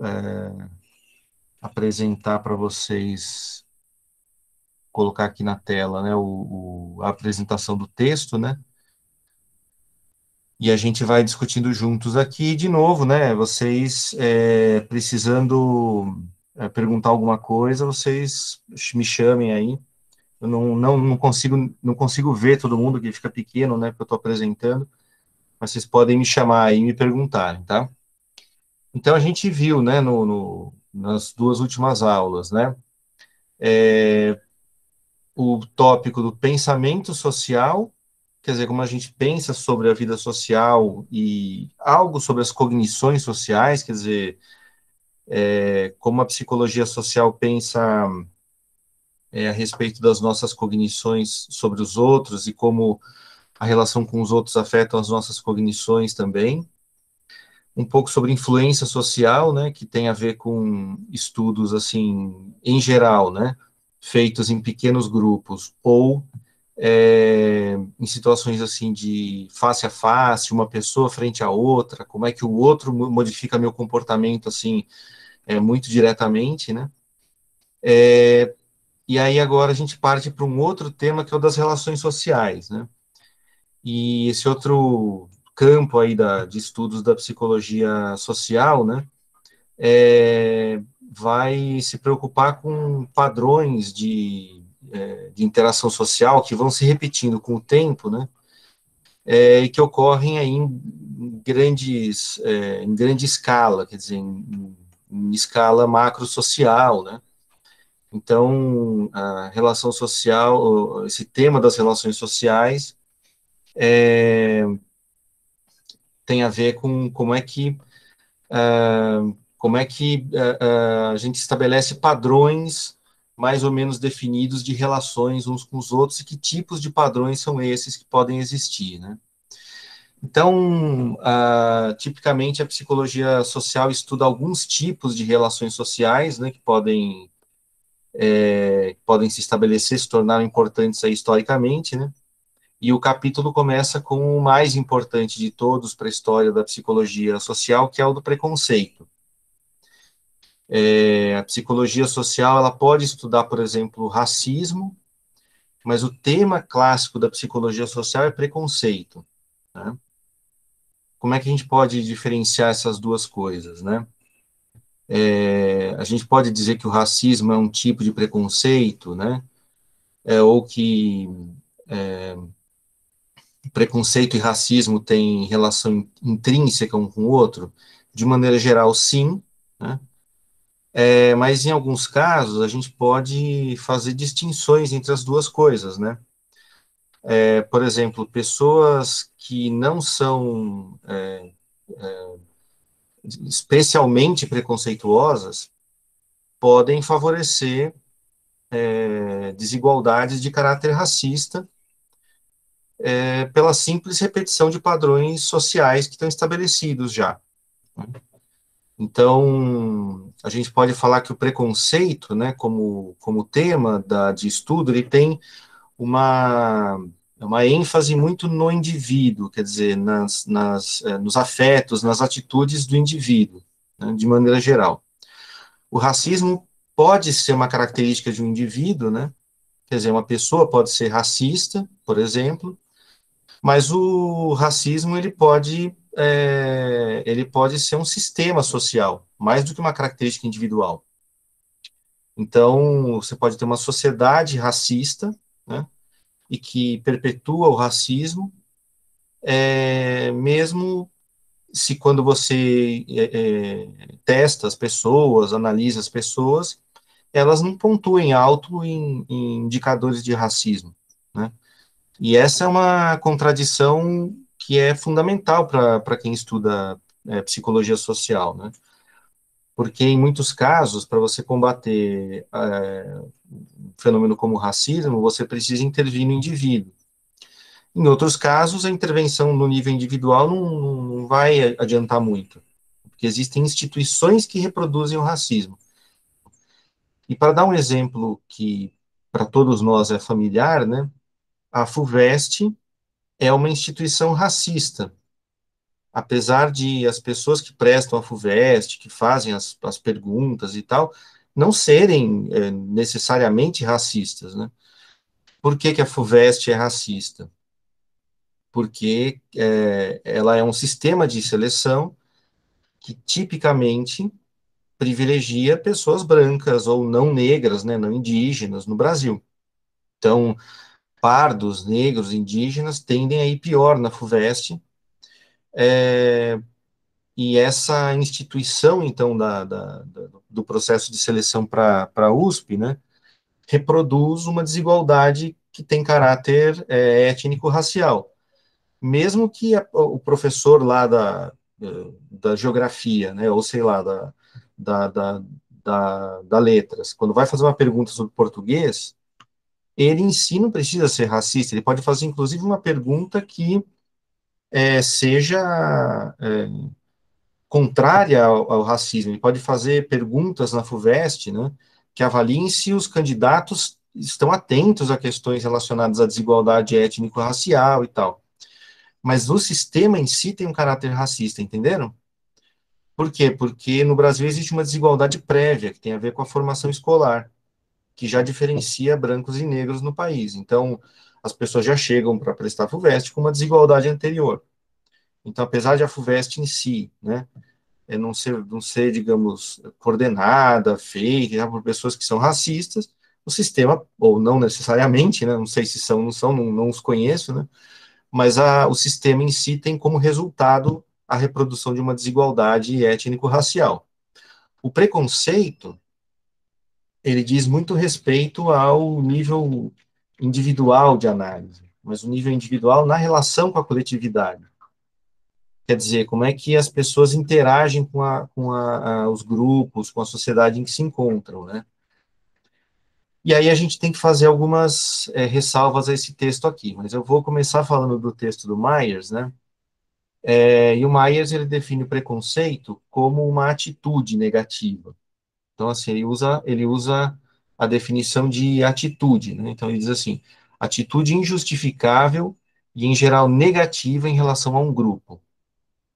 é, apresentar para vocês, colocar aqui na tela, né, o, o, a apresentação do texto, né, e a gente vai discutindo juntos aqui, de novo, né, vocês é, precisando é, perguntar alguma coisa, vocês me chamem aí, eu não, não, não, consigo, não consigo ver todo mundo, que fica pequeno, né, que eu estou apresentando, mas vocês podem me chamar aí e me perguntarem, tá? Então, a gente viu, né, no, no nas duas últimas aulas, né, é, o tópico do pensamento social, quer dizer, como a gente pensa sobre a vida social e algo sobre as cognições sociais, quer dizer, é, como a psicologia social pensa é, a respeito das nossas cognições sobre os outros e como a relação com os outros afeta as nossas cognições também. Um pouco sobre influência social, né, que tem a ver com estudos, assim, em geral, né, feitos em pequenos grupos, ou é, em situações, assim, de face a face, uma pessoa frente a outra, como é que o outro modifica meu comportamento, assim, é, muito diretamente, né, é, e aí agora a gente parte para um outro tema que é o das relações sociais, né? E esse outro campo aí da, de estudos da psicologia social, né, é, vai se preocupar com padrões de, é, de interação social que vão se repetindo com o tempo, né, é, e que ocorrem aí em grandes, é, em grande escala, quer dizer, em, em escala macro-social, né, então, a relação social, esse tema das relações sociais, é, tem a ver com como é que uh, como é que uh, a gente estabelece padrões mais ou menos definidos de relações uns com os outros e que tipos de padrões são esses que podem existir, né? Então, uh, tipicamente a psicologia social estuda alguns tipos de relações sociais, né, que podem é, podem se estabelecer, se tornaram importantes aí historicamente, né? E o capítulo começa com o mais importante de todos para a história da psicologia social, que é o do preconceito. É, a psicologia social ela pode estudar, por exemplo, racismo, mas o tema clássico da psicologia social é preconceito. Né? Como é que a gente pode diferenciar essas duas coisas, né? É, a gente pode dizer que o racismo é um tipo de preconceito, né? É, ou que é, preconceito e racismo têm relação intrínseca um com o outro? De maneira geral, sim, né? É, mas em alguns casos a gente pode fazer distinções entre as duas coisas, né? É, por exemplo, pessoas que não são é, é especialmente preconceituosas podem favorecer é, desigualdades de caráter racista é, pela simples repetição de padrões sociais que estão estabelecidos já. Né? Então, a gente pode falar que o preconceito, né, como, como tema da, de estudo, ele tem uma, uma ênfase muito no indivíduo, quer dizer, nas, nas, é, nos afetos, nas atitudes do indivíduo, né, de maneira geral. O racismo pode ser uma característica de um indivíduo, né, quer dizer, uma pessoa pode ser racista, por exemplo, mas o racismo ele pode é, ele pode ser um sistema social mais do que uma característica individual. Então você pode ter uma sociedade racista, né, e que perpetua o racismo, é, mesmo se quando você é, é, testa as pessoas, analisa as pessoas, elas não pontuem alto em, em indicadores de racismo, né? E essa é uma contradição que é fundamental para quem estuda é, psicologia social, né? Porque em muitos casos, para você combater é, um fenômeno como o racismo, você precisa intervir no indivíduo. Em outros casos, a intervenção no nível individual não, não vai adiantar muito, porque existem instituições que reproduzem o racismo. E para dar um exemplo que para todos nós é familiar, né? A FUVEST é uma instituição racista, apesar de as pessoas que prestam a FUVEST, que fazem as, as perguntas e tal, não serem é, necessariamente racistas, né? Por que, que a FUVEST é racista? Porque é, ela é um sistema de seleção que tipicamente privilegia pessoas brancas ou não negras, né, não indígenas no Brasil. Então, pardos, negros, indígenas tendem a ir pior na FUVEST, é, e essa instituição, então, da, da, da do processo de seleção para a USP, né, reproduz uma desigualdade que tem caráter é, étnico-racial. Mesmo que a, o professor lá da, da geografia, né, ou sei lá, da, da, da, da, da letras, quando vai fazer uma pergunta sobre português, ele em si não precisa ser racista, ele pode fazer, inclusive, uma pergunta que é, seja é, contrária ao, ao, racismo. Ele pode fazer perguntas na FUVEST, né, que avaliem se os candidatos estão atentos a questões relacionadas à desigualdade étnico-racial e tal. Mas o sistema em si tem um caráter racista, entenderam? Por quê? Porque no Brasil existe uma desigualdade prévia, que tem a ver com a formação escolar, que já diferencia brancos e negros no país. Então, as pessoas já chegam para prestar a FUVEST com uma desigualdade anterior. Então, apesar de a FUVEST em si, né, é não ser, não ser, digamos, coordenada, feita por pessoas que são racistas, o sistema, ou não necessariamente, né, não sei se são, não são, não, não os conheço, né, mas a, o sistema em si tem como resultado a reprodução de uma desigualdade étnico-racial. O preconceito, ele diz muito respeito ao nível individual de análise, mas o nível individual na relação com a coletividade. Quer dizer, como é que as pessoas interagem com, a, com a, a, os grupos, com a sociedade em que se encontram, né? E aí a gente tem que fazer algumas é, ressalvas a esse texto aqui, mas eu vou começar falando do texto do Myers, né? É, e o Myers, ele define o preconceito como uma atitude negativa. Então, assim, ele usa, ele usa a definição de atitude, né? Então, ele diz assim, atitude injustificável e, em geral, negativa em relação a um grupo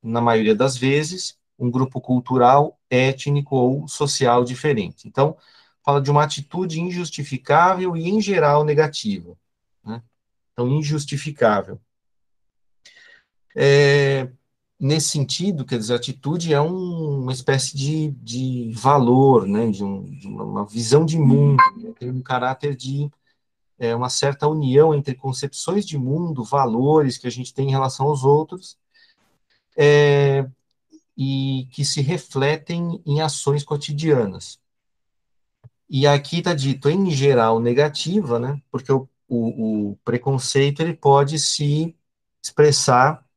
na maioria das vezes, um grupo cultural, étnico ou social diferente. Então, fala de uma atitude injustificável e, em geral, negativa. Né? Então, injustificável. É, nesse sentido, quer dizer, atitude é um, uma espécie de, de valor, né, de, um, de uma visão de mundo, né, tem um caráter de é, uma certa união entre concepções de mundo, valores que a gente tem em relação aos outros, é, e que se refletem em ações cotidianas. E aqui está dito, em geral, negativa, né, porque o, o, o preconceito ele pode se expressar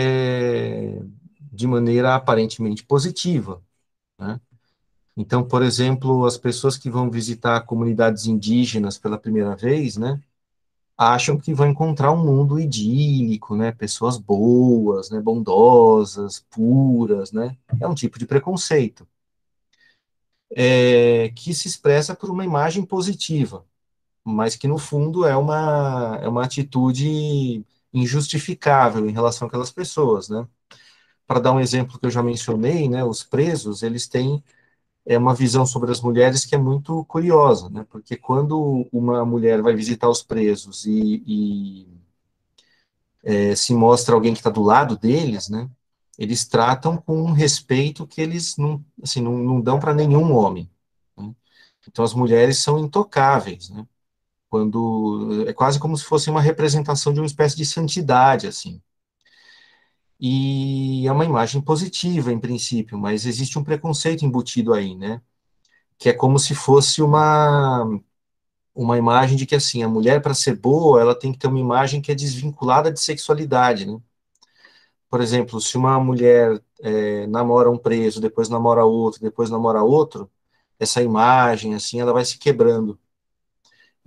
é, de maneira aparentemente positiva. Né? Então, por exemplo, as pessoas que vão visitar comunidades indígenas pela primeira vez, né, acham que vão encontrar um mundo idílico, né, pessoas boas, né, bondosas, puras, né, é um tipo de preconceito, é, que se expressa por uma imagem positiva, mas que no fundo é uma, é uma atitude injustificável em relação àquelas pessoas, né. Para dar um exemplo que eu já mencionei, né, os presos, eles têm é uma visão sobre as mulheres que é muito curiosa, né? Porque quando uma mulher vai visitar os presos e, e é, se mostra alguém que está do lado deles, né? Eles tratam com um respeito que eles não, assim, não, não dão para nenhum homem. Né? Então as mulheres são intocáveis, né? Quando é quase como se fosse uma representação de uma espécie de santidade, assim e é uma imagem positiva em princípio, mas existe um preconceito embutido aí, né? Que é como se fosse uma uma imagem de que assim a mulher para ser boa ela tem que ter uma imagem que é desvinculada de sexualidade, né? Por exemplo, se uma mulher é, namora um preso, depois namora outro, depois namora outro, essa imagem assim ela vai se quebrando.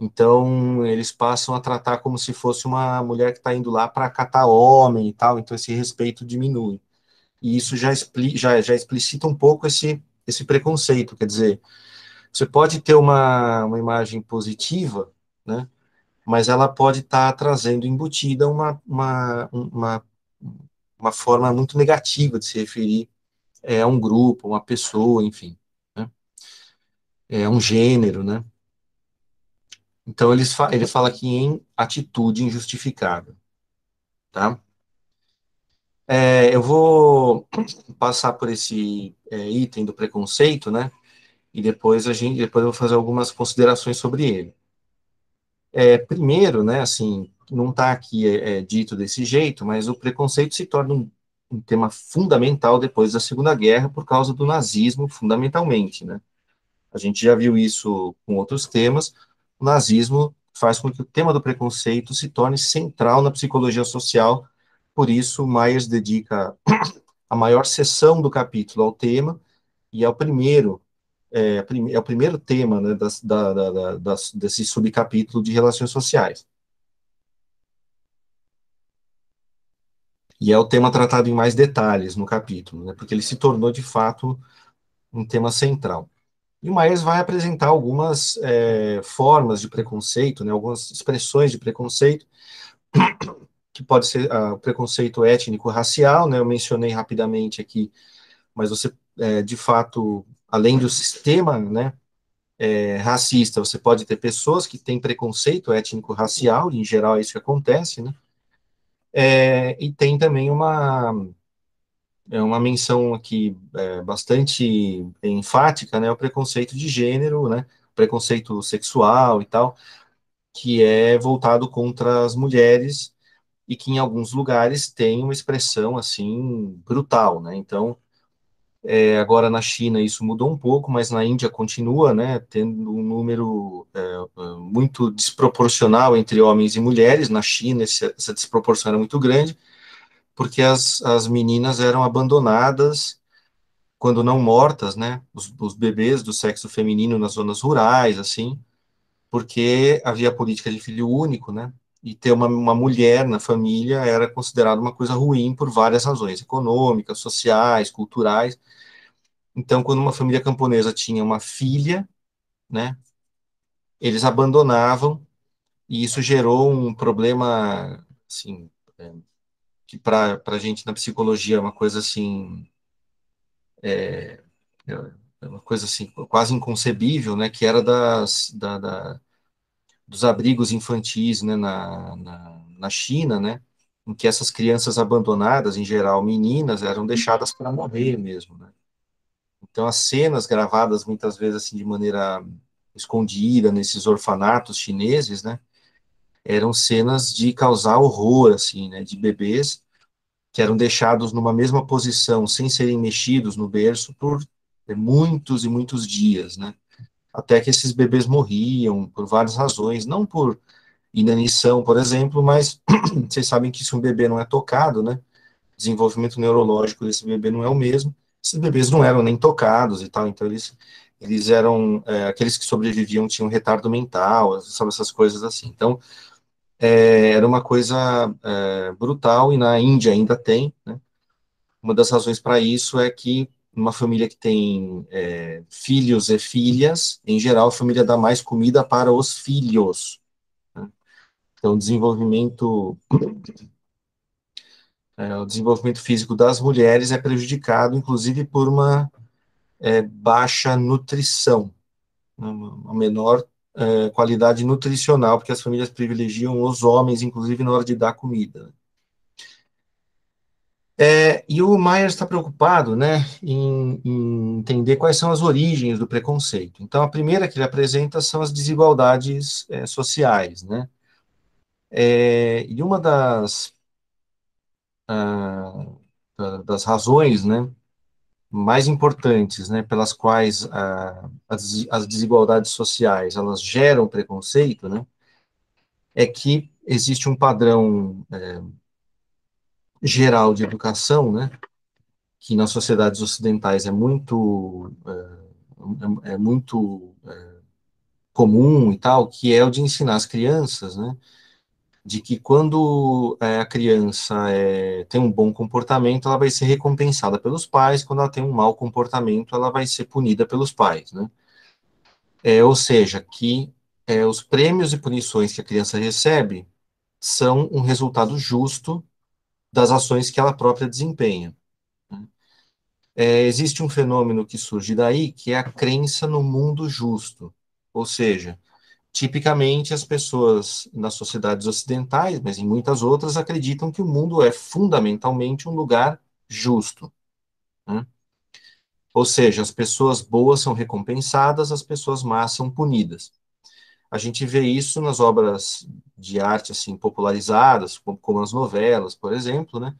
Então, eles passam a tratar como se fosse uma mulher que está indo lá para catar homem e tal, então esse respeito diminui. E isso já, expli já, já explicita um pouco esse, esse preconceito, quer dizer, você pode ter uma, uma imagem positiva, né, mas ela pode estar tá trazendo embutida uma, uma, uma, uma forma muito negativa de se referir é, a um grupo, uma pessoa, enfim, né? é um gênero, né? Então ele, fa ele fala aqui em atitude injustificada, tá? É, eu vou passar por esse é, item do preconceito, né? E depois a gente, depois eu vou fazer algumas considerações sobre ele. É, primeiro, né? Assim, não está aqui é, é, dito desse jeito, mas o preconceito se torna um, um, tema fundamental depois da Segunda Guerra por causa do nazismo, fundamentalmente, né? A gente já viu isso com outros temas. O nazismo faz com que o tema do preconceito se torne central na psicologia social por isso, Myers dedica a maior seção do capítulo ao tema, e é o primeiro, é, é o primeiro tema né, das, da, da, das, desse subcapítulo de relações sociais. E é o tema tratado em mais detalhes no capítulo, né, porque ele se tornou, de fato, um tema central. E o Myers vai apresentar algumas é, formas de preconceito, né, algumas expressões de preconceito, que pode ser uh, o preconceito étnico-racial, né, eu mencionei rapidamente aqui, mas você, é, de fato, além do sistema, né, é, racista, você pode ter pessoas que têm preconceito étnico-racial, em geral é isso que acontece, né, é, e tem também uma, é uma menção aqui é, bastante enfática, né, o preconceito de gênero, né, preconceito sexual e tal, que é voltado contra as mulheres, e que em alguns lugares tem uma expressão assim brutal, né? Então, é, agora na China isso mudou um pouco, mas na Índia continua, né, tendo um número é, é muito desproporcional entre homens e mulheres. Na China essa, essa desproporção era muito grande, porque as, as meninas eram abandonadas quando não mortas, né, os, os bebês do sexo feminino nas zonas rurais, assim, porque havia política de filho único, né, e ter uma, uma mulher na família era considerado uma coisa ruim por várias razões, econômicas, sociais, culturais. Então, quando uma família camponesa tinha uma filha, né, eles abandonavam, e isso gerou um problema, assim, é, que para a gente na psicologia é uma coisa assim, é, é uma coisa assim, quase inconcebível, né, que era das, da, da dos abrigos infantis né, na, na, na China, né, em que essas crianças abandonadas, em geral meninas, eram deixadas para morrer mesmo, né. Então, as cenas gravadas muitas vezes assim de maneira escondida nesses orfanatos chineses, né, eram cenas de causar horror, assim, né, de bebês que eram deixados numa mesma posição, sem serem mexidos no berço por muitos e muitos dias, né? Até que esses bebês morriam por várias razões, não por inanição, por exemplo, mas vocês sabem que se um bebê não é tocado, né, desenvolvimento neurológico desse bebê não é o mesmo, esses bebês não eram nem tocados e tal, então eles, eles eram, é, aqueles que sobreviviam tinham retardo mental, sabe, essas coisas assim, então, é, era uma coisa é, brutal, e na Índia ainda tem, né, uma das razões para isso é que uma família que tem é, filhos e filhas, em geral, a família dá mais comida para os filhos. Né? Então, o desenvolvimento, é, o desenvolvimento físico das mulheres é prejudicado, inclusive, por uma é, baixa nutrição, né? uma menor é, qualidade nutricional, porque as famílias privilegiam os homens, inclusive, na hora de dar comida. Né? É, e o Myers está preocupado né, em, em, entender quais são as origens do preconceito. Então, a primeira que ele apresenta são as desigualdades é, sociais. Né? É, e uma das, ah, das razões né, mais importantes né, pelas quais ah, as, as, desigualdades sociais elas geram preconceito né, é que existe um padrão é, geral de educação, né, que nas sociedades ocidentais é muito é, é muito é, comum e tal, que é o de ensinar as crianças, né, de que quando é, a criança é, tem um bom comportamento, ela vai ser recompensada pelos pais, quando ela tem um mau comportamento, ela vai ser punida pelos pais, né? É, ou seja, que é, os prêmios e punições que a criança recebe são um resultado justo das ações que ela própria desempenha. Né? É, existe um fenômeno que surge daí, que é a crença no mundo justo, ou seja, tipicamente as pessoas nas sociedades ocidentais, mas em muitas outras, acreditam que o mundo é fundamentalmente um lugar justo. Né? Ou seja, as pessoas boas são recompensadas, as pessoas más são punidas. A gente vê isso nas obras de arte assim popularizadas, como, as novelas, por exemplo, né?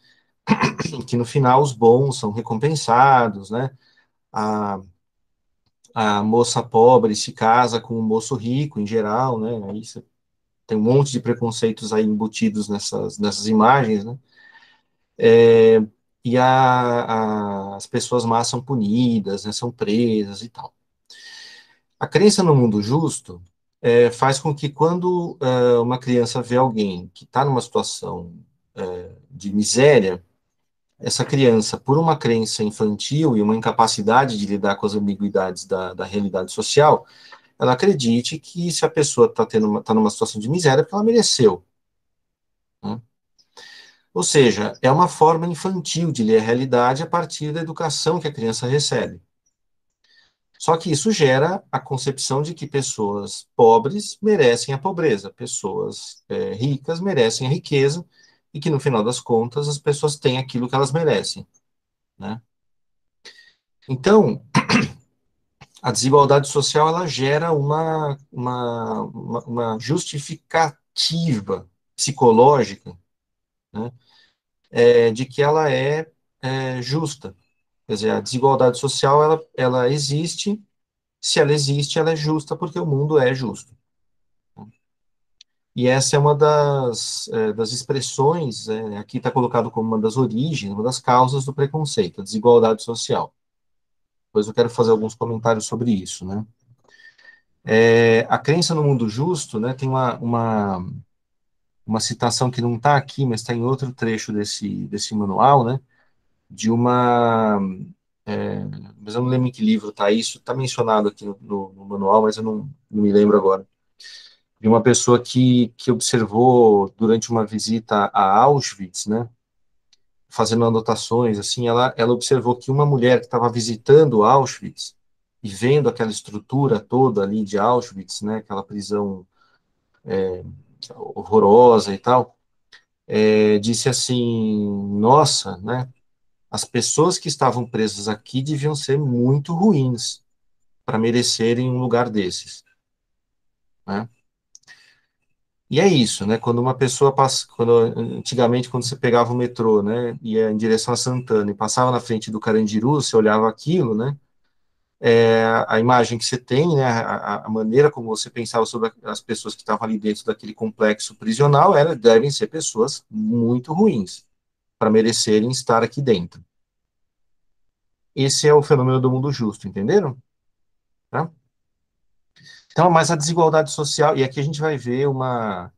que no final os bons são recompensados, né? A, a moça pobre se casa com o moço rico, em geral, né? Aí você tem um monte de preconceitos aí embutidos nessas, nessas imagens, né? É, e a, a, as pessoas más são punidas, né, são presas e tal. A crença no mundo justo é, faz com que quando é, uma criança vê alguém que está numa situação é, de miséria, essa criança, por uma crença infantil e uma incapacidade de lidar com as ambiguidades da, da realidade social, ela acredite que se a pessoa está tá numa situação de miséria, é porque ela mereceu. Né? Ou seja, é uma forma infantil de ler a realidade a partir da educação que a criança recebe. Só que isso gera a concepção de que pessoas pobres merecem a pobreza, pessoas é, ricas merecem a riqueza, e que no final das contas as pessoas têm aquilo que elas merecem. Né? Então, a desigualdade social ela gera uma, uma, uma justificativa psicológica né, é, de que ela é, é, justa. Quer dizer, a desigualdade social ela, ela existe, se ela existe, ela é justa porque o mundo é justo. E essa é uma das, é, das expressões, é, aqui está colocado como uma das origens, uma das causas do preconceito, a desigualdade social. Depois eu quero fazer alguns comentários sobre isso, né? É, a crença no mundo justo, né, tem uma, uma, uma citação que não está aqui, mas está em outro trecho desse, desse manual, né, de uma, é, mas eu não lembro em que livro está isso, está mencionado aqui no, no, no, manual, mas eu não, não me lembro agora, de uma pessoa que, que observou durante uma visita a Auschwitz, né, fazendo anotações, assim, ela, ela observou que uma mulher que estava visitando Auschwitz e vendo aquela estrutura toda ali de Auschwitz, né, aquela prisão é, horrorosa e tal, é, disse assim, nossa, né, as pessoas que estavam presas aqui deviam ser muito ruins para merecerem um lugar desses, né? E é isso, né? Quando uma pessoa passa, quando antigamente quando você pegava o metrô, né, ia em direção a Santana e passava na frente do Carandiru, você olhava aquilo, né? É, a imagem que você tem, né, a, a, maneira como você pensava sobre as pessoas que estavam ali dentro daquele complexo prisional, era devem ser pessoas muito ruins para merecerem estar aqui dentro. Esse é o fenômeno do mundo justo, entenderam? Tá? Então, mas a desigualdade social, e aqui a gente vai ver uma.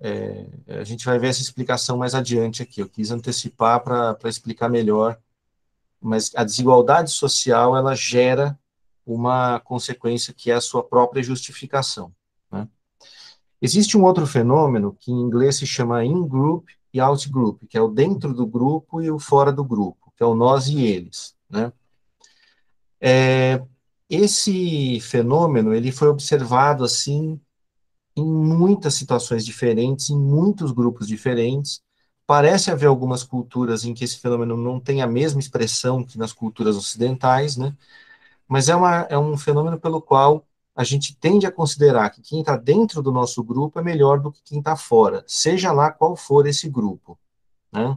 É, a gente vai ver essa explicação mais adiante aqui. Eu quis antecipar para explicar melhor, mas a desigualdade social ela gera uma consequência que é a sua própria justificação. Né? Existe um outro fenômeno que em inglês se chama in-group e out-group, que é o dentro do grupo e o fora do grupo, que é o nós e eles. Né? É, esse fenômeno ele foi observado assim em muitas situações diferentes, em muitos grupos diferentes. Parece haver algumas culturas em que esse fenômeno não tem a mesma expressão que nas culturas ocidentais, né? Mas é, uma, é um fenômeno pelo qual a gente tende a considerar que quem está dentro do nosso grupo é melhor do que quem está fora, seja lá qual for esse grupo, né?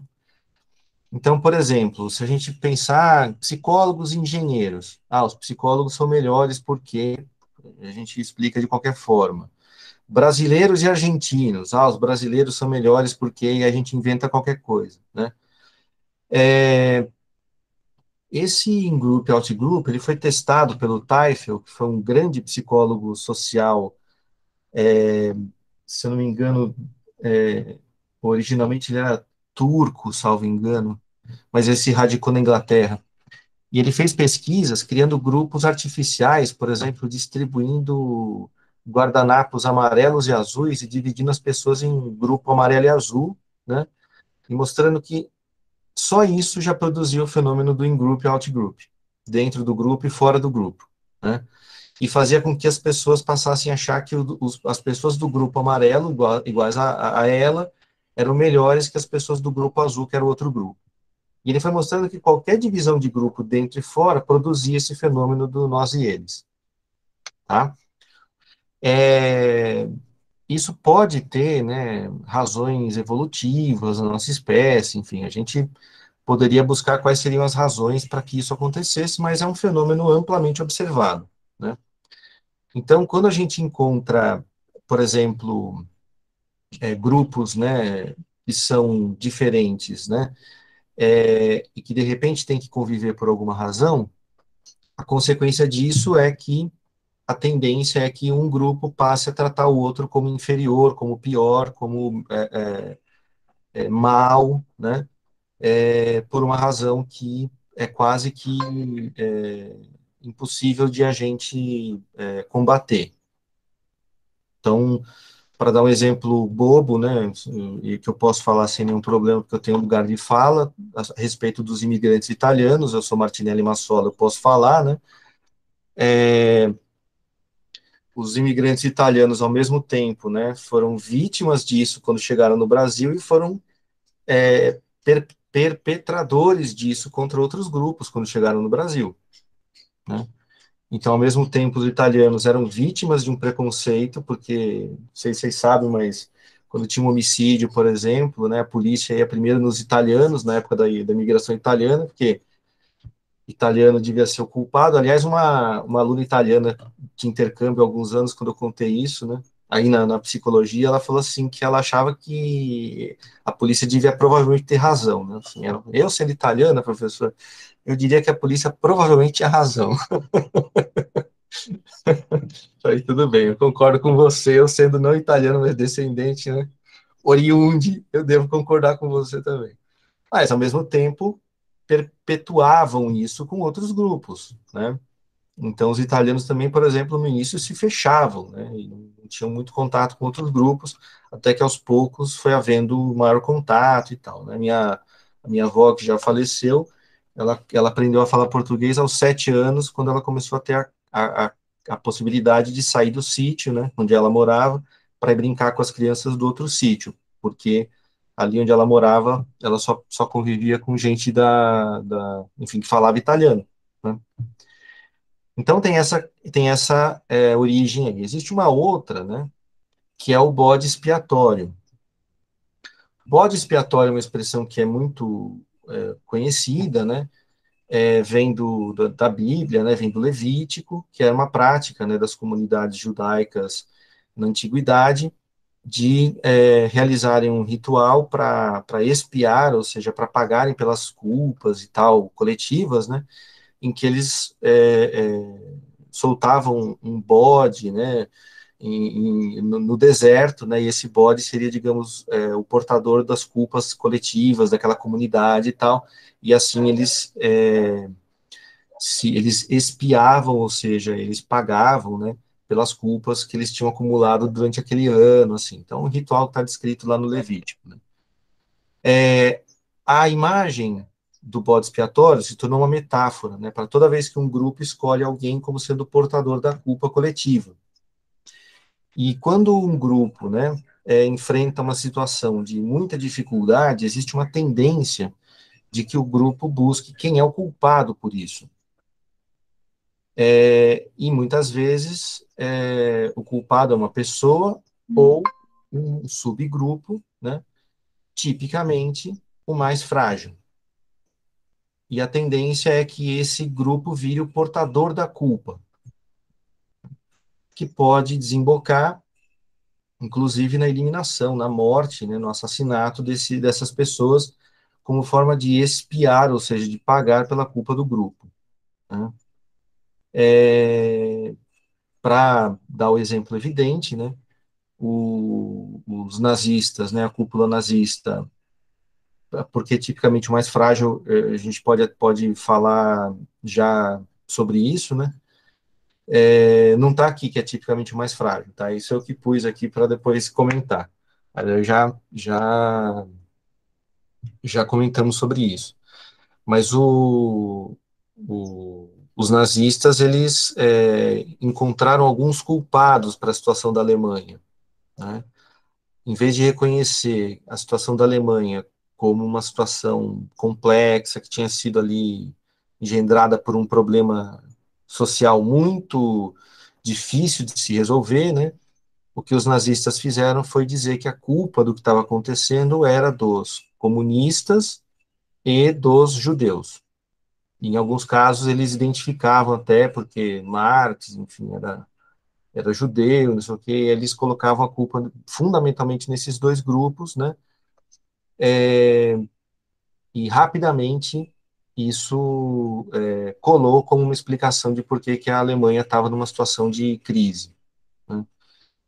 Então, por exemplo, se a gente pensar psicólogos e engenheiros, ah, os psicólogos são melhores porque a gente explica de qualquer forma. Brasileiros e argentinos, ah, os brasileiros são melhores porque a gente inventa qualquer coisa, né? É, esse in-group, out-group, ele foi testado pelo Teifel, que foi um grande psicólogo social, é, se eu não me engano, é, originalmente ele era turco, salvo engano, mas ele se radicou na Inglaterra. E ele fez pesquisas criando grupos artificiais, por exemplo, distribuindo guardanapos amarelos e azuis e dividindo as pessoas em grupo amarelo e azul, né? e mostrando que só isso já produziu o fenômeno do in-group e out-group, dentro do grupo e fora do grupo, né? E fazia com que as pessoas passassem a achar que os, as pessoas do grupo amarelo, iguais a, a ela, eram melhores que as pessoas do grupo azul, que era o outro grupo. E ele foi mostrando que qualquer divisão de grupo dentro e fora produzia esse fenômeno do nós e eles. Tá? É, isso pode ter né, razões evolutivas na nossa espécie, enfim, a gente poderia buscar quais seriam as razões para que isso acontecesse, mas é um fenômeno amplamente observado. Né? Então, quando a gente encontra, por exemplo, é, grupos né, que são diferentes, né, é, e que de repente tem que conviver por alguma razão, a consequência disso é que a tendência é que um grupo passe a tratar o outro como inferior, como pior, como é, é, é mal, né? É, por uma razão que é quase que é, impossível de a gente combater. Então, para dar um exemplo bobo, né, e que eu posso falar sem nenhum problema, porque eu tenho lugar de fala a respeito dos imigrantes italianos, eu sou Martinelli Massola, eu posso falar, né, é, os imigrantes italianos, ao mesmo tempo, né, foram vítimas disso quando chegaram no Brasil e foram é, per perpetradores disso contra outros grupos quando chegaram no Brasil. Né? Então, ao mesmo tempo, os italianos eram vítimas de um preconceito, porque, não sei se vocês sabem, mas quando tinha um homicídio, por exemplo, né, a polícia ia primeiro nos italianos, na época da, da imigração italiana, porque italiano devia ser o culpado. Aliás, uma, uma aluna italiana de intercâmbio há alguns anos, quando eu contei isso, né, aí na, na, psicologia, ela falou assim que ela achava que a polícia devia provavelmente ter razão. Né? Assim, eu, sendo italiana, professor, eu diria que a polícia provavelmente tinha razão. aí tudo bem, eu concordo com você, eu sendo não italiano, mas descendente, né, oriundi, eu devo concordar com você também. Mas, ao mesmo tempo, perpetuavam isso com outros grupos, né? Então, os italianos também, por exemplo, no início se fechavam, né? Não tinham muito contato com outros grupos, até que aos poucos foi havendo maior contato e tal, né? Minha, a minha avó, que já faleceu, ela, ela aprendeu a falar português aos sete anos, quando ela começou a ter a, a, a possibilidade de sair do sítio, né? Onde ela morava, para brincar com as crianças do outro sítio, porque ali onde ela morava, ela só, só convivia com gente da, da enfim, que falava italiano. Né? Então tem essa, tem essa é, origem aí. Existe uma outra, né, que é o bode expiatório. Bode expiatório é uma expressão que é muito é, conhecida, né, é, vem do, da, da, Bíblia, né, vem do Levítico, que era uma prática né, das comunidades judaicas na antiguidade, de é, realizarem um ritual para expiar, ou seja, para pagarem pelas culpas e tal, coletivas, né, em que eles é, é, soltavam um bode, né, em, em, no, deserto, né, e esse bode seria, digamos, é, o portador das culpas coletivas daquela comunidade e tal, e assim eles é, se eles expiavam, ou seja, eles pagavam, né, pelas culpas que eles tinham acumulado durante aquele ano, assim. Então, o ritual está descrito lá no Levítico. Né? É, a imagem do bode expiatório se tornou uma metáfora, né, para toda vez que um grupo escolhe alguém como sendo portador da culpa coletiva. E quando um grupo, né, é, enfrenta uma situação de muita dificuldade, existe uma tendência de que o grupo busque quem é o culpado por isso. É, e muitas vezes é, o culpado é uma pessoa ou um subgrupo, né, tipicamente o mais frágil. E a tendência é que esse grupo vire o portador da culpa, que pode desembocar, inclusive, na eliminação, na morte, né, no assassinato desse, dessas pessoas, como forma de expiar, ou seja, de pagar pela culpa do grupo. Né? É, Para dar o exemplo evidente, né, o, os nazistas, né, a cúpula nazista, porque tipicamente o mais frágil, é, a gente pode, pode falar já sobre isso, né, é, não está aqui, que é tipicamente o mais frágil, tá? Isso é o que pus aqui para depois comentar. Já, já já comentamos sobre isso. Mas o, o, os nazistas, eles é, encontraram alguns culpados para a situação da Alemanha. Né? Em vez de reconhecer a situação da Alemanha como uma situação complexa, que tinha sido ali engendrada por um problema social muito difícil de se resolver, né? O que os nazistas fizeram foi dizer que a culpa do que estava acontecendo era dos comunistas e dos judeus. Em alguns casos eles identificavam até porque Marx, enfim, era era judeu, não sei o que, eles colocavam a culpa fundamentalmente nesses dois grupos, né? É, e rapidamente isso é, colou como uma explicação de por que, que a Alemanha estava numa situação de crise. Né?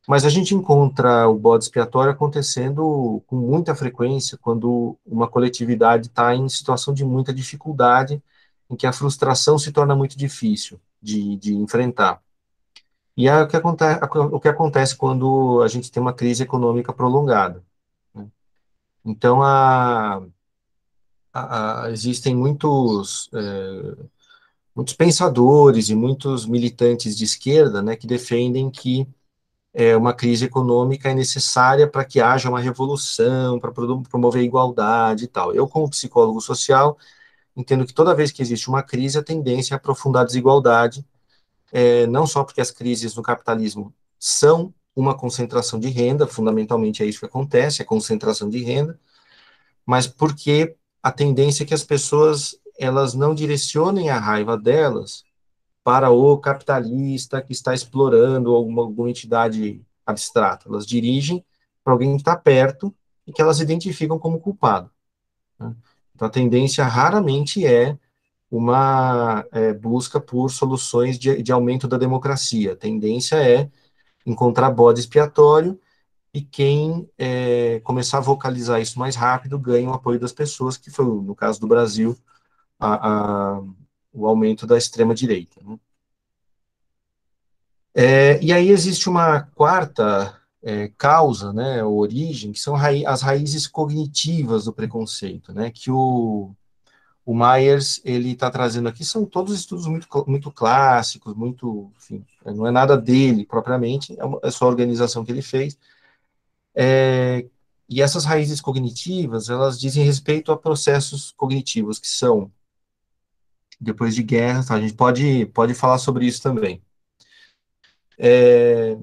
Mas a gente encontra o bode expiatório acontecendo com muita frequência quando uma coletividade está em situação de muita dificuldade, em que a frustração se torna muito difícil de, de enfrentar. E é o que, acontece, o que acontece quando a gente tem uma crise econômica prolongada. Então, a, existem muitos, é, muitos pensadores e muitos militantes de esquerda né, que defendem que é, uma crise econômica é necessária para que haja uma revolução, para promover a igualdade e tal. Eu, como psicólogo social, entendo que toda vez que existe uma crise, a tendência é aprofundar a desigualdade, é, não só porque as crises no capitalismo são uma concentração de renda, fundamentalmente é isso que acontece, é concentração de renda, mas porque a tendência é que as pessoas elas não direcionem a raiva delas para o capitalista que está explorando alguma, alguma entidade abstrata. Elas dirigem para alguém que está perto e que elas identificam como culpado. Né? Então, a tendência raramente é uma é, busca por soluções de, de aumento da democracia. A tendência é encontrar bode expiatório e quem é, começar a vocalizar isso mais rápido ganha o apoio das pessoas, que foi, no caso do Brasil, a, a, o aumento da extrema-direita. Né? É, e aí existe uma quarta é, causa, né, origem, que são as raízes cognitivas do preconceito, né, que o, o Myers ele está trazendo aqui, são todos estudos muito, muito clássicos, muito, enfim, não é nada dele propriamente, é, uma, é só a organização que ele fez, é, e essas raízes cognitivas, elas dizem respeito a processos cognitivos que são, depois de guerra, tá? a gente pode, pode falar sobre isso também. É,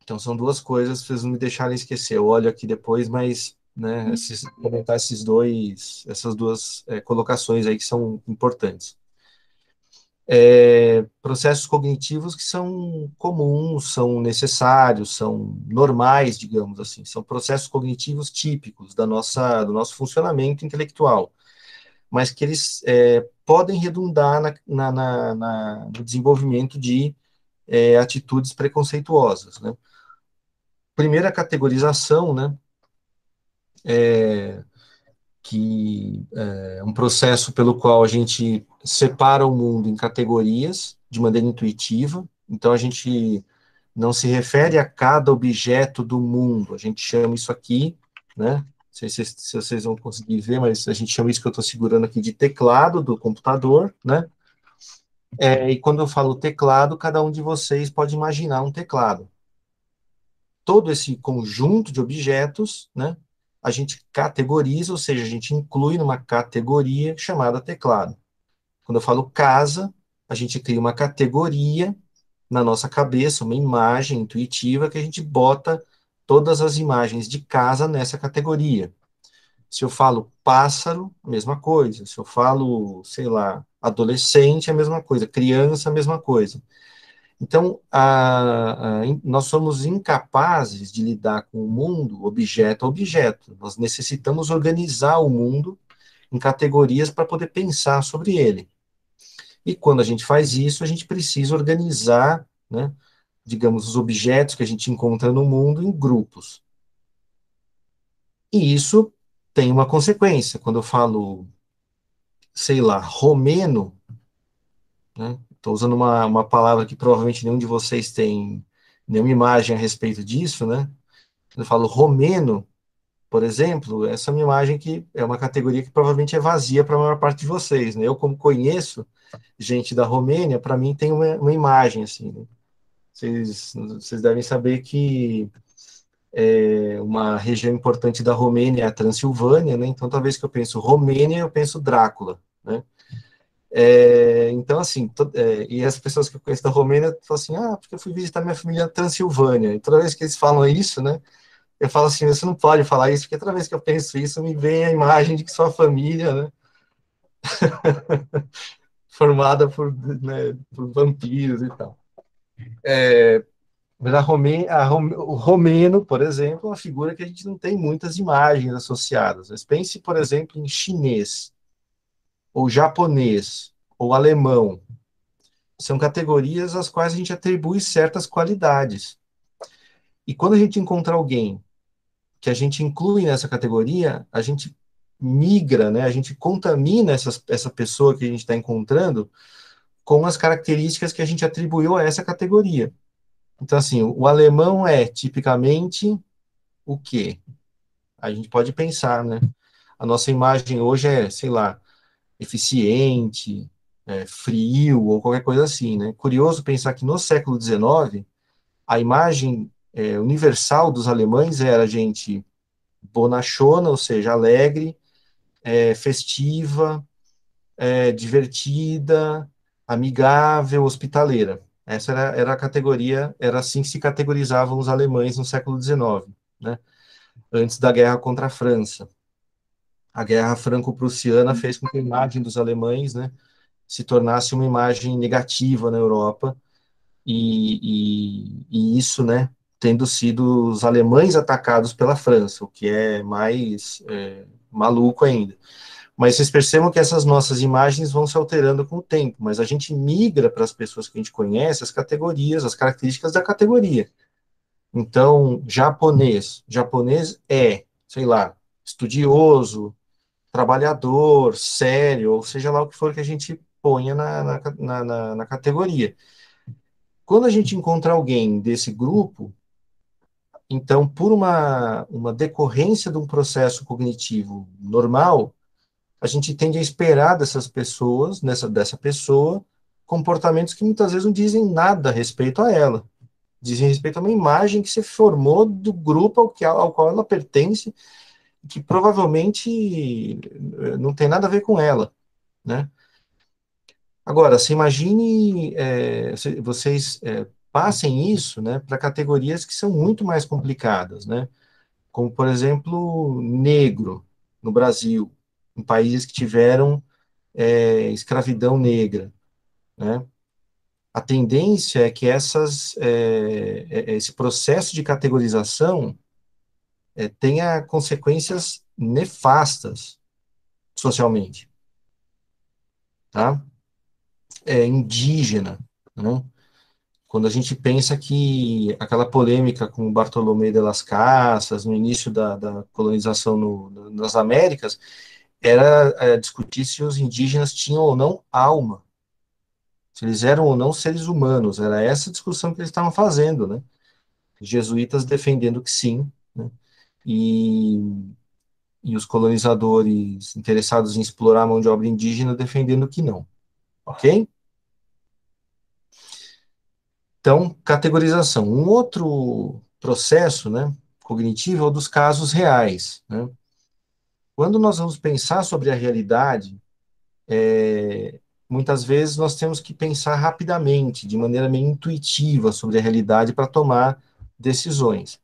então, são duas coisas, vocês não me deixarem esquecer, eu olho aqui depois, mas, né, esses, comentar esses dois, essas duas é, colocações aí que são importantes é, processos cognitivos que são comuns, são necessários, são normais, digamos assim, são processos cognitivos típicos da nossa, do nosso funcionamento intelectual, mas que eles é, podem redundar na, na, na, na, no desenvolvimento de é, atitudes preconceituosas. Né? Primeira categorização, né, é, que é um processo pelo qual a gente separa o mundo em categorias de maneira intuitiva. Então a gente não se refere a cada objeto do mundo, a gente chama isso aqui, né? Não sei se, se vocês vão conseguir ver, mas a gente chama isso que eu estou segurando aqui de teclado do computador, né? É, e quando eu falo teclado, cada um de vocês pode imaginar um teclado. Todo esse conjunto de objetos, né? A gente categoriza, ou seja, a gente inclui numa categoria chamada teclado. Quando eu falo casa, a gente cria uma categoria na nossa cabeça, uma imagem intuitiva que a gente bota todas as imagens de casa nessa categoria. Se eu falo pássaro, a mesma coisa. Se eu falo, sei lá, adolescente, a mesma coisa. Criança, a mesma coisa. Então, a, a, nós somos incapazes de lidar com o mundo objeto a objeto. Nós necessitamos organizar o mundo em categorias para poder pensar sobre ele. E quando a gente faz isso, a gente precisa organizar, né, digamos, os objetos que a gente encontra no mundo em grupos. E isso tem uma consequência. Quando eu falo, sei lá, romeno, né, Estou usando uma, uma palavra que provavelmente nenhum de vocês tem nenhuma imagem a respeito disso, né? Quando eu falo romeno, por exemplo, essa é uma imagem que é uma categoria que provavelmente é vazia para a maior parte de vocês, né? Eu, como conheço gente da Romênia, para mim tem uma, uma imagem, assim, né? vocês, vocês devem saber que é, uma região importante da Romênia é a Transilvânia, né? Então, talvez que eu penso Romênia, eu penso Drácula, né? É, então, assim, é, e as pessoas que eu conheço da Romênia falam assim, ah, porque eu fui visitar minha família na Transilvânia. E toda vez que eles falam isso, né, eu falo assim, você não pode falar isso, porque toda vez que eu penso isso, me vem a imagem de que sua família, né, formada por, né, por vampiros e tal. É, mas a Romê, a Romê, o romeno, por exemplo, é uma figura que a gente não tem muitas imagens associadas. Mas pense, por exemplo, em chinês, ou japonês, ou alemão. São categorias às quais a gente atribui certas qualidades. E quando a gente encontra alguém que a gente inclui nessa categoria, a gente migra, né, a gente contamina essas, essa pessoa que a gente está encontrando com as características que a gente atribuiu a essa categoria. Então, assim, o alemão é tipicamente o quê? A gente pode pensar, né? A nossa imagem hoje é, sei lá, eficiente, é, frio ou qualquer coisa assim, né? Curioso pensar que no século XIX, a imagem é, universal dos alemães era gente bonachona, ou seja, alegre, é, festiva, é, divertida, amigável, hospitaleira. Essa era, era a categoria, era assim que se categorizavam os alemães no século XIX, né? antes da guerra contra a França. A guerra franco-prussiana fez com que a imagem dos alemães né, se tornasse uma imagem negativa na Europa, e, e, e isso, né, tendo sido os alemães atacados pela França, o que é mais é, maluco ainda. Mas vocês percebam que essas nossas imagens vão se alterando com o tempo, mas a gente migra para as pessoas que a gente conhece as categorias, as características da categoria. Então, japonês. Japonês é, sei lá, estudioso, trabalhador, sério, ou seja lá o que for que a gente ponha na, na, na, na categoria. Quando a gente encontra alguém desse grupo, então, por uma, uma decorrência de um processo cognitivo normal, a gente tende a esperar dessas pessoas, nessa, dessa pessoa, comportamentos que muitas vezes não dizem nada a respeito a ela. Dizem respeito a uma imagem que se formou do grupo ao, que, ao qual ela pertence, que provavelmente eh, não tem nada a ver com ela, né? Agora, se imagine, é, vocês é, passem isso, né, para categorias que são muito mais complicadas, né? Como, por exemplo, negro no Brasil, em países que tiveram é, escravidão negra, né? A tendência é que essas, esse processo de categorização é, tenha consequências nefastas socialmente, tá? É indígena, né? Quando a gente pensa que aquela polêmica com Bartolomé de las Casas, no início da, da colonização no, nas Américas, era é, discutir se os indígenas tinham ou não alma, se eles eram ou não seres humanos, era essa discussão que eles estavam fazendo, né? Jesuítas defendendo que sim, né? E, e os colonizadores interessados em explorar a mão de obra indígena defendendo que não, ok? Então, categorização. Um outro processo, né, cognitivo é o dos casos reais, né? Quando nós vamos pensar sobre a realidade, é, muitas vezes nós temos que pensar rapidamente, de maneira meio intuitiva sobre a realidade para tomar decisões.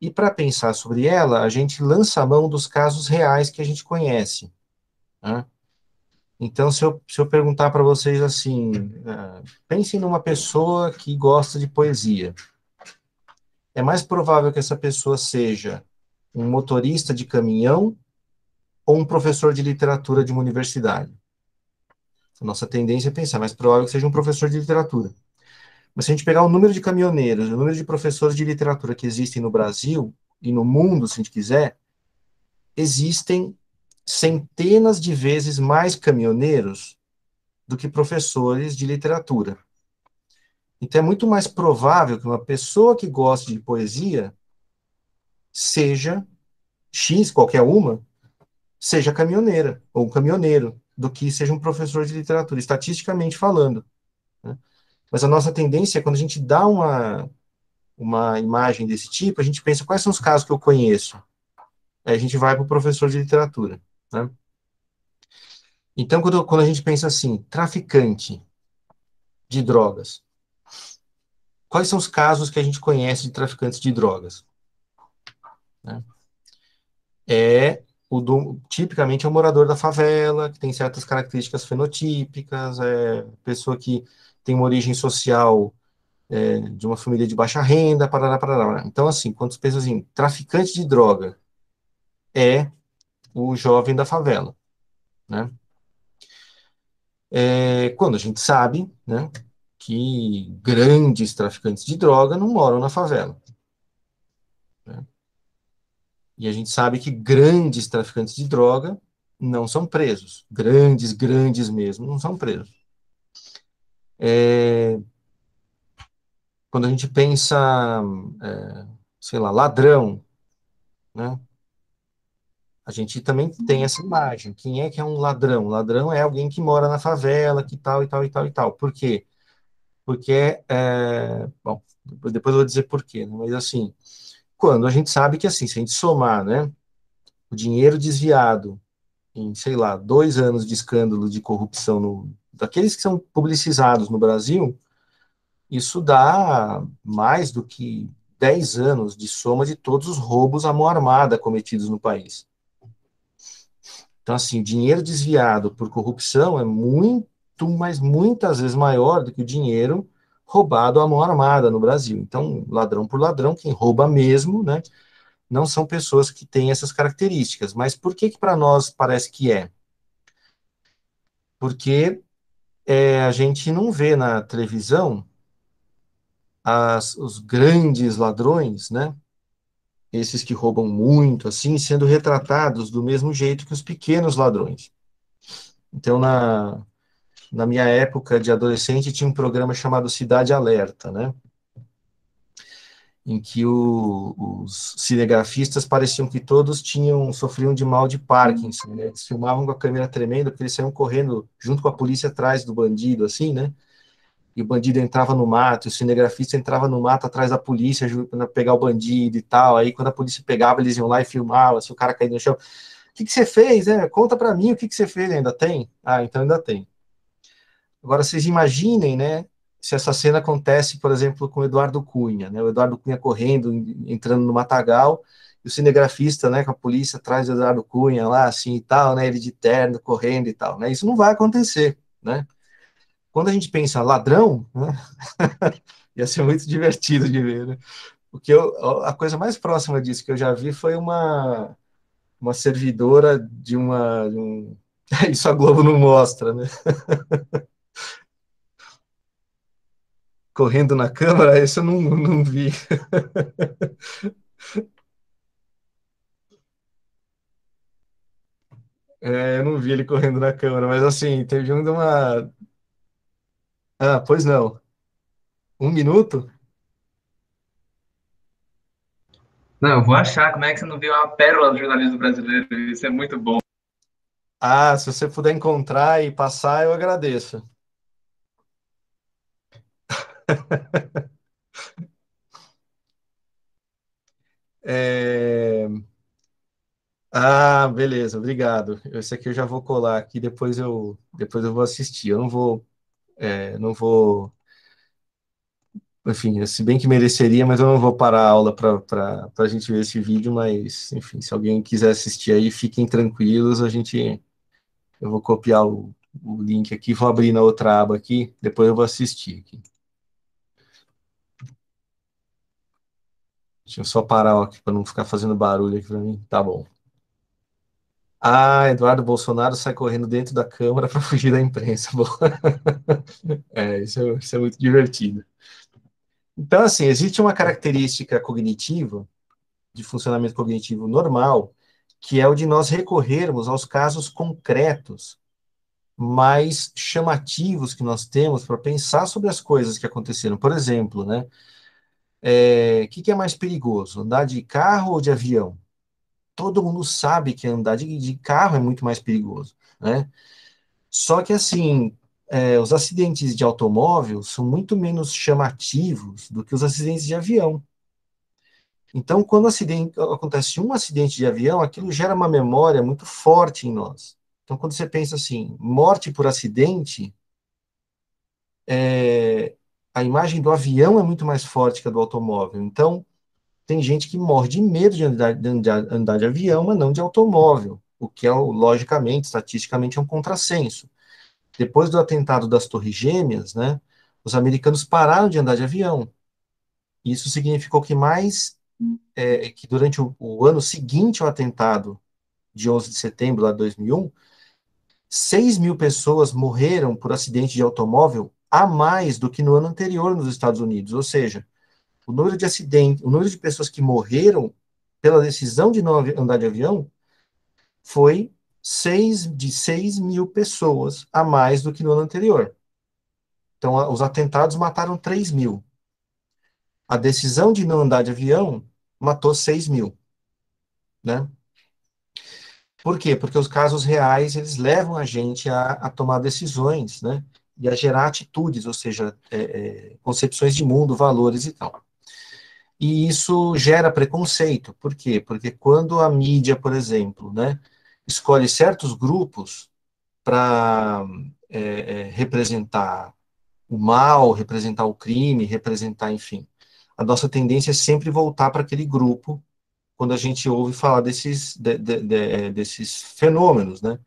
E para pensar sobre ela, a gente lança a mão dos casos reais que a gente conhece. Né? Então, se eu, se eu perguntar para vocês assim, uh, pensem numa pessoa que gosta de poesia. É mais provável que essa pessoa seja um motorista de caminhão ou um professor de literatura de uma universidade. A nossa tendência é pensar, mais provável que seja um professor de literatura. Mas se a gente pegar o número de caminhoneiros, o número de professores de literatura que existem no Brasil e no mundo, se a gente quiser, existem centenas de vezes mais caminhoneiros do que professores de literatura. Então é muito mais provável que uma pessoa que goste de poesia seja X, qualquer uma, seja caminhoneira ou caminhoneiro, do que seja um professor de literatura, estatisticamente falando. Né? Mas a nossa tendência é quando a gente dá uma, uma imagem desse tipo, a gente pensa quais são os casos que eu conheço. Aí a gente vai para o professor de literatura. Né? Então, quando, quando a gente pensa assim, traficante de drogas, quais são os casos que a gente conhece de traficantes de drogas? Né? É o do, tipicamente é o morador da favela, que tem certas características fenotípicas, é pessoa que tem uma origem social é, de uma família de baixa renda, parará, parará. Então, assim, quando você pensa assim, traficante de droga é o jovem da favela, né? É, quando a gente sabe, né, que grandes traficantes de droga não moram na favela. Né? E a gente sabe que grandes traficantes de droga não são presos. Grandes, grandes mesmo, não são presos. É, quando a gente pensa, é, sei lá, ladrão, né? A gente também tem essa imagem. Quem é que é um ladrão? Ladrão é alguém que mora na favela, que tal e tal e tal e tal. Por quê? Porque, é, bom, depois eu vou dizer por quê, né? mas assim, quando a gente sabe que, assim, se a gente somar, né, o dinheiro desviado em, sei lá, dois anos de escândalo de corrupção no, daqueles que são publicizados no Brasil, isso dá mais do que 10 anos de soma de todos os roubos à mão armada cometidos no país. Então, assim, dinheiro desviado por corrupção é muito, mas muitas vezes maior do que o dinheiro roubado à mão armada no Brasil. Então, ladrão por ladrão, quem rouba mesmo, né, não são pessoas que têm essas características. Mas por que que para nós parece que é? Porque é, a gente não vê na televisão as, os grandes ladrões, né? Esses que roubam muito, assim, sendo retratados do mesmo jeito que os pequenos ladrões. Então, na, na minha época de adolescente, tinha um programa chamado Cidade Alerta, né? Em que o, os cinegrafistas pareciam que todos tinham sofriam de mal de Parkinson, né? Eles filmavam com a câmera tremenda, porque eles saíam correndo junto com a polícia atrás do bandido, assim, né? e o bandido entrava no mato, o cinegrafista entrava no mato atrás da polícia para pegar o bandido e tal. Aí, quando a polícia pegava, eles iam lá e filmavam, se o cara caía no chão. O que, que você fez? Né? Conta para mim o que, que você fez. Ainda tem? Ah, então ainda tem. Agora, vocês imaginem, né? Se essa cena acontece, por exemplo, com o Eduardo Cunha, né? O Eduardo Cunha correndo, entrando no matagal, e o cinegrafista, né, com a polícia atrás do Eduardo Cunha lá, assim e tal, né? Ele de terno, correndo e tal, né? Isso não vai acontecer, né? Quando a gente pensa ladrão, né, ia ser muito divertido de ver, né? Porque eu, a coisa mais próxima disso que eu já vi foi uma, uma servidora de uma. De um... Isso a Globo não mostra, né? Correndo na câmera, isso eu não, não vi. É, eu não vi ele correndo na câmera, mas assim, teve um de uma, ah, pois não. Um minuto? Não, eu vou achar. Como é que você não viu uma pérola do jornalismo brasileiro? Isso é muito bom. Ah, se você puder encontrar e passar, eu agradeço. É... Ah, beleza, obrigado. Esse aqui eu já vou colar aqui, depois eu, depois eu vou assistir. Eu não vou, é, não vou enfim, se bem que mereceria, mas eu não vou parar a aula para a gente ver esse vídeo, mas, enfim, se alguém quiser assistir aí, fiquem tranquilos, a gente, eu vou copiar o, o link aqui, vou abrir na outra aba aqui, depois eu vou assistir aqui. Deixa eu só parar aqui para não ficar fazendo barulho aqui para mim. Tá bom. Ah, Eduardo Bolsonaro sai correndo dentro da Câmara para fugir da imprensa. é, isso é, isso é muito divertido. Então, assim, existe uma característica cognitiva, de funcionamento cognitivo normal, que é o de nós recorrermos aos casos concretos, mais chamativos que nós temos para pensar sobre as coisas que aconteceram. Por exemplo, né? O é, que, que é mais perigoso, andar de carro ou de avião? todo mundo sabe que andar de, de carro é muito mais perigoso, né? Só que, assim, é, os acidentes de automóvel são muito menos chamativos do que os acidentes de avião. Então, quando acidente, acontece um acidente de avião, aquilo gera uma memória muito forte em nós. Então, quando você pensa assim, morte por acidente, é, a imagem do avião é muito mais forte que a do automóvel. Então, tem gente que morre de medo de andar, de andar de avião, mas não de automóvel, o que é, logicamente, estatisticamente, é um contrassenso. Depois do atentado das Torres Gêmeas, né, os americanos pararam de andar de avião. Isso significou que mais é, que durante o, o, ano seguinte ao atentado de 11 de setembro de 2001, 6 mil pessoas morreram por acidente de automóvel a mais do que no ano anterior nos Estados Unidos. Ou seja, o número de acidentes, o número de pessoas que morreram pela decisão de não andar de avião foi seis, de 6 mil pessoas a mais do que no ano anterior. Então, os atentados mataram 3 mil. A decisão de não andar de avião matou 6 mil. Né? Por quê? Porque os casos reais, eles levam a gente a, a tomar decisões, né? E a gerar atitudes, ou seja, é, é, concepções de mundo, valores e tal. E isso gera preconceito. Por quê? Porque quando a mídia, por exemplo, né, escolhe certos grupos para é, é, representar o mal, representar o crime, representar, enfim. A nossa tendência é sempre voltar para aquele grupo quando a gente ouve falar desses, de, de, de, desses fenômenos, né?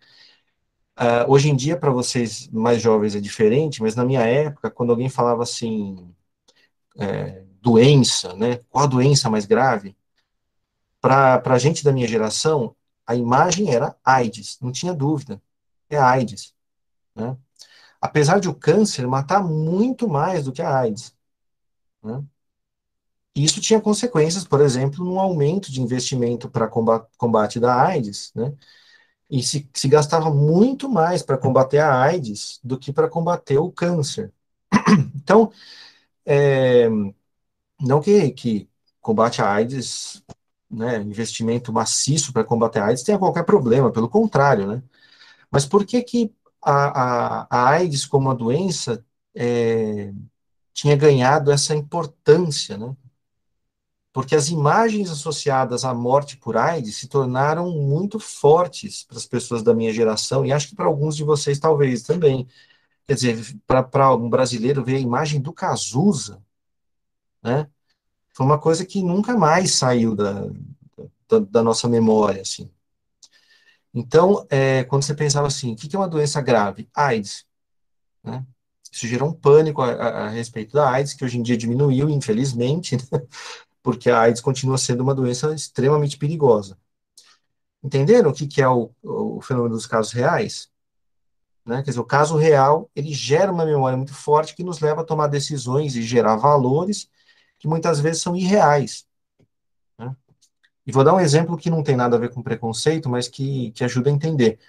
Uh, hoje em dia, para vocês mais jovens é diferente, mas na minha época, quando alguém falava assim, é, doença, né? Qual a doença mais grave? Para a gente da minha geração, a imagem era AIDS, não tinha dúvida. É AIDS. Né? Apesar de o câncer matar muito mais do que a AIDS. Né? Isso tinha consequências, por exemplo, no aumento de investimento para combate, combate da AIDS, né? E se, se gastava muito mais para combater a AIDS do que para combater o câncer. Então, é, não que, que combate a AIDS né, investimento maciço para combater a AIDS tenha qualquer problema, pelo contrário, né? Mas por que que a, a, a AIDS como uma doença é, tinha ganhado essa importância, né? Porque as imagens associadas à morte por AIDS se tornaram muito fortes para as pessoas da minha geração, e acho que para alguns de vocês talvez também. Quer dizer, para um brasileiro ver a imagem do Cazuza, né? foi uma coisa que nunca mais saiu da, da, da nossa memória, assim. Então, é, quando você pensava assim, o que é uma doença grave? AIDS. Né? Isso gerou um pânico a, a, a, respeito da AIDS, que hoje em dia diminuiu, infelizmente, né? Porque a AIDS continua sendo uma doença extremamente perigosa. Entenderam o que, que é o, o fenômeno dos casos reais? Né? Quer dizer, o caso real, ele gera uma memória muito forte que nos leva a tomar decisões e gerar valores que muitas vezes são irreais. Né? E vou dar um exemplo que não tem nada a ver com preconceito, mas que, que ajuda a entender.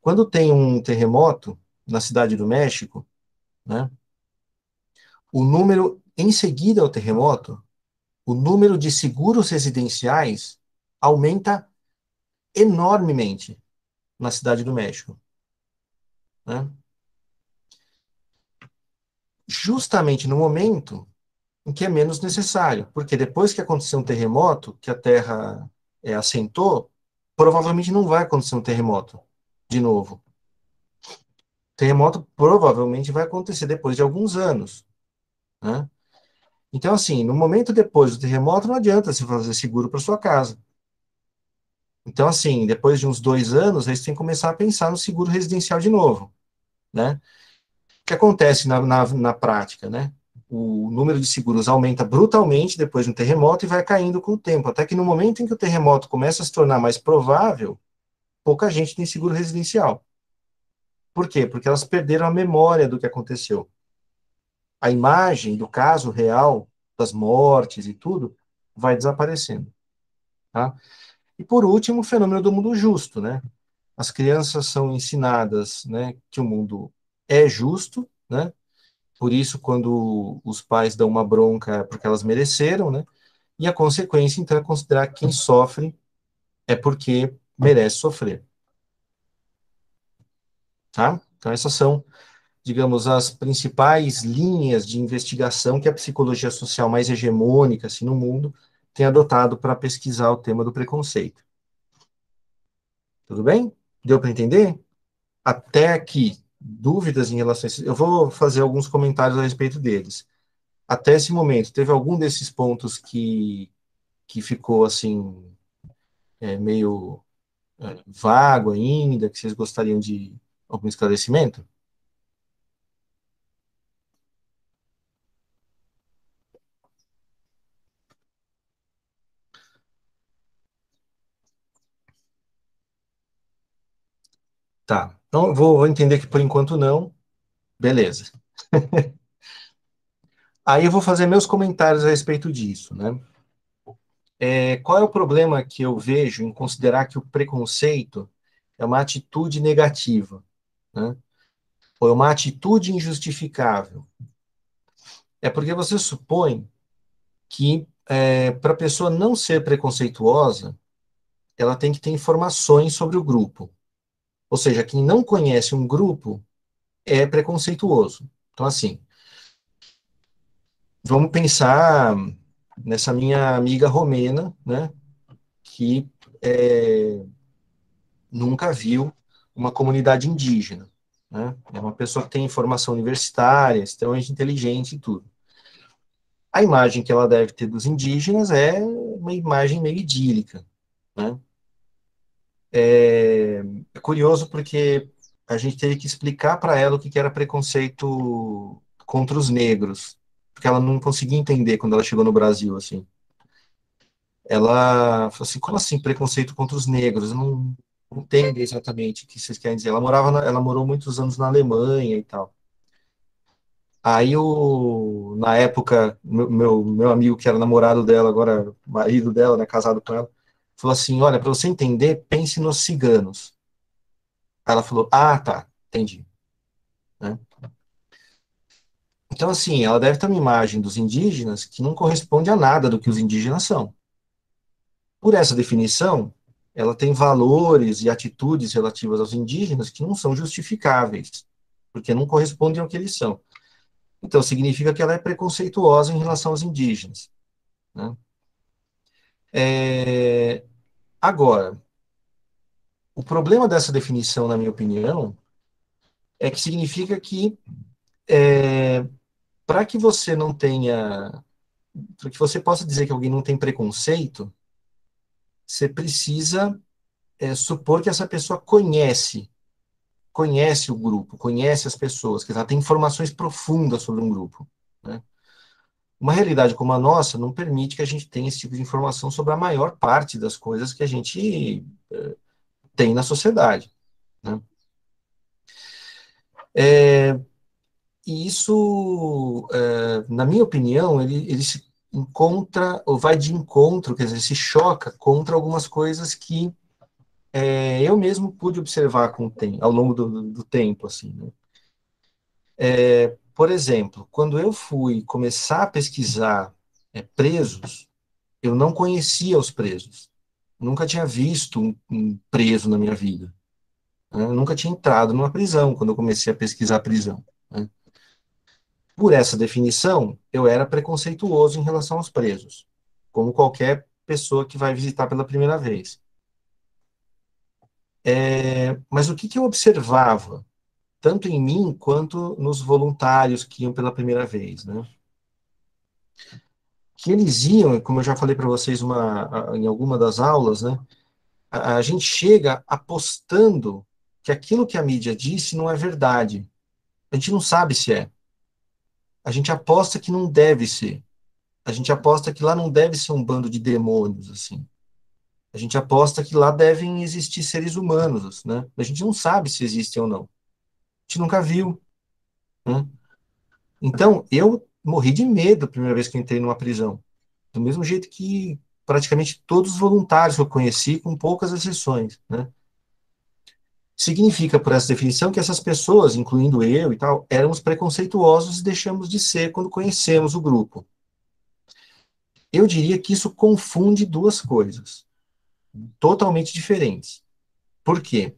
Quando tem um terremoto na cidade do México, né, o número, em seguida ao terremoto, o número de seguros residenciais aumenta enormemente na cidade do México. Né? Justamente no momento em que é menos necessário, porque depois que acontecer um terremoto, que a Terra é, assentou, provavelmente não vai acontecer um terremoto de novo. Terremoto provavelmente vai acontecer depois de alguns anos, né? Então, assim, no momento depois do terremoto, não adianta você fazer seguro para sua casa. Então, assim, depois de uns dois anos, eles têm que começar a pensar no seguro residencial de novo, né? O que acontece na, na, na prática, né? o número de seguros aumenta brutalmente depois de um terremoto e vai caindo com o tempo, até que no momento em que o terremoto começa a se tornar mais provável, pouca gente tem seguro residencial. Por quê? Porque elas perderam a memória do que aconteceu. A imagem do caso real, das mortes e tudo, vai desaparecendo. Tá? E por último, o fenômeno do mundo justo, né? As crianças são ensinadas, né, que o mundo é justo, né? Por isso, quando os pais dão uma bronca, é porque elas mereceram, né? E a consequência, então, é considerar que quem sofre é porque merece sofrer. Tá? Então, essas são, digamos, as principais linhas de investigação que a psicologia social mais hegemônica assim, no mundo tem adotado para pesquisar o tema do preconceito. Tudo bem? Deu para entender? Até aqui, dúvidas em relação a isso? Eu vou fazer alguns comentários a respeito deles. Até esse momento, teve algum desses pontos que, que ficou assim, é, meio é, vago ainda, que vocês gostariam de algum esclarecimento? Tá, então vou, vou entender que por enquanto não. Beleza. Aí eu vou fazer meus comentários a respeito disso, né? É, qual é o problema que eu vejo em considerar que o preconceito é uma atitude negativa, né? Ou é uma atitude injustificável? É porque você supõe que é, para a pessoa não ser preconceituosa, ela tem que ter informações sobre o grupo. Ou seja, quem não conhece um grupo é preconceituoso. Então, assim, vamos pensar nessa minha amiga romena, né, que é, nunca viu uma comunidade indígena. Né? É uma pessoa que tem formação universitária, extremamente inteligente e tudo. A imagem que ela deve ter dos indígenas é uma imagem meio idílica. Né? É, é curioso porque a gente teve que explicar para ela o que era preconceito contra os negros, porque ela não conseguia entender quando ela chegou no Brasil, assim. Ela falou assim, como assim preconceito contra os negros? Eu não, entendo exatamente o que vocês querem dizer. Ela morava, na, ela morou muitos anos na Alemanha e tal. Aí, o, na época, meu, meu, meu amigo que era namorado dela, agora marido dela, né, casado com ela, falou assim: Olha, para você entender, pense nos ciganos. Ela falou: Ah, tá, entendi. Né? Então, assim, ela deve ter uma imagem dos indígenas que não corresponde a nada do que os indígenas são. Por essa definição, ela tem valores e atitudes relativas aos indígenas que não são justificáveis, porque não correspondem ao que eles são. Então, significa que ela é preconceituosa em relação aos indígenas. Né? É, agora, o problema dessa definição, na minha opinião, é que significa que é, para que você não tenha, para que você possa dizer que alguém não tem preconceito, você precisa é, supor que essa pessoa conhece, conhece o grupo, conhece as pessoas, que ela tem informações profundas sobre um grupo. Né? Uma realidade como a nossa não permite que a gente tenha esse tipo de informação sobre a maior parte das coisas que a gente é, tem na sociedade. Né? É, e isso, é, na minha opinião, ele, ele se encontra, ou vai de encontro, quer dizer, se choca contra algumas coisas que é, eu mesmo pude observar com o tempo, ao longo do, do tempo, assim, né? É, por exemplo, quando eu fui começar a pesquisar é, presos, eu não conhecia os presos. Nunca tinha visto um, um preso na minha vida. Né? Nunca tinha entrado numa prisão quando eu comecei a pesquisar a prisão. Né? Por essa definição, eu era preconceituoso em relação aos presos, como qualquer pessoa que vai visitar pela primeira vez. É, mas o que, que eu observava tanto em mim quanto nos voluntários que iam pela primeira vez, né? Que eles iam, como eu já falei para vocês uma, em alguma das aulas, né? A, a gente chega apostando que aquilo que a mídia disse não é verdade. A gente não sabe se é. A gente aposta que não deve ser. A gente aposta que lá não deve ser um bando de demônios, assim. A gente aposta que lá devem existir seres humanos, né? A gente não sabe se existem ou não gente nunca viu. Né? Então, eu morri de medo a primeira vez que entrei numa prisão. Do mesmo jeito que praticamente todos os voluntários que eu conheci, com poucas exceções. Né? Significa, por essa definição, que essas pessoas, incluindo eu e tal, éramos preconceituosos e deixamos de ser quando conhecemos o grupo. Eu diria que isso confunde duas coisas. totalmente diferentes. Por quê?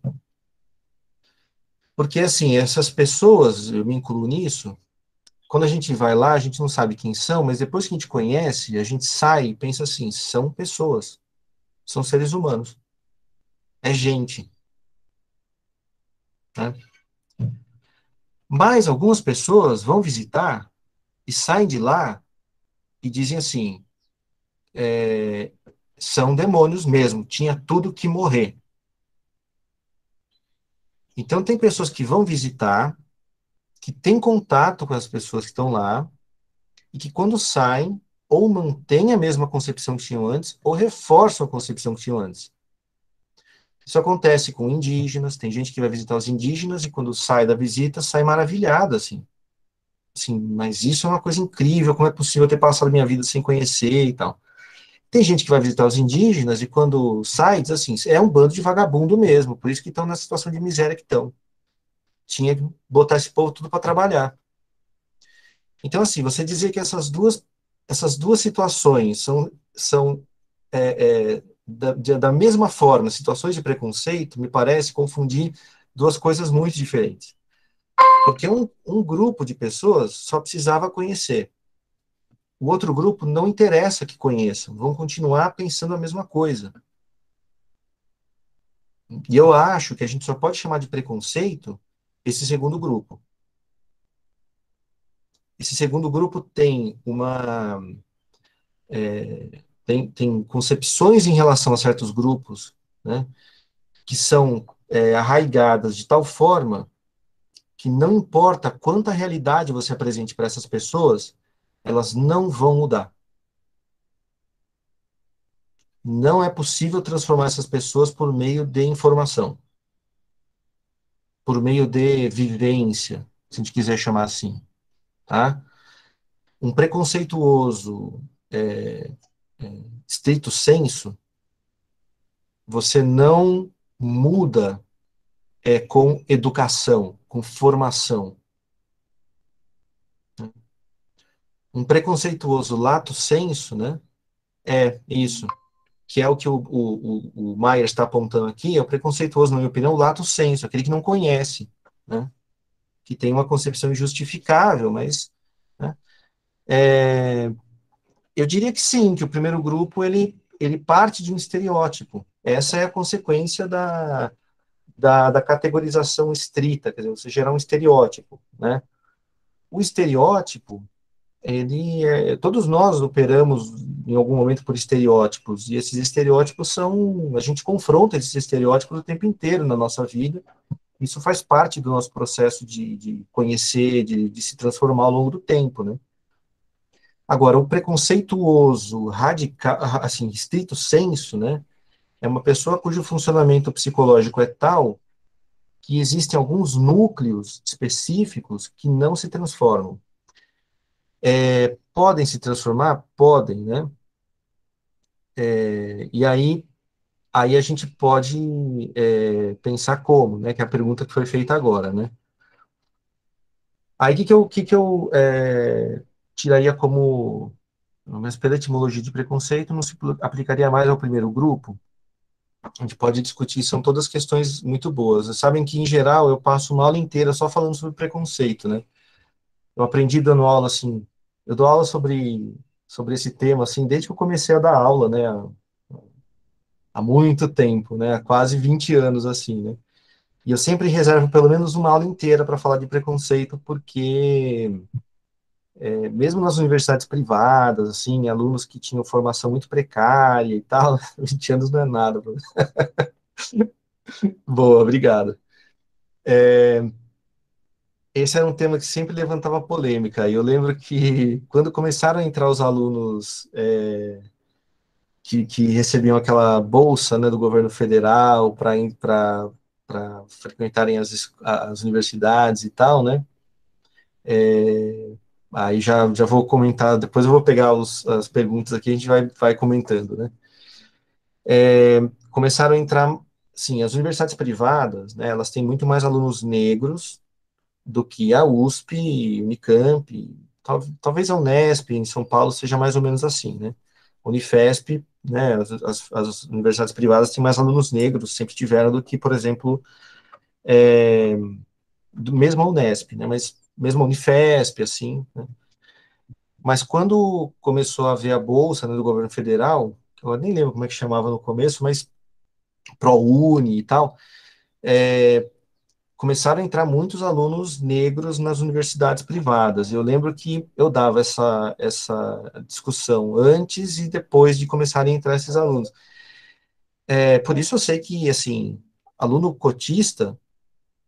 Porque, assim, essas pessoas, eu me incluo nisso, quando a gente vai lá, a gente não sabe quem são, mas depois que a gente conhece, a gente sai e pensa assim: são pessoas, são seres humanos, é gente. Né? Mas algumas pessoas vão visitar e saem de lá e dizem assim: é, são demônios mesmo, tinha tudo que morrer. Então, tem pessoas que vão visitar, que têm contato com as pessoas que estão lá, e que quando saem, ou mantêm a mesma concepção que tinham antes, ou reforçam a concepção que tinham antes. Isso acontece com indígenas, tem gente que vai visitar os indígenas e quando sai da visita, sai maravilhado, assim. Assim, mas isso é uma coisa incrível, como é possível ter passado minha vida sem conhecer e tal. Tem gente que vai visitar os indígenas e quando sai, diz assim, é um bando de vagabundo mesmo, por isso que estão na situação de miséria que estão. Tinha que botar esse povo tudo para trabalhar. Então, assim, você dizer que essas duas, essas duas situações são, são é, é, da, de, da mesma forma, situações de preconceito, me parece confundir duas coisas muito diferentes. Porque um, um grupo de pessoas só precisava conhecer o outro grupo não interessa que conheçam, vão continuar pensando a mesma coisa. E eu acho que a gente só pode chamar de preconceito esse segundo grupo. Esse segundo grupo tem uma. É, tem, tem concepções em relação a certos grupos, né, que são é, arraigadas de tal forma que não importa quanta realidade você apresente para essas pessoas, elas não vão mudar. Não é possível transformar essas pessoas por meio de informação, por meio de vivência, se a gente quiser chamar assim, tá? Um preconceituoso, é, é, estrito senso, você não muda é, com educação, com formação. Um preconceituoso lato senso, né? É isso, que é o que o, o, o, o está apontando aqui, é o preconceituoso, na minha opinião, o lato senso, aquele que não conhece, né? Que tem uma concepção injustificável, mas... Né? É, eu diria que sim, que o primeiro grupo, ele, ele parte de um estereótipo. Essa é a consequência da, da, da categorização estrita, quer dizer, você gerar um estereótipo, né? O estereótipo, ele é, todos nós operamos em algum momento por estereótipos e esses estereótipos são a gente confronta esses estereótipos o tempo inteiro na nossa vida. Isso faz parte do nosso processo de, de conhecer de, de, se transformar ao longo do tempo né? Agora o preconceituoso radical assim estrito senso né é uma pessoa cujo funcionamento psicológico é tal que existem alguns núcleos específicos que não se transformam é, podem se transformar? Podem, né? É, e aí, aí a gente pode é, pensar como, né? Que é a pergunta que foi feita agora, né? Aí, o que, que eu, que que eu é, tiraria como, mas pela etimologia de preconceito, não se aplicaria mais ao primeiro grupo? A gente pode discutir, são todas questões muito boas. Sabem que, em geral, eu passo uma aula inteira só falando sobre preconceito, né? Eu aprendi dando aula, assim, eu dou aula sobre, sobre esse tema, assim, desde que eu comecei a dar aula, né, há, muito tempo, né, há quase 20 anos, assim, né, e eu sempre reservo pelo menos uma aula inteira para falar de preconceito, porque é, mesmo nas universidades privadas, assim, alunos que tinham formação muito precária e tal, 20 anos não é nada. Boa, obrigado. É, esse era um tema que sempre levantava polêmica. E eu lembro que quando começaram a entrar os alunos é, que, que, recebiam aquela bolsa né, do governo federal para frequentarem as, as universidades e tal, né? É, aí já, já vou comentar, depois eu vou pegar os, as perguntas aqui, a gente vai, vai comentando, né? É, começaram a entrar, sim, as universidades privadas, né, elas têm muito mais alunos negros do que a USP, Unicamp, tal, talvez a Unesp em São Paulo seja mais ou menos assim, né? Unifesp, né, as, as, universidades privadas têm mais alunos negros, sempre tiveram, do que, por exemplo, é, do mesmo a Unesp, né, mas mesmo a Unifesp, assim, né. Mas quando começou a haver a bolsa né, do governo federal, eu nem lembro como é que chamava no começo, mas ProUni e tal, é, começaram a entrar muitos alunos negros nas universidades privadas. Eu lembro que eu dava essa, essa discussão antes e depois de começarem a entrar esses alunos. É, por isso eu sei que, assim, aluno cotista,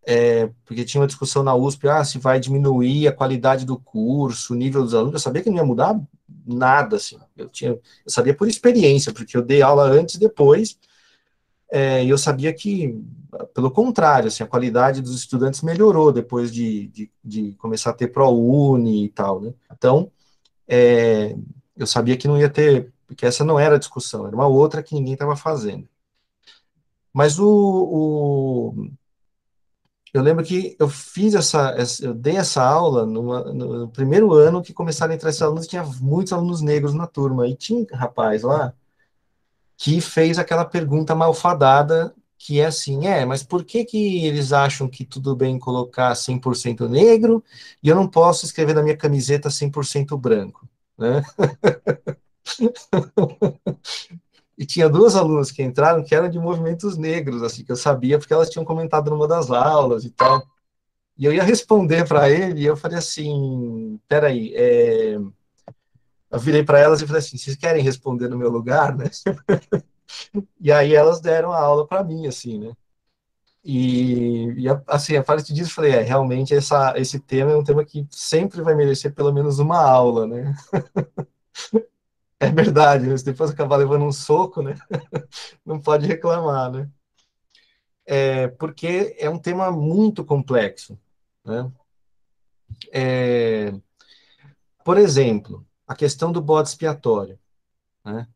é, porque tinha uma discussão na USP, ah, se vai diminuir a qualidade do curso, o nível dos alunos, eu sabia que não ia mudar nada, assim, eu tinha, eu sabia por experiência, porque eu dei aula antes e depois, é, eu sabia que pelo contrário, assim, a qualidade dos estudantes melhorou depois de, de, de começar a ter ProUni e tal, né? Então, é, eu sabia que não ia ter, porque essa não era a discussão, era uma outra que ninguém estava fazendo. Mas o, o, eu lembro que eu fiz essa, eu dei essa aula numa, no primeiro ano que começaram a entrar esses alunos, tinha muitos alunos negros na turma, e tinha um rapaz lá que fez aquela pergunta malfadada que é assim, é, mas por que que eles acham que tudo bem colocar 100% negro e eu não posso escrever na minha camiseta 100% branco, né? e tinha duas alunas que entraram que eram de movimentos negros, assim, que eu sabia porque elas tinham comentado numa das aulas e tal. E eu ia responder para ele e eu falei assim, peraí, é... eu virei para elas e falei assim, vocês querem responder no meu lugar, né? E aí elas deram a aula para mim, assim, né? E, e, assim, a partir disso, eu falei, é, realmente essa, esse tema é um tema que sempre vai merecer pelo menos uma aula, né? é verdade, né? Se depois acabar levando um soco, né? Não pode reclamar, né? É, porque é um tema muito complexo, né? É, por exemplo, a questão do bode expiatório, né?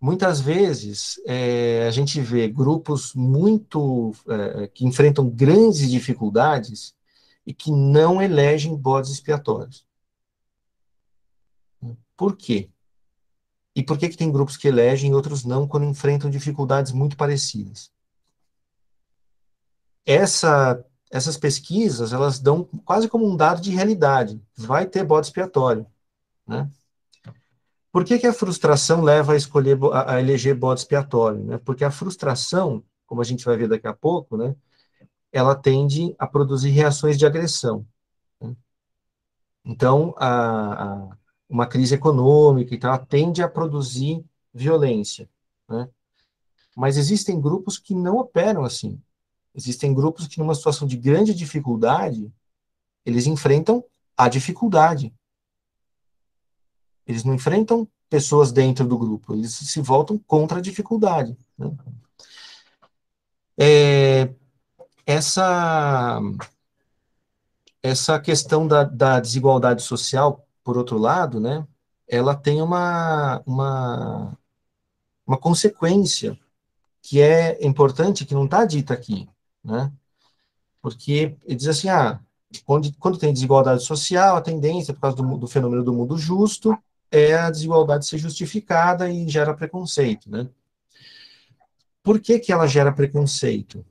Muitas vezes é, a gente vê grupos muito é, que enfrentam grandes dificuldades e que não elegem bodes expiatórios. Por quê? E por que, que tem grupos que elegem e outros não quando enfrentam dificuldades muito parecidas? Essa, essas pesquisas, elas dão quase como um dado de realidade. Vai ter bode expiatório. Né? Por que, que a frustração leva a escolher a, eleger bode expiatório? Né? Porque a frustração, como a gente vai ver daqui a pouco, né, ela tende a produzir reações de agressão. Né? Então, a, a, uma crise econômica então, ela tende a produzir violência. Né? Mas existem grupos que não operam assim. Existem grupos que, numa situação de grande dificuldade, eles enfrentam a dificuldade. Eles não enfrentam pessoas dentro do grupo, eles se voltam contra a dificuldade. Né? É, essa, essa questão da, da, desigualdade social, por outro lado, né, ela tem uma, uma, uma consequência que é importante, que não está dita aqui, né? Porque ele diz assim, ah, quando, quando tem desigualdade social, a tendência, por causa do, do fenômeno do mundo justo, é a desigualdade ser justificada e gera preconceito, né? Por que, que ela gera preconceito?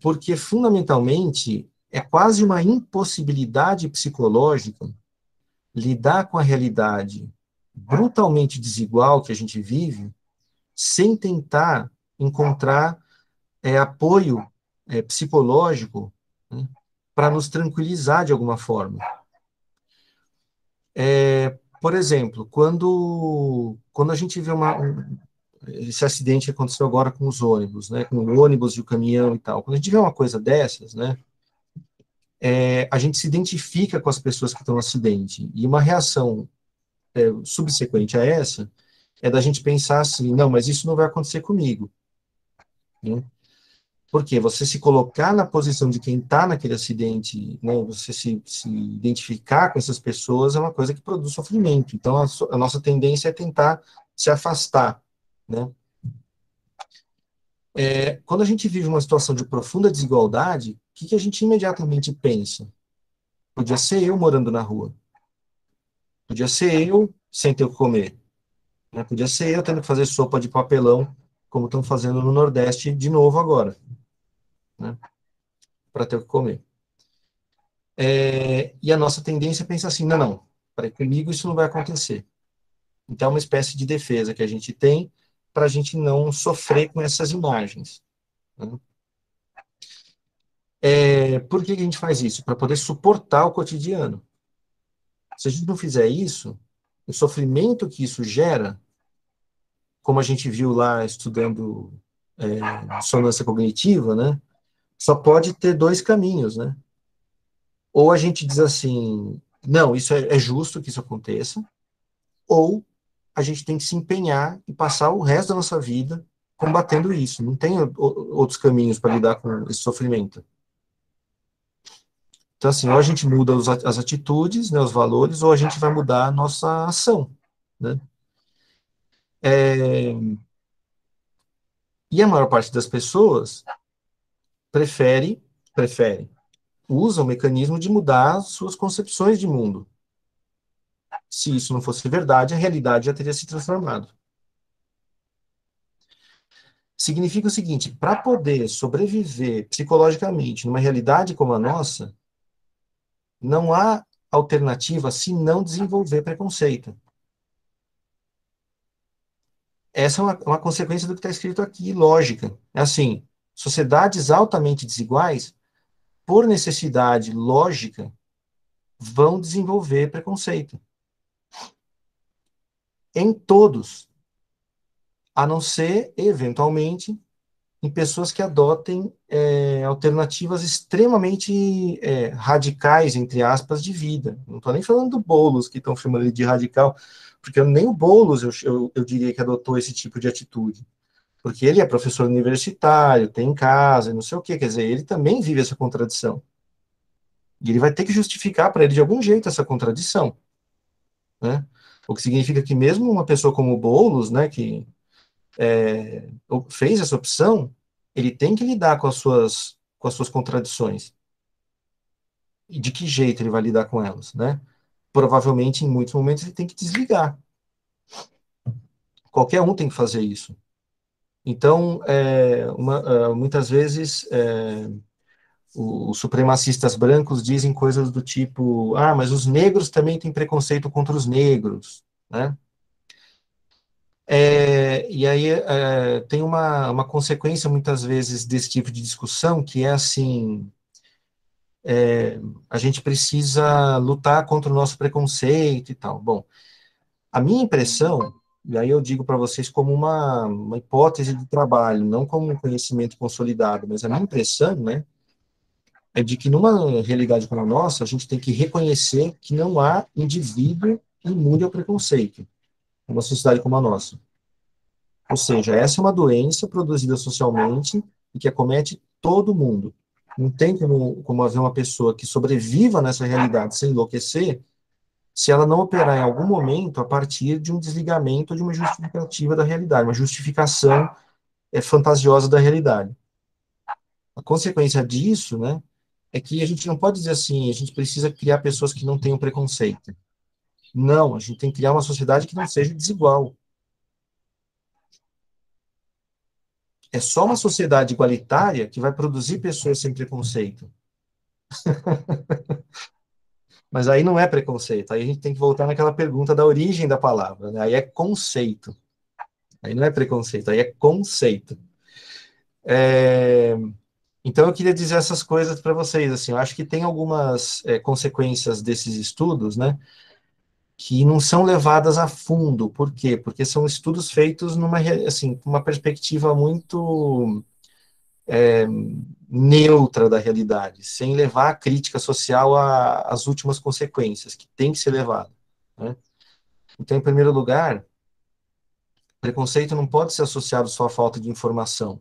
Porque, fundamentalmente, é quase uma impossibilidade psicológica lidar com a realidade brutalmente desigual que a gente vive sem tentar encontrar é, apoio é, psicológico né, para nos tranquilizar de alguma forma. É, por exemplo, quando, quando a gente vê uma, um, esse acidente que aconteceu agora com os ônibus, né, com o ônibus e o caminhão e tal, quando a gente vê uma coisa dessas, né, é, a gente se identifica com as pessoas que estão no acidente, e uma reação é, subsequente a essa é da gente pensar assim, não, mas isso não vai acontecer comigo. Né? Porque você se colocar na posição de quem está naquele acidente, né, você se, se, identificar com essas pessoas é uma coisa que produz sofrimento. Então, a, a nossa tendência é tentar se afastar, né? É, quando a gente vive uma situação de profunda desigualdade, o que, que a gente imediatamente pensa? Podia ser eu morando na rua. Podia ser eu sem ter o que comer. Né? Podia ser eu tendo que fazer sopa de papelão, como estão fazendo no Nordeste de novo agora, né? para ter o que comer. É, e a nossa tendência é pensar assim, não, não, para comigo isso não vai acontecer. Então, é uma espécie de defesa que a gente tem para a gente não sofrer com essas imagens. Né? É, por que a gente faz isso? Para poder suportar o cotidiano. Se a gente não fizer isso, o sofrimento que isso gera, como a gente viu lá estudando é, sonância cognitiva, né, só pode ter dois caminhos, né? Ou a gente diz assim, não, isso é, é justo que isso aconteça, ou a gente tem que se empenhar e passar o resto da nossa vida combatendo isso. Não tem outros caminhos para lidar com esse sofrimento. Então, assim, ou a gente muda as atitudes, né, os valores, ou a gente vai mudar a nossa ação, né? É... E a maior parte das pessoas prefere, prefere, usa o mecanismo de mudar suas concepções de mundo. Se isso não fosse verdade, a realidade já teria se transformado. Significa o seguinte: para poder sobreviver psicologicamente numa realidade como a nossa, não há alternativa se não desenvolver preconceito. Essa é uma, uma consequência do que está escrito aqui, lógica. É assim, sociedades altamente desiguais, por necessidade lógica, vão desenvolver preconceito em todos, a não ser, eventualmente, em pessoas que adotem é, alternativas extremamente é, radicais, entre aspas, de vida. Não estou nem falando do Boulos, que estão chamando ele de radical, porque nem o Boulos eu, eu, eu, diria que adotou esse tipo de atitude. Porque ele é professor universitário, tem casa, não sei o quê, quer dizer, ele também vive essa contradição. E ele vai ter que justificar para ele de algum jeito essa contradição. Né? O que significa que mesmo uma pessoa como o Boulos, né, que é, fez essa opção, ele tem que lidar com as suas, com as suas contradições. E de que jeito ele vai lidar com elas, né? Provavelmente, em muitos momentos, ele tem que desligar. Qualquer um tem que fazer isso. Então, é, uma, é, muitas vezes, é, os supremacistas brancos dizem coisas do tipo: ah, mas os negros também têm preconceito contra os negros, né? É, e aí é, tem uma, uma consequência muitas vezes desse tipo de discussão que é assim: é, a gente precisa lutar contra o nosso preconceito e tal. Bom, a minha impressão, e aí eu digo para vocês como uma, uma hipótese de trabalho, não como um conhecimento consolidado, mas a minha impressão, né, é de que numa realidade como a nossa, a gente tem que reconhecer que não há indivíduo imune ao preconceito, numa sociedade como a nossa. Ou seja, essa é uma doença produzida socialmente e que acomete todo mundo. Não tem como, como haver uma pessoa que sobreviva nessa realidade sem enlouquecer se ela não operar em algum momento a partir de um desligamento de uma justificativa da realidade, uma justificação é, fantasiosa da realidade. A consequência disso, né, é que a gente não pode dizer assim, a gente precisa criar pessoas que não tenham preconceito. Não, a gente tem que criar uma sociedade que não seja desigual. É só uma sociedade igualitária que vai produzir pessoas sem preconceito. Mas aí não é preconceito, aí a gente tem que voltar naquela pergunta da origem da palavra, né? aí é conceito. Aí não é preconceito, aí é conceito. É... Então, eu queria dizer essas coisas para vocês, assim, eu acho que tem algumas é, consequências desses estudos, né, que não são levadas a fundo, por quê? Porque são estudos feitos numa, assim, uma perspectiva muito é, neutra da realidade, sem levar a crítica social às últimas consequências, que tem que ser levada, né? Então, em primeiro lugar, preconceito não pode ser associado só à falta de informação,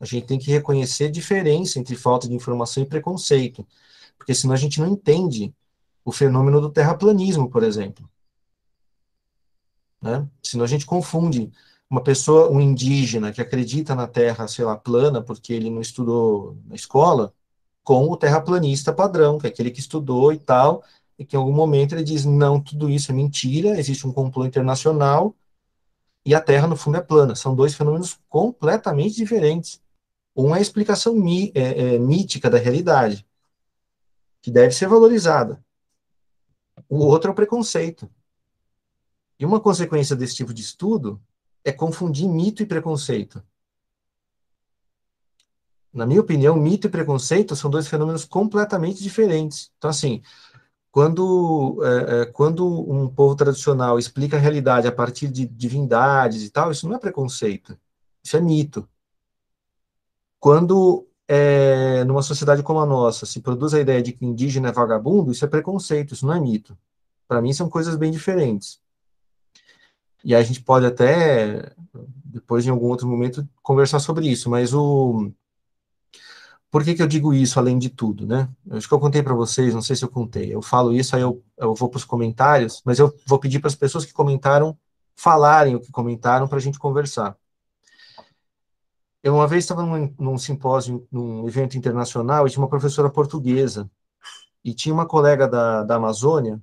a gente tem que reconhecer a diferença entre falta de informação e preconceito, porque senão a gente não entende o fenômeno do terraplanismo, por exemplo. Né? Senão a gente confunde uma pessoa, um indígena que acredita na Terra, sei lá, plana, porque ele não estudou na escola, com o terraplanista padrão, que é aquele que estudou e tal, e que em algum momento ele diz, não, tudo isso é mentira, existe um complô internacional, e a Terra, no fundo, é plana. São dois fenômenos completamente diferentes. Um é a explicação mí é, é, mítica da realidade, que deve ser valorizada. O outro é o preconceito. E uma consequência desse tipo de estudo é confundir mito e preconceito. Na minha opinião, mito e preconceito são dois fenômenos completamente diferentes. Então, assim, quando, é, é, quando um povo tradicional explica a realidade a partir de divindades e tal, isso não é preconceito, isso é mito. Quando, é, numa sociedade como a nossa, se produz a ideia de que indígena é vagabundo, isso é preconceito, isso não é mito. Para mim, são coisas bem diferentes. E a gente pode até, depois, em algum outro momento, conversar sobre isso, mas o por que, que eu digo isso, além de tudo, né? Acho que eu contei para vocês, não sei se eu contei. Eu falo isso, aí eu, eu vou para os comentários, mas eu vou pedir para as pessoas que comentaram falarem o que comentaram para a gente conversar. Eu uma vez estava num, num simpósio, num evento internacional, e tinha uma professora portuguesa, e tinha uma colega da, da Amazônia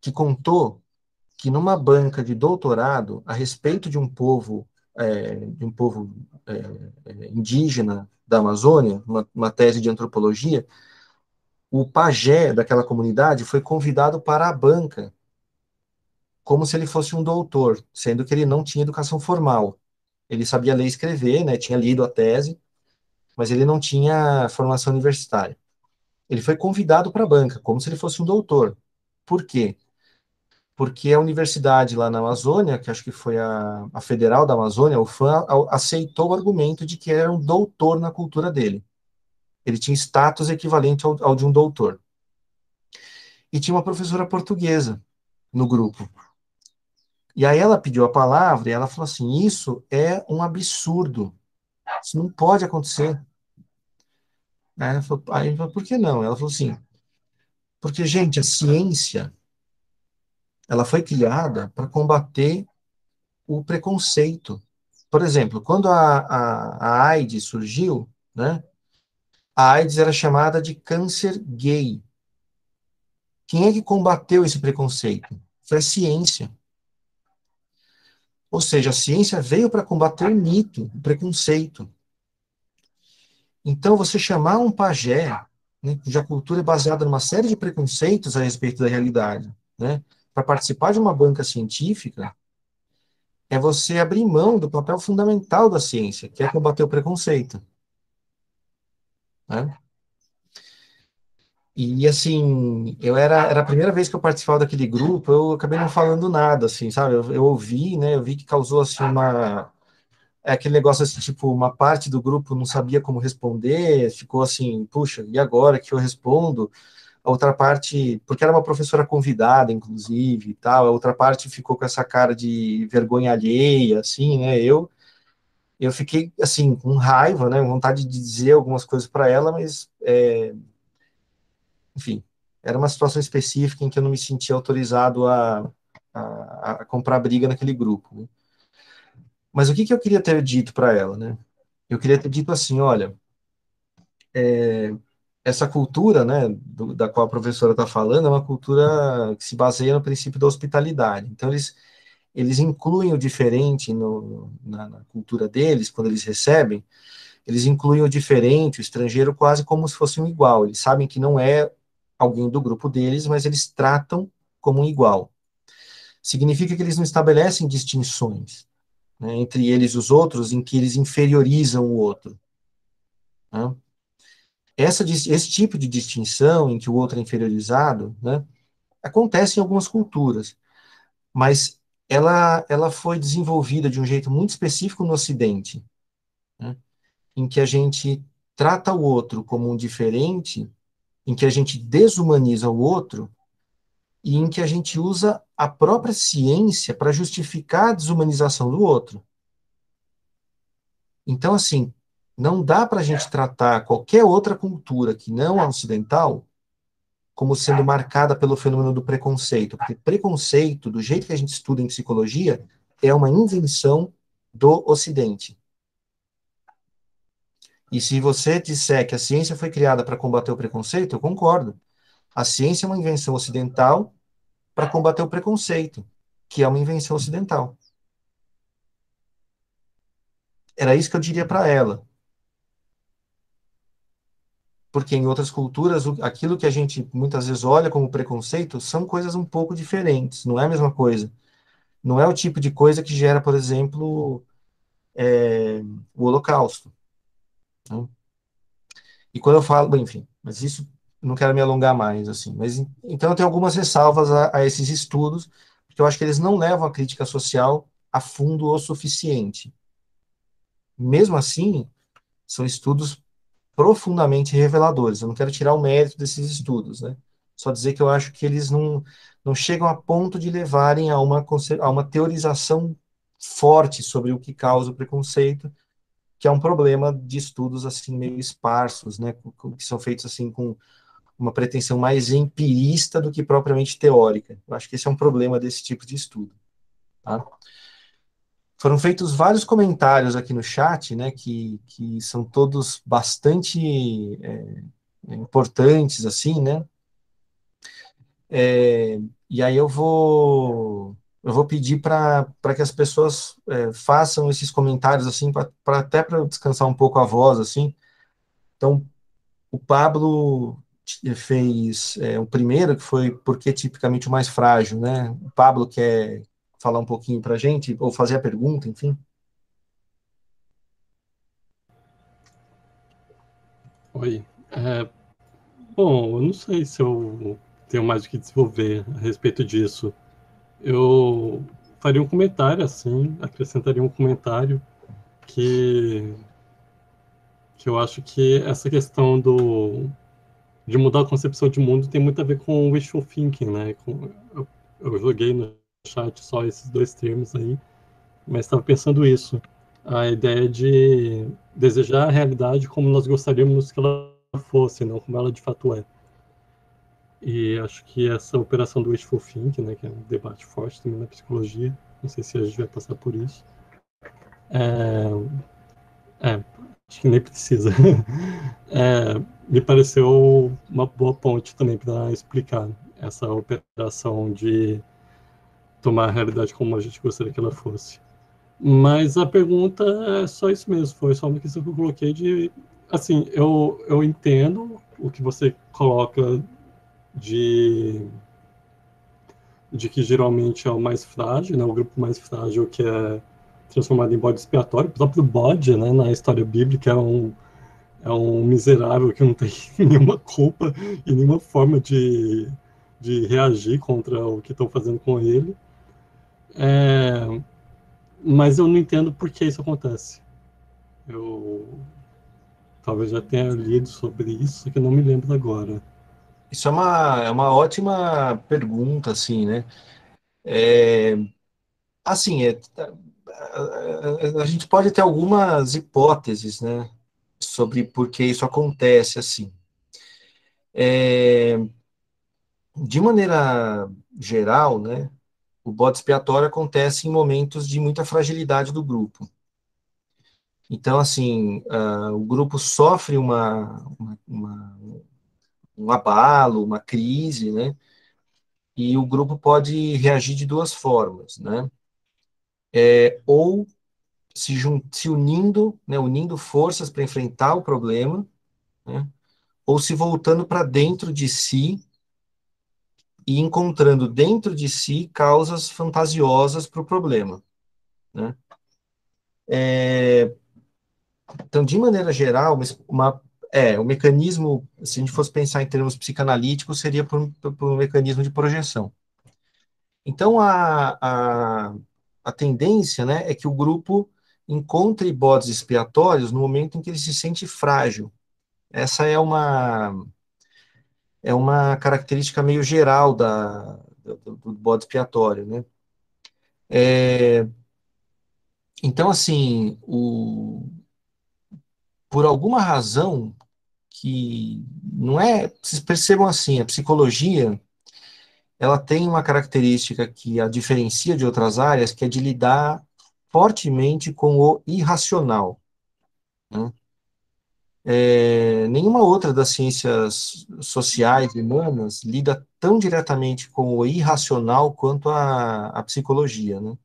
que contou que numa banca de doutorado a respeito de um povo, é, de um povo é, indígena da Amazônia, uma, uma tese de antropologia, o pajé daquela comunidade foi convidado para a banca, como se ele fosse um doutor, sendo que ele não tinha educação formal. Ele sabia ler e escrever, né, tinha lido a tese, mas ele não tinha formação universitária. Ele foi convidado para a banca, como se ele fosse um doutor. Por quê? Porque a universidade lá na Amazônia, que acho que foi a, a Federal da Amazônia, o FAM, aceitou o argumento de que era um doutor na cultura dele. Ele tinha status equivalente ao, ao de um doutor. E tinha uma professora portuguesa no grupo. E aí ela pediu a palavra e ela falou assim: Isso é um absurdo. Isso não pode acontecer. Aí, falou, aí falou, por que não? Ela falou assim: Porque, gente, a ciência ela foi criada para combater o preconceito. Por exemplo, quando a, a, a AIDS surgiu, né, a AIDS era chamada de câncer gay. Quem é que combateu esse preconceito? Foi a ciência. Ou seja, a ciência veio para combater o mito, o preconceito. Então, você chamar um pajé, né, cuja cultura é baseada numa série de preconceitos a respeito da realidade, né, para participar de uma banca científica é você abrir mão do papel fundamental da ciência, que é combater o preconceito. Né? E assim, eu era, era a primeira vez que eu participava daquele grupo, eu acabei não falando nada, assim, sabe? Eu, eu ouvi, né? Eu vi que causou assim uma é aquele negócio assim, tipo, uma parte do grupo não sabia como responder, ficou assim, puxa, e agora que eu respondo? A outra parte, porque era uma professora convidada, inclusive, e tal, a outra parte ficou com essa cara de vergonha alheia, assim, né, eu, eu fiquei, assim, com raiva, né, vontade de dizer algumas coisas para ela, mas, é, enfim, era uma situação específica em que eu não me sentia autorizado a, a, a comprar briga naquele grupo. Né? Mas o que, que eu queria ter dito para ela, né? Eu queria ter dito assim, olha, é, essa cultura, né, do, da qual a professora está falando, é uma cultura que se baseia no princípio da hospitalidade. Então, eles, eles incluem o diferente no, na, na, cultura deles, quando eles recebem, eles incluem o diferente, o estrangeiro, quase como se fosse um igual. Eles sabem que não é alguém do grupo deles, mas eles tratam como um igual. Significa que eles não estabelecem distinções né, entre eles e os outros, em que eles inferiorizam o outro. Né? Essa, esse tipo de distinção em que o outro é inferiorizado, né, acontece em algumas culturas, mas ela, ela foi desenvolvida de um jeito muito específico no Ocidente, né, em que a gente trata o outro como um diferente, em que a gente desumaniza o outro e em que a gente usa a própria ciência para justificar a desumanização do outro. Então, assim, não dá para a gente tratar qualquer outra cultura que não a ocidental como sendo marcada pelo fenômeno do preconceito, porque preconceito, do jeito que a gente estuda em psicologia, é uma invenção do Ocidente. E se você disser que a ciência foi criada para combater o preconceito, eu concordo. A ciência é uma invenção ocidental para combater o preconceito, que é uma invenção ocidental. Era isso que eu diria para ela. Porque em outras culturas, aquilo que a gente muitas vezes olha como preconceito são coisas um pouco diferentes, não é a mesma coisa. Não é o tipo de coisa que gera, por exemplo, é, o Holocausto. Né? E quando eu falo, bem, enfim, mas isso não quero me alongar mais, assim. Mas então eu tenho algumas ressalvas a, a esses estudos, porque eu acho que eles não levam a crítica social a fundo o suficiente. Mesmo assim, são estudos profundamente reveladores. Eu não quero tirar o mérito desses estudos, né? Só dizer que eu acho que eles não, não chegam a ponto de levarem a uma, a uma teorização forte sobre o que causa o preconceito, que é um problema de estudos assim meio esparsos, né, que são feitos assim com uma pretensão mais empirista do que propriamente teórica. Eu acho que esse é um problema desse tipo de estudo. Tá? Foram feitos vários comentários aqui no chat, né, que, que são todos bastante é, importantes, assim, né, é, e aí eu vou eu vou pedir para que as pessoas é, façam esses comentários assim para até para descansar um pouco a voz assim. Então o Pablo fez é, o primeiro que foi porque tipicamente o mais frágil, né? O Pablo quer falar um pouquinho para a gente, ou fazer a pergunta, enfim. Oi. É, bom, eu não sei se eu tenho mais o que desenvolver a respeito disso. Eu faria um comentário, assim, acrescentaria um comentário que, que eu acho que essa questão do, de mudar a concepção de mundo tem muito a ver com o wishful thinking, né? Com, eu, eu joguei no chat só esses dois termos aí, mas estava pensando isso. A ideia de desejar a realidade como nós gostaríamos que ela fosse, não como ela de fato é. E acho que essa operação do wishful thinking, né, que é um debate forte também na psicologia, não sei se a gente vai passar por isso. É, é acho que nem precisa. é, me pareceu uma boa ponte também para explicar essa operação de tomar a realidade como a gente gostaria que ela fosse. Mas a pergunta é só isso mesmo, foi só uma questão que eu coloquei de, assim, eu, eu entendo o que você coloca de de que geralmente é o mais frágil, né, o grupo mais frágil que é transformado em bode expiatório. O próprio bode, né, na história bíblica, é um, é um miserável que não tem nenhuma culpa e nenhuma forma de, de reagir contra o que estão fazendo com ele. É, mas eu não entendo por que isso acontece. Eu talvez já tenha lido sobre isso, que eu não me lembro agora. Isso é uma, é uma ótima pergunta, assim, né? É, assim, é, a, a, gente pode ter algumas hipóteses, né, sobre por que isso acontece, assim. É, de maneira geral, né, o bode expiatório acontece em momentos de muita fragilidade do grupo. Então, assim, uh, o grupo sofre uma, uma, uma um abalo, uma crise, né? E o grupo pode reagir de duas formas, né? É, ou se, se unindo, né, unindo forças para enfrentar o problema, né? ou se voltando para dentro de si e encontrando dentro de si causas fantasiosas para o problema. Né? É, então, de maneira geral, uma, é, o mecanismo, se a gente fosse pensar em termos psicanalíticos, seria por, por um mecanismo de projeção. Então, a, a, a tendência né, é que o grupo encontre bodes expiatórios no momento em que ele se sente frágil. Essa é uma, é uma característica meio geral da, do, do bode expiatório. Né? É, então, assim, o, por alguma razão que não é, vocês percebam assim, a psicologia ela tem uma característica que a diferencia de outras áreas, que é de lidar fortemente com o irracional. Né? É, nenhuma outra das ciências sociais e humanas lida tão diretamente com o irracional quanto a, a psicologia. Né?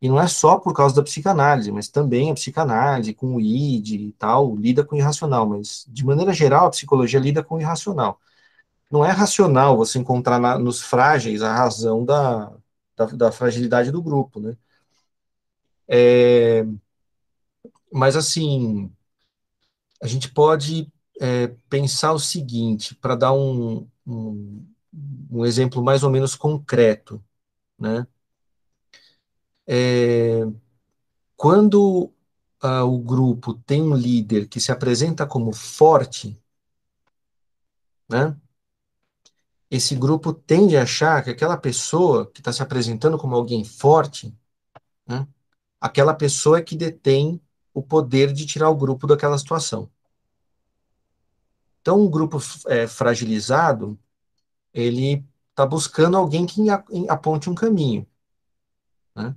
E não é só por causa da psicanálise, mas também a psicanálise, com o ID e tal, lida com o irracional, mas de maneira geral a psicologia lida com o irracional. Não é racional você encontrar na, nos frágeis a razão da, da, da, fragilidade do grupo, né? É, mas assim, a gente pode é, pensar o seguinte, para dar um, um, um exemplo mais ou menos concreto, né? É, quando ah, o grupo tem um líder que se apresenta como forte, né? Esse grupo tende a achar que aquela pessoa que está se apresentando como alguém forte, né? Aquela pessoa é que detém o poder de tirar o grupo daquela situação. Então, um grupo é, fragilizado, ele está buscando alguém que aponte um caminho. Né?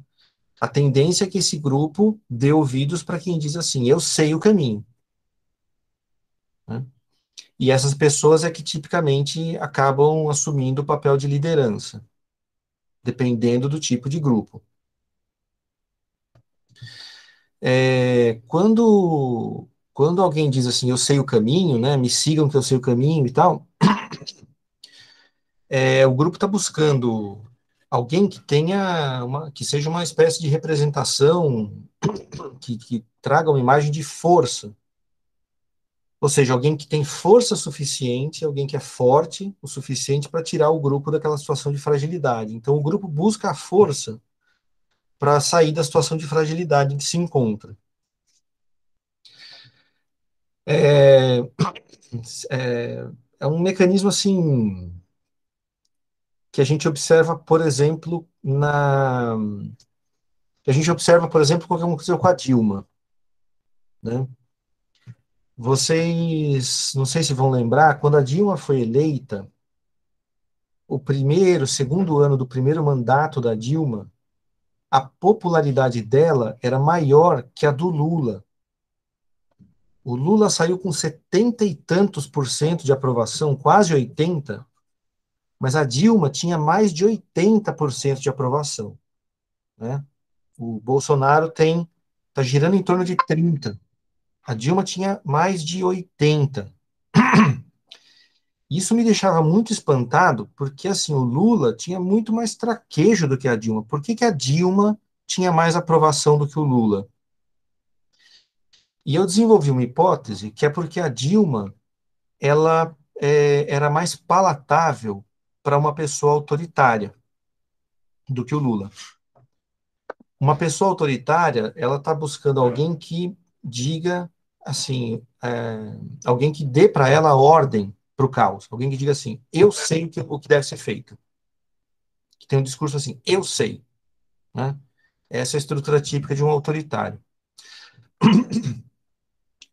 A tendência é que esse grupo dê ouvidos para quem diz assim: eu sei o caminho. Né? E essas pessoas é que tipicamente acabam assumindo o papel de liderança, dependendo do tipo de grupo. É, quando, quando alguém diz assim, eu sei o caminho, né, me sigam que eu sei o caminho e tal, é, o grupo está buscando alguém que tenha uma, que seja uma espécie de representação que, que traga uma imagem de força. Ou seja, alguém que tem força suficiente, alguém que é forte o suficiente para tirar o grupo daquela situação de fragilidade. Então, o grupo busca a força para sair da situação de fragilidade em que se encontra. É, é, é um mecanismo assim que a gente observa, por exemplo, na a gente observa, por exemplo, o que aconteceu com a Dilma, né? Vocês, não sei se vão lembrar, quando a Dilma foi eleita, o primeiro, segundo ano do primeiro mandato da Dilma, a popularidade dela era maior que a do Lula. O Lula saiu com setenta e tantos por cento de aprovação, quase 80, mas a Dilma tinha mais de 80% de aprovação. Né? O Bolsonaro tem está girando em torno de 30. A Dilma tinha mais de 80. Isso me deixava muito espantado, porque assim, o Lula tinha muito mais traquejo do que a Dilma. Por que, que a Dilma tinha mais aprovação do que o Lula? E eu desenvolvi uma hipótese que é porque a Dilma ela é, era mais palatável para uma pessoa autoritária do que o Lula. Uma pessoa autoritária, ela está buscando alguém que diga assim, é, alguém que dê para ela ordem para o caos, alguém que diga assim, eu sei o que, o que deve ser feito, que tem um discurso assim, eu sei, né? Essa é a estrutura típica de um autoritário.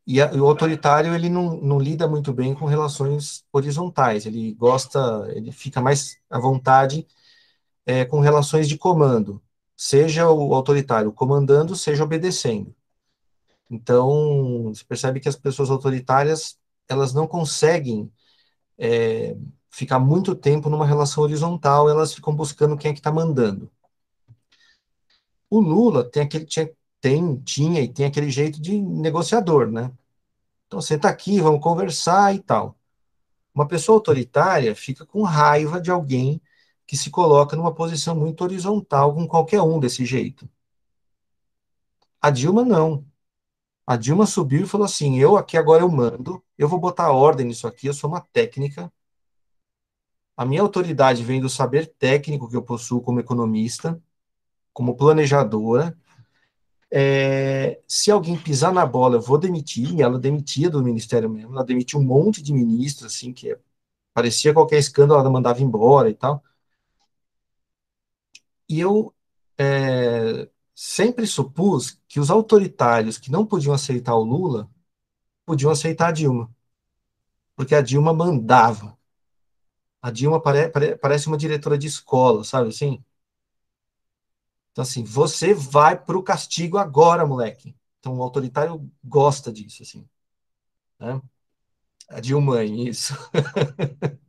E a, o autoritário, ele não, não lida muito bem com relações horizontais, ele gosta, ele fica mais à vontade é, com relações de comando, seja o autoritário comandando, seja obedecendo. Então, você percebe que as pessoas autoritárias, elas não conseguem é, ficar muito tempo numa relação horizontal, elas ficam buscando quem é que está mandando. O Lula tem aquele, tinha, tem, tinha e tem aquele jeito de negociador, né? Então, senta aqui, vamos conversar e tal. Uma pessoa autoritária fica com raiva de alguém que se coloca numa posição muito horizontal com qualquer um desse jeito. A Dilma não. A Dilma subiu e falou assim: eu aqui agora eu mando, eu vou botar ordem nisso aqui, eu sou uma técnica. A minha autoridade vem do saber técnico que eu possuo como economista, como planejadora, é, se alguém pisar na bola, eu vou demitir, e ela demitia do ministério mesmo, ela demitiu um monte de ministros, assim, que parecia qualquer escândalo, ela mandava embora e tal. E eu é, sempre supus que os autoritários que não podiam aceitar o Lula, podiam aceitar a Dilma. Porque a Dilma mandava. A Dilma pare, pare, parece uma diretora de escola, sabe assim? Então, assim, você vai para o castigo agora, moleque. Então, o autoritário gosta disso, assim. Né? A Dilma, isso.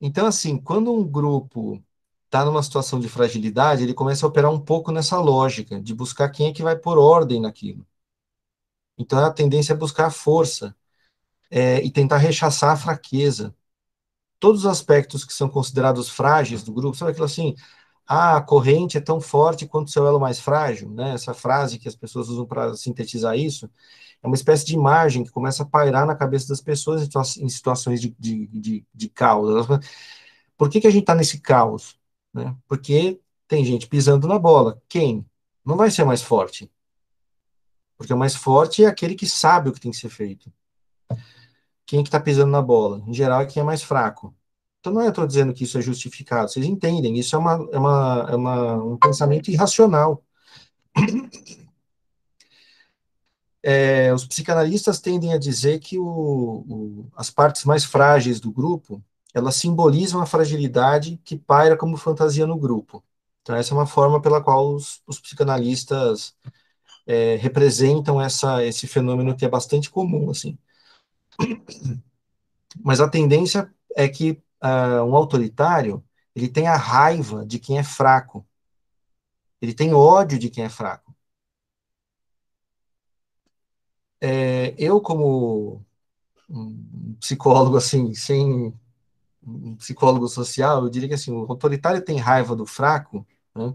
então, assim, quando um grupo está numa situação de fragilidade, ele começa a operar um pouco nessa lógica de buscar quem é que vai pôr ordem naquilo. Então a tendência é buscar a força é, e tentar rechaçar a fraqueza. Todos os aspectos que são considerados frágeis do grupo, sabe aquilo assim, ah, a corrente é tão forte quanto seu elo mais frágil, né? Essa frase que as pessoas usam para sintetizar isso, é uma espécie de imagem que começa a pairar na cabeça das pessoas em situações de, de, de, de caos. Por que, que a gente está nesse caos? Né? Porque tem gente pisando na bola. Quem? Não vai ser mais forte. Porque o mais forte é aquele que sabe o que tem que ser feito. Quem é que está pisando na bola? Em geral é quem é mais fraco. Então não é estou dizendo que isso é justificado. Vocês entendem? Isso é, uma, é, uma, é uma, um pensamento irracional. É, os psicanalistas tendem a dizer que o, o, as partes mais frágeis do grupo elas simbolizam a fragilidade que paira como fantasia no grupo. Então, essa é uma forma pela qual os, os psicanalistas é, representam essa, esse fenômeno que é bastante comum, assim. Mas a tendência é que uh, um autoritário, ele tem a raiva de quem é fraco. Ele tem ódio de quem é fraco. É, eu, como um psicólogo, assim, sem um psicólogo social, eu diria que assim, o autoritário tem raiva do fraco, né?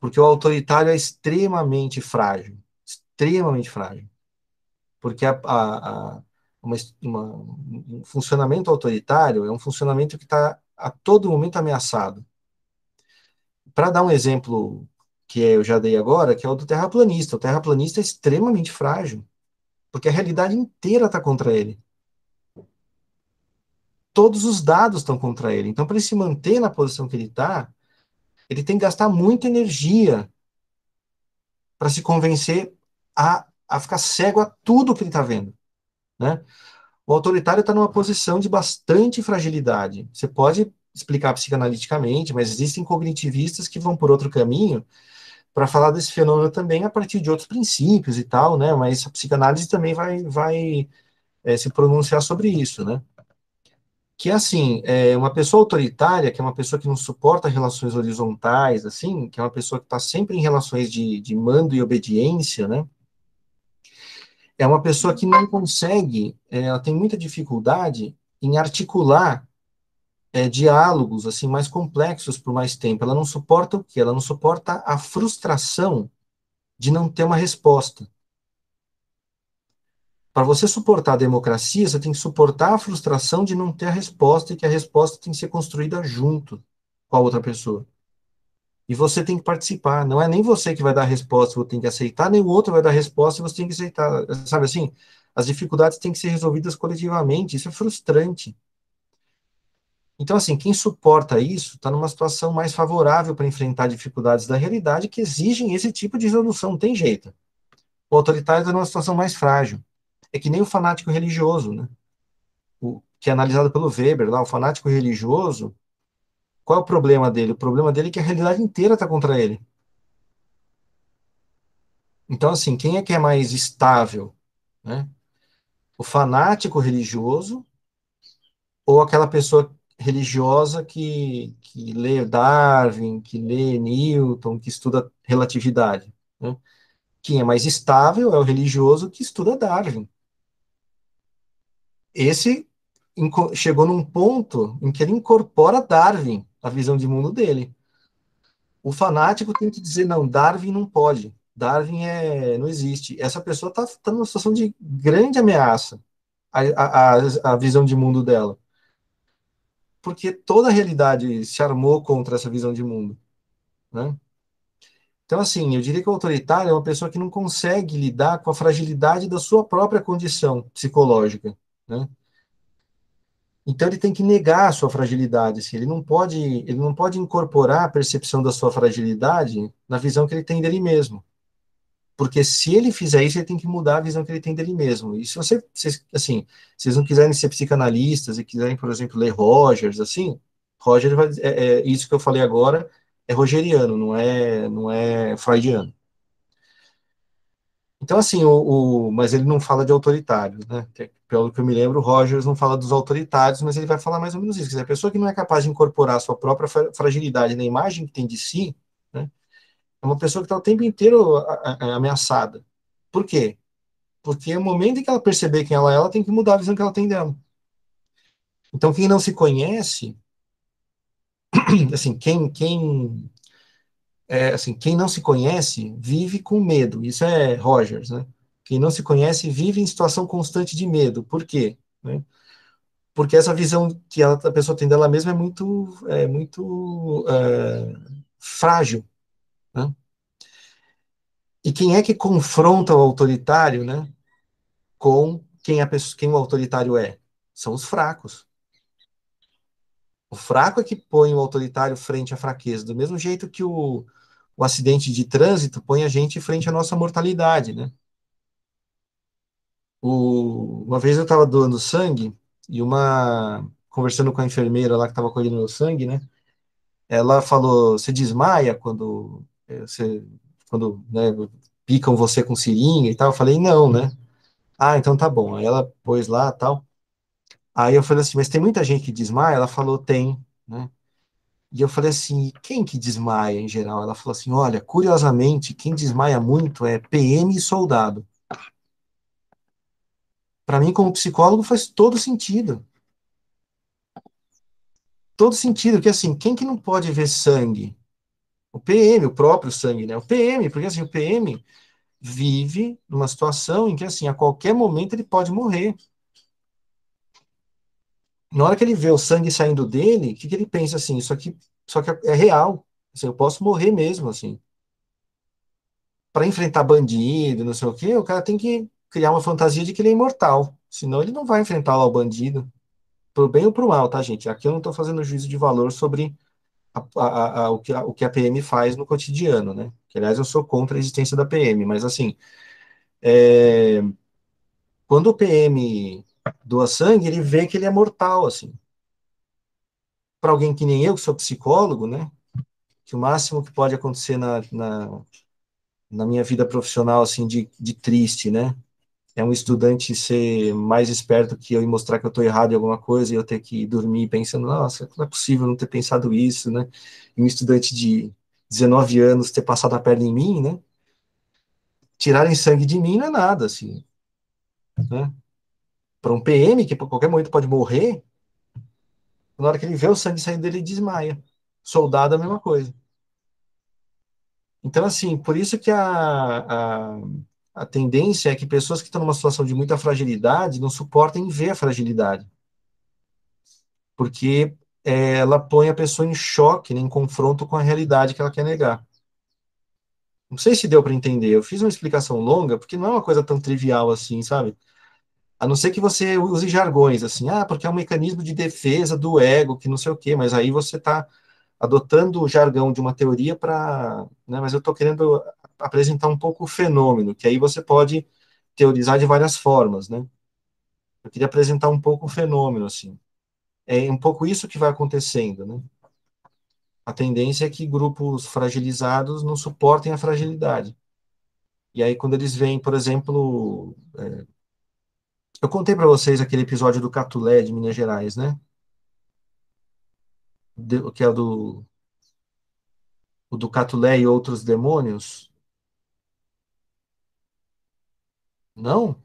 porque o autoritário é extremamente frágil, extremamente frágil. Porque a, a, a uma, uma, um funcionamento autoritário é um funcionamento que está a todo momento ameaçado. Para dar um exemplo que eu já dei agora, que é o do terraplanista. O terraplanista é extremamente frágil, porque a realidade inteira está contra ele todos os dados estão contra ele. Então, para ele se manter na posição que ele está, ele tem que gastar muita energia para se convencer a, a ficar cego a tudo que ele está vendo. Né? O autoritário está numa posição de bastante fragilidade. Você pode explicar psicanaliticamente, mas existem cognitivistas que vão por outro caminho para falar desse fenômeno também a partir de outros princípios e tal, né? Mas a psicanálise também vai, vai é, se pronunciar sobre isso, né? Que assim, é uma pessoa autoritária, que é uma pessoa que não suporta relações horizontais, assim, que é uma pessoa que está sempre em relações de, de mando e obediência, né? É uma pessoa que não consegue, é, ela tem muita dificuldade em articular é, diálogos assim mais complexos por mais tempo. Ela não suporta o quê? Ela não suporta a frustração de não ter uma resposta. Para você suportar a democracia, você tem que suportar a frustração de não ter a resposta e que a resposta tem que ser construída junto com a outra pessoa. E você tem que participar. Não é nem você que vai dar a resposta, você tem que aceitar, nem o outro vai dar a resposta, você tem que aceitar. Sabe assim? As dificuldades têm que ser resolvidas coletivamente. Isso é frustrante. Então, assim, quem suporta isso está numa situação mais favorável para enfrentar dificuldades da realidade que exigem esse tipo de resolução. Não tem jeito. O autoritário está numa situação mais frágil é que nem o fanático religioso, né? O, que é analisado pelo Weber, lá, o fanático religioso, qual é o problema dele? O problema dele é que a realidade inteira está contra ele. Então, assim, quem é que é mais estável? Né? O fanático religioso ou aquela pessoa religiosa que, que lê Darwin, que lê Newton, que estuda relatividade? Né? Quem é mais estável é o religioso que estuda Darwin esse chegou num ponto em que ele incorpora Darwin, a visão de mundo dele. O fanático tem que dizer, não, Darwin não pode, Darwin é, não existe. Essa pessoa está tá numa situação de grande ameaça à, à, à visão de mundo dela. Porque toda a realidade se armou contra essa visão de mundo. Né? Então, assim, eu diria que o autoritário é uma pessoa que não consegue lidar com a fragilidade da sua própria condição psicológica. Né? Então ele tem que negar a sua fragilidade, assim, ele não pode, ele não pode incorporar a percepção da sua fragilidade na visão que ele tem dele mesmo. Porque se ele fizer isso, ele tem que mudar a visão que ele tem dele mesmo. E se você, assim, se vocês não quiserem ser psicanalistas e quiserem, por exemplo, ler Rogers, assim, Roger vai, é, é, isso que eu falei agora é rogeriano, não é, não é freudiano. Então, assim, o, o, mas ele não fala de autoritários, né? Pelo que eu me lembro, o Rogers não fala dos autoritários, mas ele vai falar mais ou menos isso. Quer dizer, a pessoa que não é capaz de incorporar a sua própria fragilidade na imagem que tem de si, né? É uma pessoa que está o tempo inteiro ameaçada. Por quê? Porque no momento em que ela perceber quem ela é, ela tem que mudar a visão que ela tem dela. Então, quem não se conhece, assim, quem, quem é, assim, quem não se conhece vive com medo. Isso é Rogers, né? Quem não se conhece vive em situação constante de medo. Por quê? Né? Porque essa visão que ela, a pessoa tem dela mesma é muito, é muito é, frágil. Né? E quem é que confronta o autoritário, né? Com quem, a pessoa, quem o autoritário é? São os fracos. O fraco é que põe o autoritário frente à fraqueza, do mesmo jeito que o, o acidente de trânsito põe a gente frente à nossa mortalidade, né? O, uma vez eu estava doando sangue e uma conversando com a enfermeira lá que estava colhendo meu sangue, né? Ela falou: "Você desmaia quando eh, você quando né, picam você com seringa e tal?" Eu falei: "Não, né?" Ah, então tá bom. Aí ela pôs lá, tal. Aí eu falei assim: "Mas tem muita gente que desmaia?" Ela falou: "Tem", né? E eu falei assim, quem que desmaia em geral? Ela falou assim, olha, curiosamente, quem desmaia muito é PM e soldado. Para mim, como psicólogo, faz todo sentido. Todo sentido, porque assim, quem que não pode ver sangue? O PM, o próprio sangue, né? O PM, porque assim, o PM vive numa situação em que assim, a qualquer momento ele pode morrer. Na hora que ele vê o sangue saindo dele, o que, que ele pensa assim? Isso aqui, só que é real. Assim, eu posso morrer mesmo, assim. Para enfrentar bandido, não sei o quê, o cara tem que criar uma fantasia de que ele é imortal. Senão ele não vai enfrentar o bandido. Pro bem ou pro mal, tá, gente? Aqui eu não estou fazendo juízo de valor sobre a, a, a, o, que, o que a PM faz no cotidiano, né? Que, aliás, eu sou contra a existência da PM, mas assim, é, quando o PM doa sangue, ele vê que ele é mortal, assim. Para alguém que nem eu, que sou psicólogo, né? Que o máximo que pode acontecer na, na, na minha vida profissional, assim, de, de triste, né? É um estudante ser mais esperto que eu e mostrar que eu estou errado em alguma coisa e eu ter que dormir pensando, nossa, não é possível não ter pensado isso, né? E um estudante de 19 anos ter passado a perna em mim, né? Tirarem sangue de mim não é nada, assim, né? Para um PM, que por qualquer momento pode morrer, na hora que ele vê o sangue saindo dele, ele desmaia. Soldado, a mesma coisa. Então, assim, por isso que a, a, a tendência é que pessoas que estão numa situação de muita fragilidade não suportem ver a fragilidade. Porque é, ela põe a pessoa em choque, né, em confronto com a realidade que ela quer negar. Não sei se deu para entender. Eu fiz uma explicação longa, porque não é uma coisa tão trivial assim, sabe? A não ser que você use jargões, assim, ah, porque é um mecanismo de defesa do ego, que não sei o quê, mas aí você está adotando o jargão de uma teoria para. Né, mas eu estou querendo apresentar um pouco o fenômeno, que aí você pode teorizar de várias formas, né? Eu queria apresentar um pouco o fenômeno, assim. É um pouco isso que vai acontecendo, né? A tendência é que grupos fragilizados não suportem a fragilidade. E aí, quando eles veem, por exemplo, é, eu contei para vocês aquele episódio do Catulé de Minas Gerais, né? De, que é do, o do Catulé e outros demônios. Não?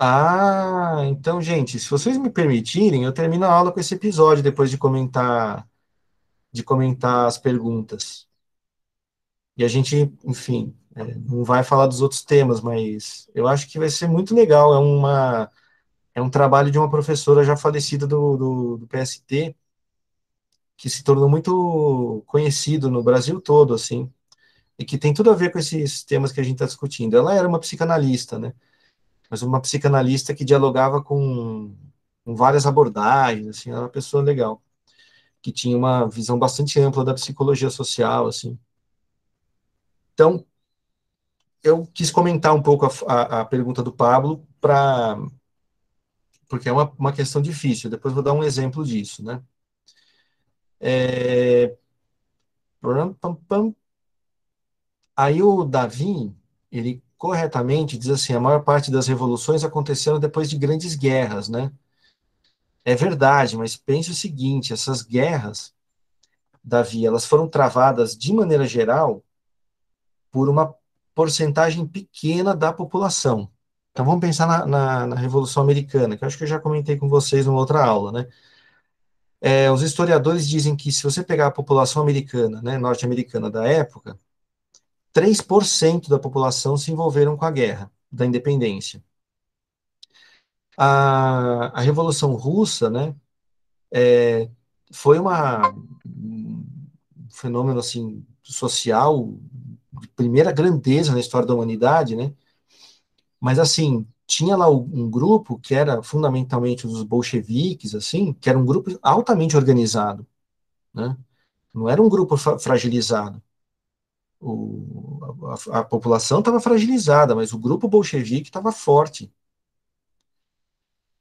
Ah, então, gente, se vocês me permitirem, eu termino a aula com esse episódio depois de comentar de comentar as perguntas. E a gente, enfim, é, não vai falar dos outros temas, mas eu acho que vai ser muito legal. É, uma, é um trabalho de uma professora já falecida do, do, do PST, que se tornou muito conhecido no Brasil todo, assim, e que tem tudo a ver com esses temas que a gente está discutindo. Ela era uma psicanalista, né? Mas uma psicanalista que dialogava com, com várias abordagens, assim, era uma pessoa legal, que tinha uma visão bastante ampla da psicologia social, assim. Então, eu quis comentar um pouco a, a, a pergunta do Pablo para porque é uma, uma questão difícil. Depois vou dar um exemplo disso, né? É... Aí o Davi, ele corretamente diz assim, a maior parte das revoluções aconteceram depois de grandes guerras, né? É verdade, mas pense o seguinte, essas guerras, Davi, elas foram travadas de maneira geral por uma porcentagem pequena da população. Então vamos pensar na, na, na Revolução Americana, que eu acho que eu já comentei com vocês numa outra aula, né? É, os historiadores dizem que se você pegar a população americana, né, norte-americana da época, 3% da população se envolveram com a guerra da independência. A, a Revolução Russa, né, é, foi uma, um fenômeno assim social primeira grandeza na história da humanidade, né? Mas assim, tinha lá um grupo que era fundamentalmente os bolcheviques, assim, que era um grupo altamente organizado, né? Não era um grupo fragilizado. O, a, a população estava fragilizada, mas o grupo bolchevique estava forte.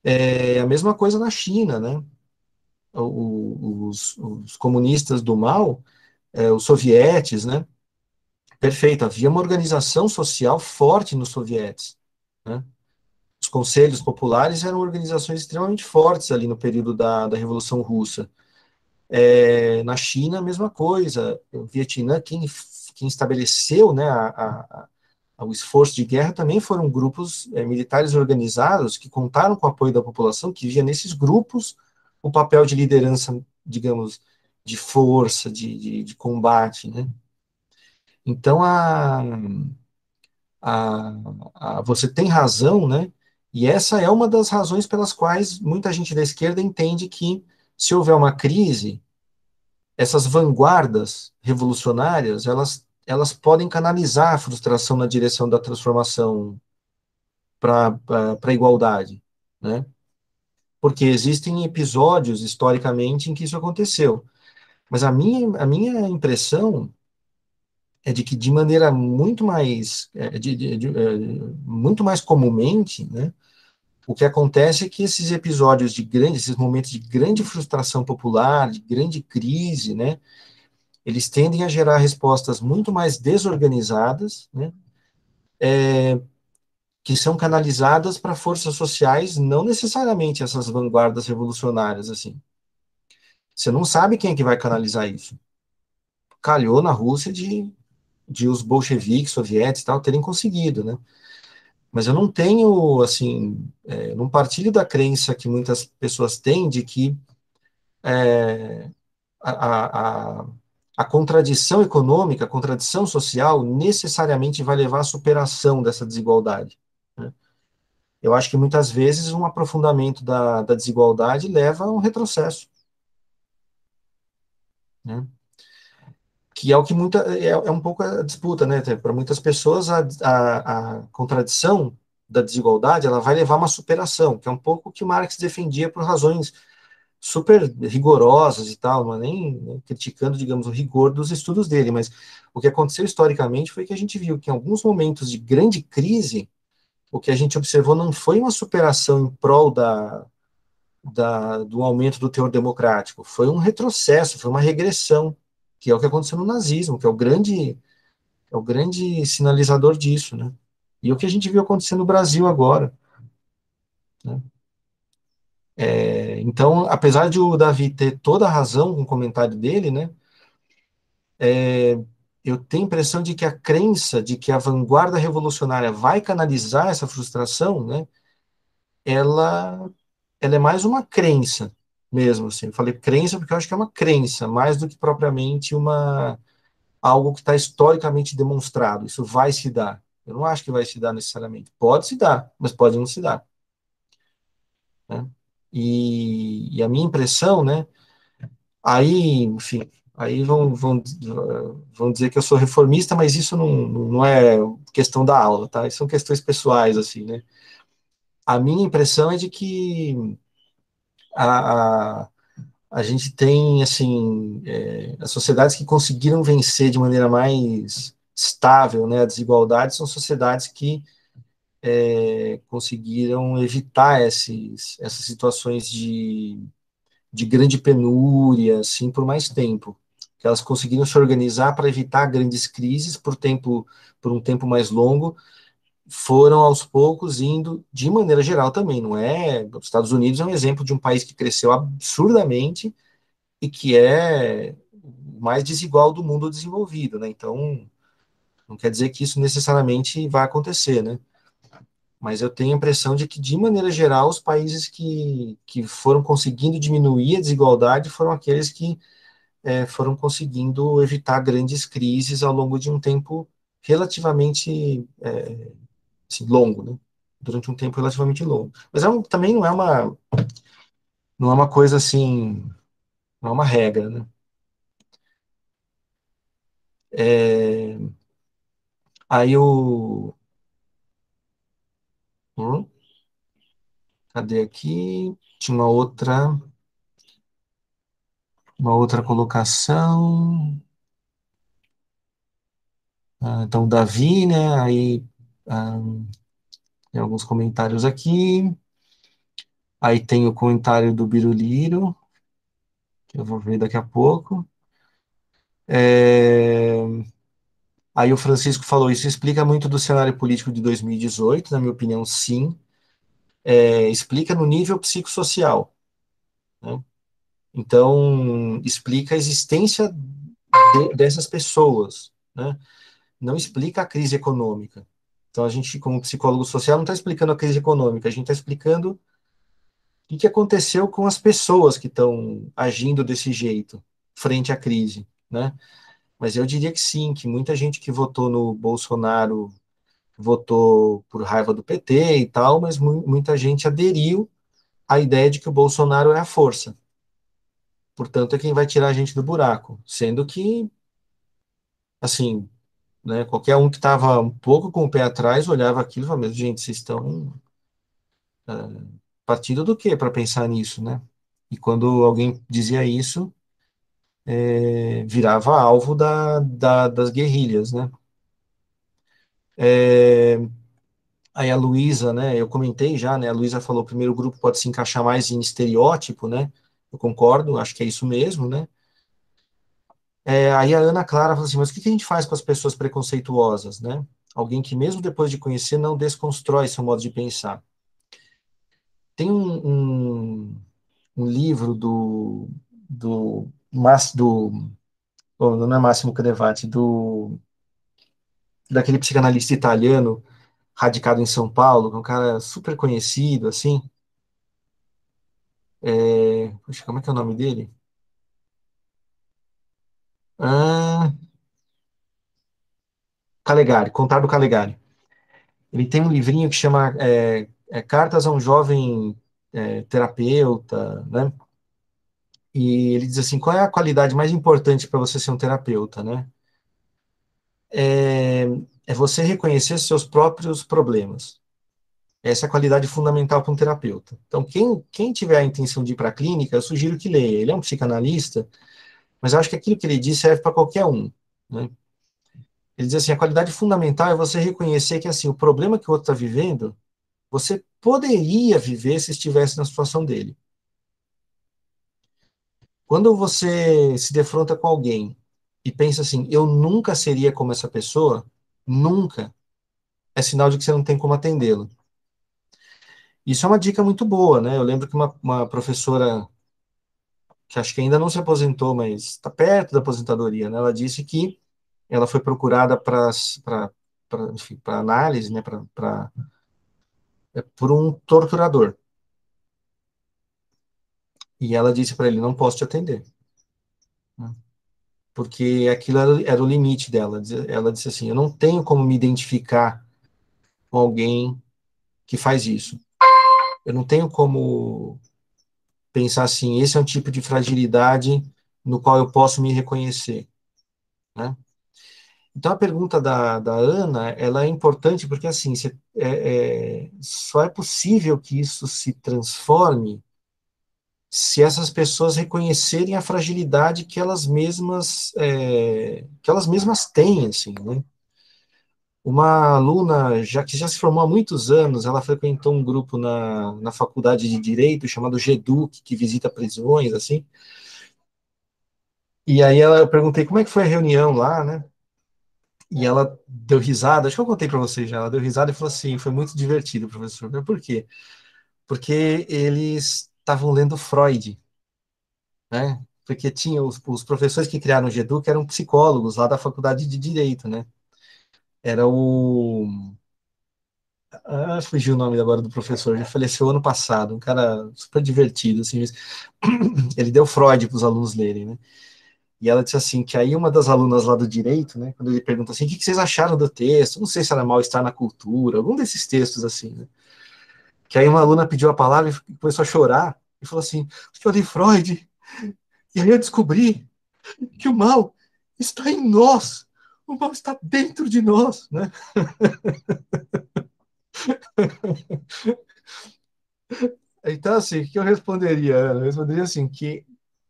É a mesma coisa na China, né? O, os, os, comunistas do mal, é, os sovietes, né? Perfeito, havia uma organização social forte nos sovietes, né? Os conselhos populares eram organizações extremamente fortes ali no período da, da Revolução Russa. É, na China, a mesma coisa. O Vietnã, quem, quem estabeleceu né, a, a, o esforço de guerra também foram grupos é, militares organizados que contaram com o apoio da população, que via nesses grupos o papel de liderança, digamos, de força, de, de, de combate. Né? Então, a, a, a, você tem razão, né? E essa é uma das razões pelas quais muita gente da esquerda entende que, se houver uma crise, essas vanguardas revolucionárias, elas, elas podem canalizar a frustração na direção da transformação para a igualdade, né? Porque existem episódios, historicamente, em que isso aconteceu. Mas a minha, a minha impressão é de que, de maneira muito mais, é, de, de, de, é, muito mais comumente, né, o que acontece é que esses episódios de grande, esses momentos de grande frustração popular, de grande crise, né, eles tendem a gerar respostas muito mais desorganizadas, né, é, que são canalizadas para forças sociais, não necessariamente essas vanguardas revolucionárias, assim. Você não sabe quem é que vai canalizar isso. Calhou na Rússia de, de os bolcheviques, sovietes e tal, terem conseguido, né? Mas eu não tenho, assim, é, não partilho da crença que muitas pessoas têm de que é, a, a, a contradição econômica, a contradição social, necessariamente vai levar à superação dessa desigualdade. Né? Eu acho que muitas vezes um aprofundamento da, da desigualdade leva a um retrocesso. Né? Que é o que muita é, é um pouco a disputa, né? Para muitas pessoas a, a, a, contradição da desigualdade ela vai levar a uma superação, que é um pouco o que Marx defendia por razões super rigorosas e tal, não é nem né, criticando, digamos, o rigor dos estudos dele, mas o que aconteceu historicamente foi que a gente viu que em alguns momentos de grande crise, o que a gente observou não foi uma superação em prol da, da, do aumento do teor democrático, foi um retrocesso, foi uma regressão que é o que aconteceu no nazismo, que é o grande é o grande sinalizador disso, né? E é o que a gente viu acontecer no Brasil agora. Né? É, então, apesar de o Davi ter toda a razão com o comentário dele, né? É, eu tenho a impressão de que a crença de que a vanguarda revolucionária vai canalizar essa frustração, né? Ela, ela é mais uma crença mesmo, assim. Eu falei crença porque eu acho que é uma crença, mais do que propriamente uma algo que está historicamente demonstrado. Isso vai se dar. Eu não acho que vai se dar necessariamente. Pode se dar, mas pode não se dar. Né? E, e, a minha impressão, né? Aí, enfim, aí vão, vão, vão dizer que eu sou reformista, mas isso não, não é questão da aula, tá? Isso são questões pessoais, assim, né? A minha impressão é de que a, a, a gente tem, assim, é, as sociedades que conseguiram vencer de maneira mais estável né, a desigualdade são sociedades que é, conseguiram evitar esses, essas situações de, de grande penúria, assim, por mais tempo. elas conseguiram se organizar para evitar grandes crises por tempo por um tempo mais longo, foram aos poucos indo de maneira geral também, não é? Os Estados Unidos é um exemplo de um país que cresceu absurdamente e que é o mais desigual do mundo desenvolvido, né? Então, não quer dizer que isso necessariamente vai acontecer, né? Mas eu tenho a impressão de que, de maneira geral, os países que, que foram conseguindo diminuir a desigualdade foram aqueles que é, foram conseguindo evitar grandes crises ao longo de um tempo relativamente é, assim, longo, né? Durante um tempo relativamente longo. Mas é um, também não é uma não é uma coisa assim, não é uma regra, né? É, aí o hum, cadê aqui? Tinha uma outra uma outra colocação. Ah, então, Davi, né? Aí ah, tem alguns comentários aqui. Aí tem o comentário do Biruliro, que eu vou ver daqui a pouco. É... Aí o Francisco falou, isso explica muito do cenário político de 2018, na minha opinião, sim. É, explica no nível psicossocial. Né? Então, explica a existência de, dessas pessoas, né? Não explica a crise econômica. Então, a gente, como psicólogo social, não está explicando a crise econômica, a gente está explicando o que, aconteceu com as pessoas que estão agindo desse jeito, frente à crise, né? Mas eu diria que sim, que muita gente que votou no Bolsonaro votou por raiva do PT e tal, mas mu muita gente aderiu à ideia de que o Bolsonaro é a força, portanto, é quem vai tirar a gente do buraco. Sendo que, assim, né, qualquer um que estava um pouco com o pé atrás olhava aquilo e falava, gente, vocês estão uh, partindo do quê para pensar nisso, né? E quando alguém dizia isso, é, virava alvo da, da, das guerrilhas, né? É, aí a Luísa, né, eu comentei já, né, a Luísa falou, o primeiro grupo pode se encaixar mais em estereótipo, né, eu concordo, acho que é isso mesmo, né? É, aí a Ana Clara fala assim, mas o que a gente faz com as pessoas preconceituosas, né? Alguém que mesmo depois de conhecer não desconstrói seu modo de pensar. Tem um, um, um livro do do do não é Máximo Crevati, do daquele psicanalista italiano radicado em São Paulo, é um cara super conhecido, assim, é, como é que é o nome dele? Ah, Calegari, Contar do Calegari. Ele tem um livrinho que chama é, é, Cartas a um Jovem é, Terapeuta, né? E ele diz assim, qual é a qualidade mais importante para você ser um terapeuta, né? É, é você reconhecer seus próprios problemas. Essa é a qualidade fundamental para um terapeuta. Então, quem, quem tiver a intenção de ir para a clínica, eu sugiro que leia. Ele é um psicanalista, mas eu acho que aquilo que ele diz serve para qualquer um. Né? Ele diz assim: a qualidade fundamental é você reconhecer que assim o problema que o outro está vivendo, você poderia viver se estivesse na situação dele. Quando você se defronta com alguém e pensa assim, eu nunca seria como essa pessoa, nunca, é sinal de que você não tem como atendê-lo. Isso é uma dica muito boa, né? Eu lembro que uma, uma professora, que acho que ainda não se aposentou, mas está perto da aposentadoria, né? Ela disse que ela foi procurada para análise, né? Para é, por um torturador. E ela disse para ele: não posso te atender. Né? Porque aquilo era, era o limite dela. Ela disse assim: eu não tenho como me identificar com alguém que faz isso eu não tenho como pensar assim, esse é um tipo de fragilidade no qual eu posso me reconhecer, né? Então, a pergunta da, da Ana, ela é importante porque, assim, é, é, só é possível que isso se transforme se essas pessoas reconhecerem a fragilidade que elas mesmas, é, que elas mesmas têm, assim, né? Uma aluna, já que já se formou há muitos anos, ela frequentou um grupo na, na faculdade de Direito chamado GEDUC, que visita prisões, assim. E aí ela, eu perguntei como é que foi a reunião lá, né? E ela deu risada, acho que eu contei para vocês já, ela deu risada e falou assim, foi muito divertido, professor. Por quê? Porque eles estavam lendo Freud, né? Porque tinha os, os professores que criaram o GEDU, que eram psicólogos lá da faculdade de Direito, né? Era o... Ah, fugiu o nome agora do professor, já faleceu ano passado, um cara super divertido, assim, ele deu Freud para os alunos lerem, né? E ela disse assim, que aí uma das alunas lá do direito, né, quando ele pergunta assim, o que vocês acharam do texto? Não sei se era mal-estar na cultura, algum desses textos assim, né? Que aí uma aluna pediu a palavra e começou a chorar, e falou assim, eu li Freud, e aí eu descobri que o mal está em nós, o mal está dentro de nós, né? Então, assim, o que eu responderia? Eu responderia assim, que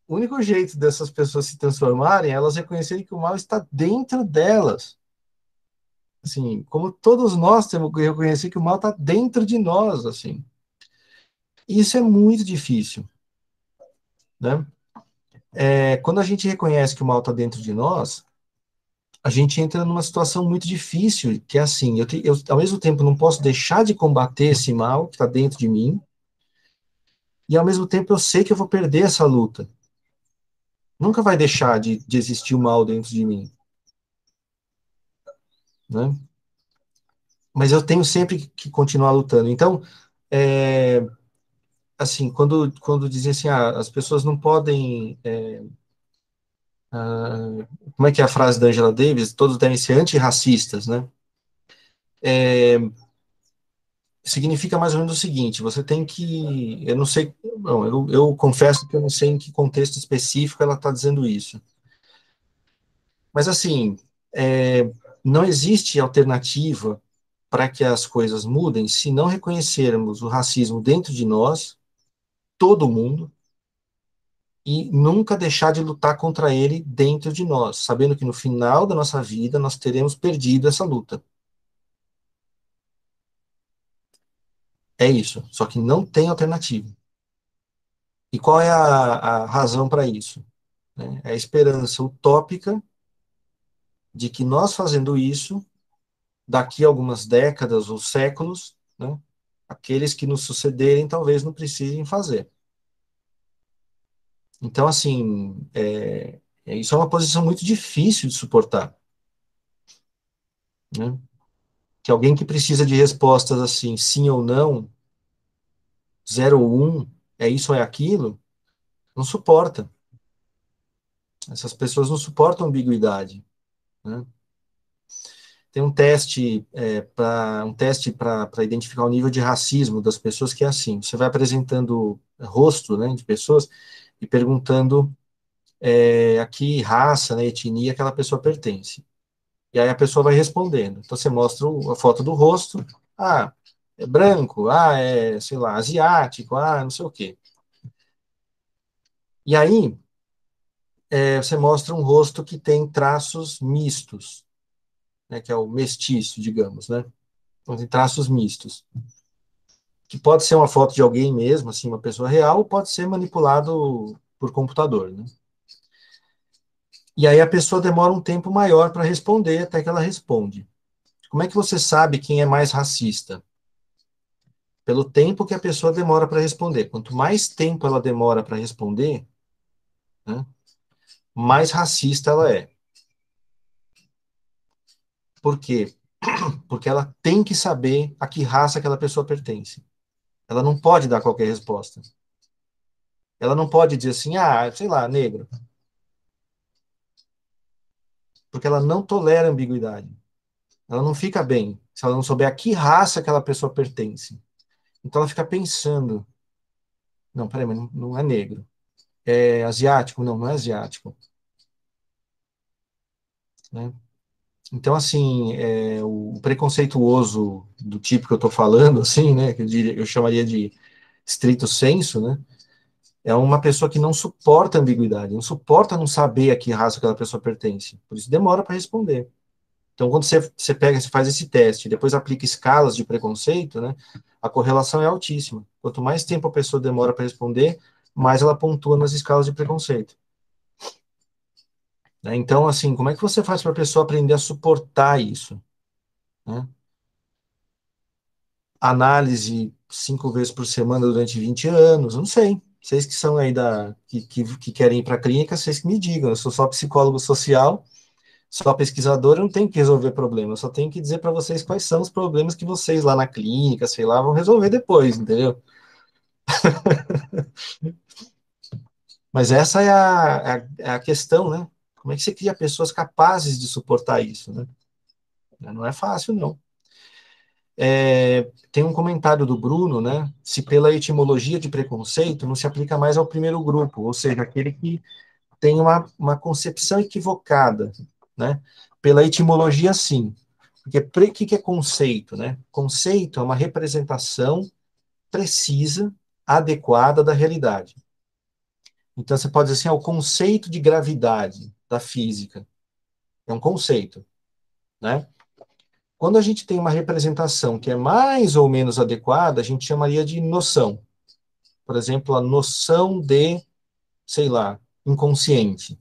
o único jeito dessas pessoas se transformarem é elas reconhecerem que o mal está dentro delas. Assim, como todos nós temos que reconhecer que o mal está dentro de nós, assim. Isso é muito difícil, né? É, quando a gente reconhece que o mal está dentro de nós, a gente entra numa situação muito difícil, que é assim, eu, te, eu ao mesmo tempo não posso deixar de combater esse mal que está dentro de mim, e ao mesmo tempo eu sei que eu vou perder essa luta. Nunca vai deixar de, de existir o mal dentro de mim. Né? Mas eu tenho sempre que continuar lutando. Então, é, assim, quando, quando dizem assim, ah, as pessoas não podem. É, ah, como é que é a frase da Angela Davis? Todos devem ser antirracistas, né? É, significa mais ou menos o seguinte: você tem que, eu não sei, não, eu, eu confesso que eu não sei em que contexto específico ela está dizendo isso, mas assim, é, não existe alternativa para que as coisas mudem se não reconhecermos o racismo dentro de nós, todo mundo, e nunca deixar de lutar contra ele dentro de nós, sabendo que no final da nossa vida nós teremos perdido essa luta. É isso. Só que não tem alternativa. E qual é a, a razão para isso? Né? É a esperança utópica de que nós fazendo isso, daqui a algumas décadas ou séculos, né, aqueles que nos sucederem talvez não precisem fazer. Então, assim, é, é isso é uma posição muito difícil de suportar. Né? que alguém que precisa de respostas assim, sim ou não, zero ou um, é isso ou é aquilo, não suporta. Essas pessoas não suportam ambiguidade. Né? Tem um teste é, para um teste para identificar o nível de racismo das pessoas que é assim. Você vai apresentando rosto, né, de pessoas e perguntando é, a que raça, né, etnia aquela pessoa pertence. E aí a pessoa vai respondendo. Então você mostra a foto do rosto, ah, é branco, ah, é, sei lá, asiático, ah, não sei o quê. E aí é, você mostra um rosto que tem traços mistos, né, que é o mestiço, digamos, né? Então tem traços mistos. Que pode ser uma foto de alguém mesmo, assim, uma pessoa real, ou pode ser manipulado por computador, né? E aí a pessoa demora um tempo maior para responder até que ela responde. Como é que você sabe quem é mais racista? Pelo tempo que a pessoa demora para responder. Quanto mais tempo ela demora para responder, né, mais racista ela é. Por quê? Porque ela tem que saber a que raça aquela pessoa pertence. Ela não pode dar qualquer resposta. Ela não pode dizer assim, ah, sei lá, negro porque ela não tolera ambiguidade. Ela não fica bem se ela não souber a que raça aquela pessoa pertence. Então ela fica pensando: não, peraí, mas não é negro. É asiático? Não, não é asiático. Né? Então, assim, é, o preconceituoso do tipo que eu estou falando, assim, né, que eu, diria, eu chamaria de estrito senso, né, é uma pessoa que não suporta ambiguidade, não suporta não saber a que raça aquela pessoa pertence. Por isso demora para responder. Então, quando você, você pega, você faz esse teste, depois aplica escalas de preconceito, né, a correlação é altíssima. Quanto mais tempo a pessoa demora para responder, mais ela pontua nas escalas de preconceito. Né? Então, assim, como é que você faz para a pessoa aprender a suportar isso? Né? Análise cinco vezes por semana durante 20 anos, não sei. Vocês que são aí da. que, que, que querem ir para a clínica, vocês que me digam. Eu sou só psicólogo social, só pesquisador, eu não tenho que resolver problemas, eu só tenho que dizer para vocês quais são os problemas que vocês lá na clínica, sei lá, vão resolver depois, entendeu? Mas essa é a, a, é a questão, né? Como é que você cria pessoas capazes de suportar isso, né? Não é fácil, não. É, tem um comentário do Bruno, né? Se pela etimologia de preconceito não se aplica mais ao primeiro grupo, ou seja, aquele que tem uma, uma concepção equivocada, né? Pela etimologia, sim. Porque o que, é conceito, né? Conceito é uma representação precisa, adequada da realidade. Então, você pode dizer assim, é o conceito de gravidade da física. É um conceito, né? Quando a gente tem uma representação que é mais ou menos adequada, a gente chamaria de noção. Por exemplo, a noção de, sei lá, inconsciente,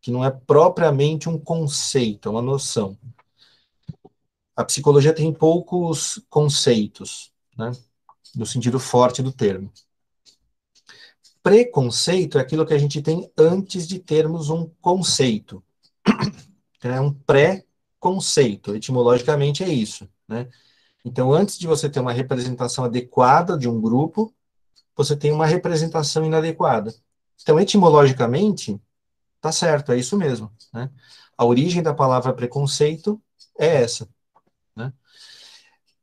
que não é propriamente um conceito, é uma noção. A psicologia tem poucos conceitos, né? No sentido forte do termo preconceito é aquilo que a gente tem antes de termos um conceito. É um pré-conceito, etimologicamente é isso, né? Então, antes de você ter uma representação adequada de um grupo, você tem uma representação inadequada. Então, etimologicamente, tá certo, é isso mesmo, né? A origem da palavra preconceito é essa, né?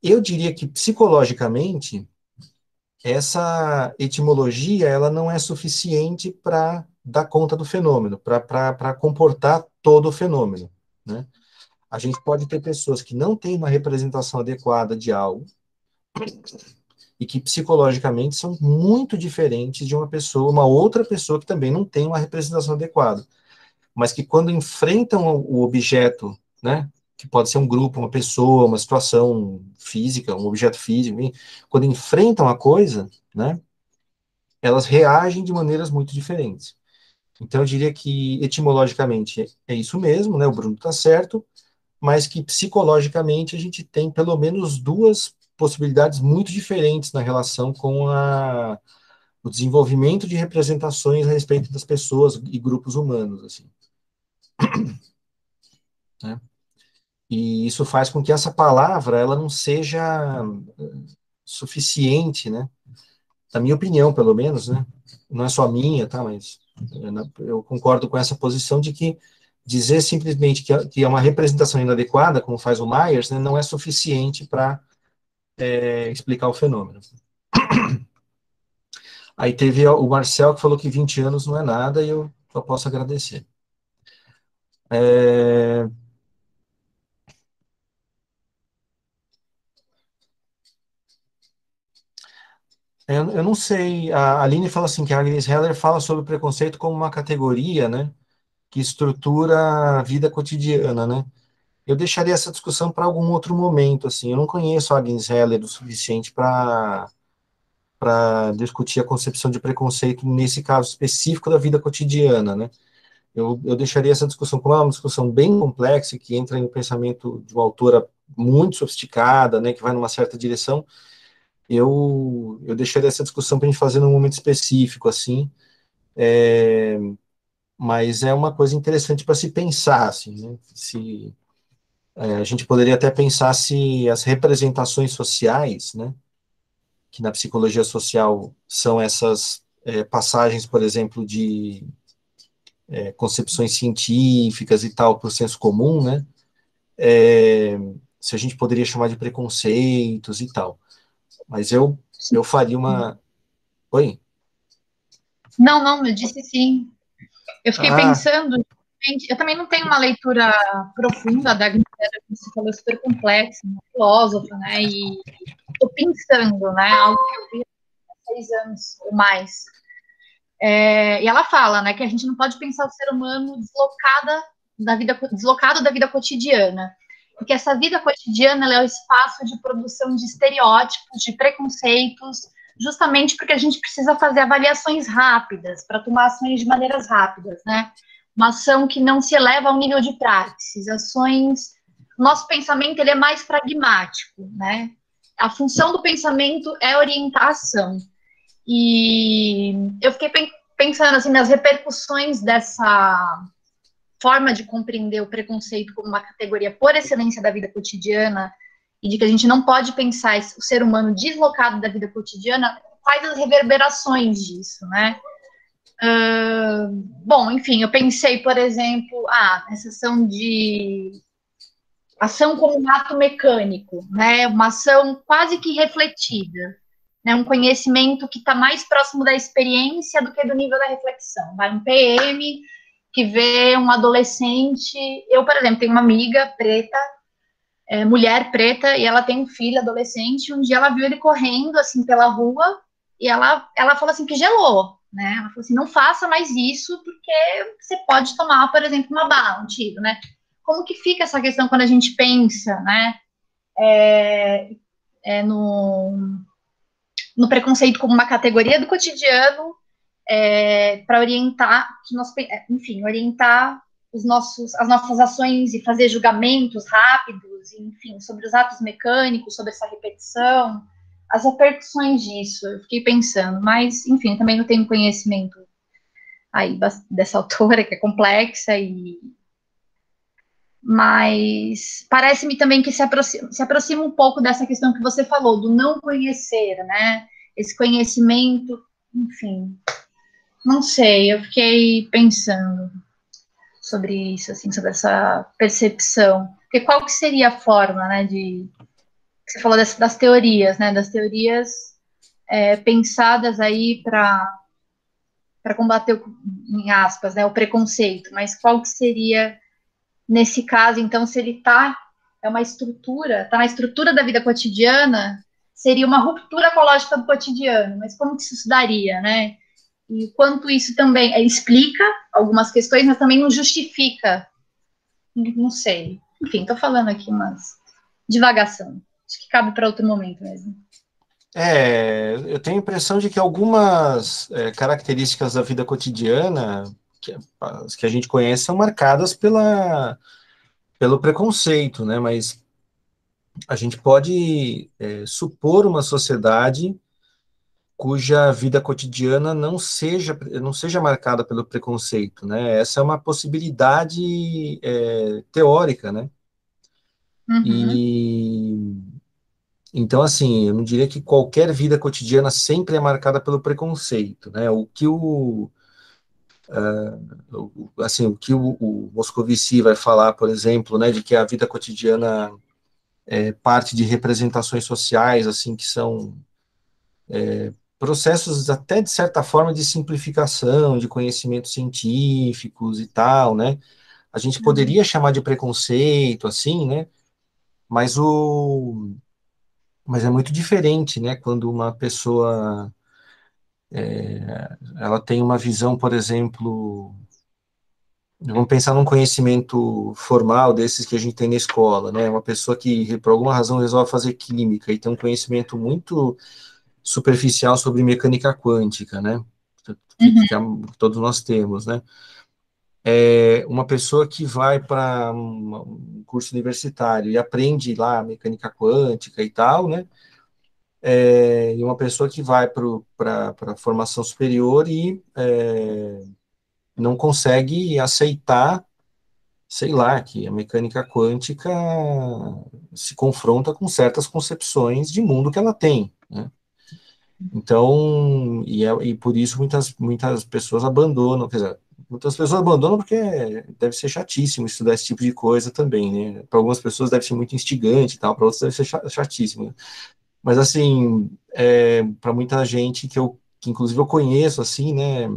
Eu diria que psicologicamente essa etimologia ela não é suficiente para dar conta do fenômeno, para comportar todo o fenômeno. Né? A gente pode ter pessoas que não têm uma representação adequada de algo e que psicologicamente são muito diferentes de uma pessoa, uma outra pessoa que também não tem uma representação adequada, mas que quando enfrentam o objeto, né, que pode ser um grupo, uma pessoa, uma situação física, um objeto físico, quando enfrentam a coisa, né, elas reagem de maneiras muito diferentes. Então, eu diria que etimologicamente é isso mesmo, né, o Bruno está certo, mas que psicologicamente a gente tem pelo menos duas possibilidades muito diferentes na relação com a, o desenvolvimento de representações a respeito das pessoas e grupos humanos, assim. né? E isso faz com que essa palavra ela não seja suficiente, né? Na minha opinião, pelo menos, né? Não é só minha, tá? Mas eu concordo com essa posição de que dizer simplesmente que é uma representação inadequada, como faz o Myers, né, não é suficiente para é, explicar o fenômeno. Aí teve o Marcel que falou que 20 anos não é nada e eu só posso agradecer. É, Eu, eu não sei. A Aline fala assim que a Agnes Heller fala sobre o preconceito como uma categoria, né, que estrutura a vida cotidiana, né? Eu deixaria essa discussão para algum outro momento, assim. Eu não conheço a Agnes Heller o suficiente para para discutir a concepção de preconceito nesse caso específico da vida cotidiana, né? Eu, eu deixaria essa discussão como uma discussão bem complexa que entra um pensamento de uma autora muito sofisticada, né, que vai numa certa direção eu, eu deixaria essa discussão para a gente fazer num momento específico, assim, é, mas é uma coisa interessante para se pensar, assim, né? se, é, a gente poderia até pensar se as representações sociais, né, que na psicologia social são essas é, passagens, por exemplo, de é, concepções científicas e tal para o senso comum, né, é, se a gente poderia chamar de preconceitos e tal. Mas eu, eu faria uma. Oi? Não, não, eu disse sim. Eu fiquei ah. pensando, eu também não tenho uma leitura profunda da Agnes como você falou, super complexa, uma filósofa, né? E estou pensando, né? Algo que eu vi há seis anos ou mais. É, e ela fala, né, que a gente não pode pensar o ser humano deslocada da vida, deslocado da vida cotidiana porque essa vida cotidiana é o espaço de produção de estereótipos, de preconceitos, justamente porque a gente precisa fazer avaliações rápidas, para tomar ações de maneiras rápidas, né? uma ação que não se eleva ao nível de praxis, ações. Nosso pensamento ele é mais pragmático, né? A função do pensamento é orientar a ação. E eu fiquei pensando assim nas repercussões dessa forma de compreender o preconceito como uma categoria por excelência da vida cotidiana e de que a gente não pode pensar o ser humano deslocado da vida cotidiana, quais as reverberações disso, né? Uh, bom, enfim, eu pensei, por exemplo, ah, essa ação de ação como um ato mecânico, né? Uma ação quase que refletida, né? Um conhecimento que está mais próximo da experiência do que do nível da reflexão. Vai um PM que vê um adolescente. Eu, por exemplo, tenho uma amiga preta, é, mulher preta, e ela tem um filho adolescente. Um dia ela viu ele correndo assim pela rua e ela, ela falou assim que gelou, né? Ela falou assim: não faça mais isso porque você pode tomar, por exemplo, uma bala, um tiro, né? Como que fica essa questão quando a gente pensa, né? É, é no, no preconceito como uma categoria do cotidiano é, para orientar, nós, é, enfim, orientar os nossos, as nossas ações e fazer julgamentos rápidos, enfim, sobre os atos mecânicos, sobre essa repetição, as repercussões disso. Eu fiquei pensando, mas, enfim, também não tenho conhecimento aí dessa autora que é complexa e mas parece-me também que se aproxima, se aproxima um pouco dessa questão que você falou, do não conhecer, né? Esse conhecimento, enfim, não sei, eu fiquei pensando sobre isso, assim, sobre essa percepção. Porque qual que seria a forma, né, de... Você falou das, das teorias, né, das teorias é, pensadas aí para para combater, o, em aspas, né, o preconceito, mas qual que seria, nesse caso, então, se ele está, é uma estrutura, está na estrutura da vida cotidiana, seria uma ruptura ecológica do cotidiano, mas como que isso se daria, né? E quanto isso também é, explica algumas questões, mas também não justifica. Não sei. Enfim, estou falando aqui umas divagação. Acho que cabe para outro momento mesmo. É, eu tenho a impressão de que algumas é, características da vida cotidiana que, que, a gente conhece são marcadas pela, pelo preconceito, né? Mas a gente pode é, supor uma sociedade cuja vida cotidiana não seja, não seja marcada pelo preconceito, né? Essa é uma possibilidade é, teórica, né? Uhum. E então, assim, eu não diria que qualquer vida cotidiana sempre é marcada pelo preconceito, né? O que o uh, assim, o que o, o Moscovici vai falar, por exemplo, né, de que a vida cotidiana é parte de representações sociais, assim, que são é, processos até de certa forma de simplificação, de conhecimentos científicos e tal, né? A gente uhum. poderia chamar de preconceito, assim, né? Mas o mas é muito diferente, né? Quando uma pessoa é, ela tem uma visão, por exemplo, vamos pensar num conhecimento formal desses que a gente tem na escola, né? Uma pessoa que por alguma razão resolve fazer química e tem um conhecimento muito superficial sobre mecânica quântica, né? Que, uhum. que, todos nós temos, né? É uma pessoa que vai para um curso universitário e aprende lá mecânica quântica e tal, né? É, e uma pessoa que vai para a formação superior e é, não consegue aceitar, sei lá, que a mecânica quântica se confronta com certas concepções de mundo que ela tem, né? Então, e, é, e por isso muitas, muitas pessoas abandonam, quer dizer, muitas pessoas abandonam porque deve ser chatíssimo estudar esse tipo de coisa também, né? Para algumas pessoas deve ser muito instigante e tal, para outras deve ser chatíssimo. Mas, assim, é, para muita gente que eu, que inclusive eu conheço, assim, né,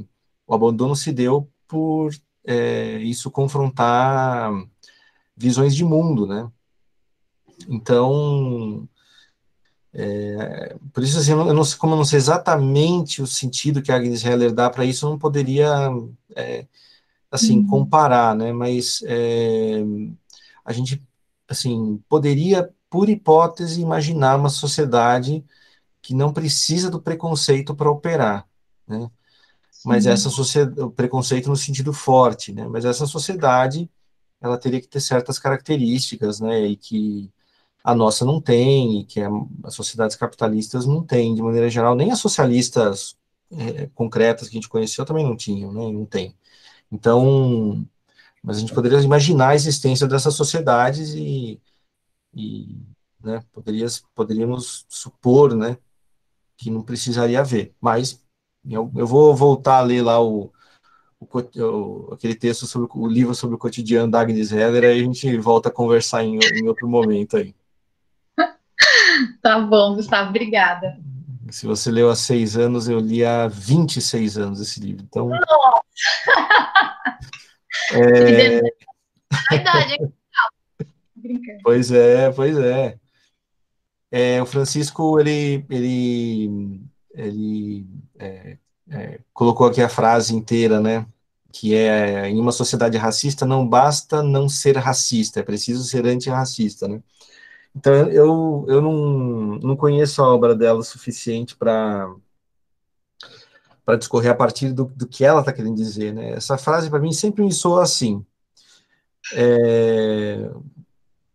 o abandono se deu por é, isso confrontar visões de mundo, né? Então, é, por isso, assim, eu não, como eu não sei exatamente o sentido que a Agnes Heller dá para isso, eu não poderia, é, assim, uhum. comparar, né? Mas é, a gente, assim, poderia, por hipótese, imaginar uma sociedade que não precisa do preconceito para operar, né? mas uhum. essa sociedade, o preconceito no sentido forte, né? Mas essa sociedade, ela teria que ter certas características, né? E que a nossa não tem, e que a, as sociedades capitalistas não têm, de maneira geral, nem as socialistas é, concretas que a gente conheceu também não tinham, né? Não tem. Então, mas a gente poderia imaginar a existência dessas sociedades e, e né, poderia, poderíamos supor, né, que não precisaria haver, mas eu, eu vou voltar a ler lá o, o, aquele texto sobre o livro sobre o cotidiano da Agnes Heller, aí a gente volta a conversar em, em outro momento aí. Tá bom, Gustavo, obrigada. Se você leu há seis anos, eu li há 26 anos esse livro. Então. Nossa! É... A idade, Pois é, pois é. é. O Francisco, ele, ele, ele é, é, colocou aqui a frase inteira, né? Que é, em uma sociedade racista, não basta não ser racista, é preciso ser antirracista, né? Então, eu, eu não, não conheço a obra dela o suficiente para para discorrer a partir do, do que ela está querendo dizer, né? Essa frase, para mim, sempre me soa assim. É,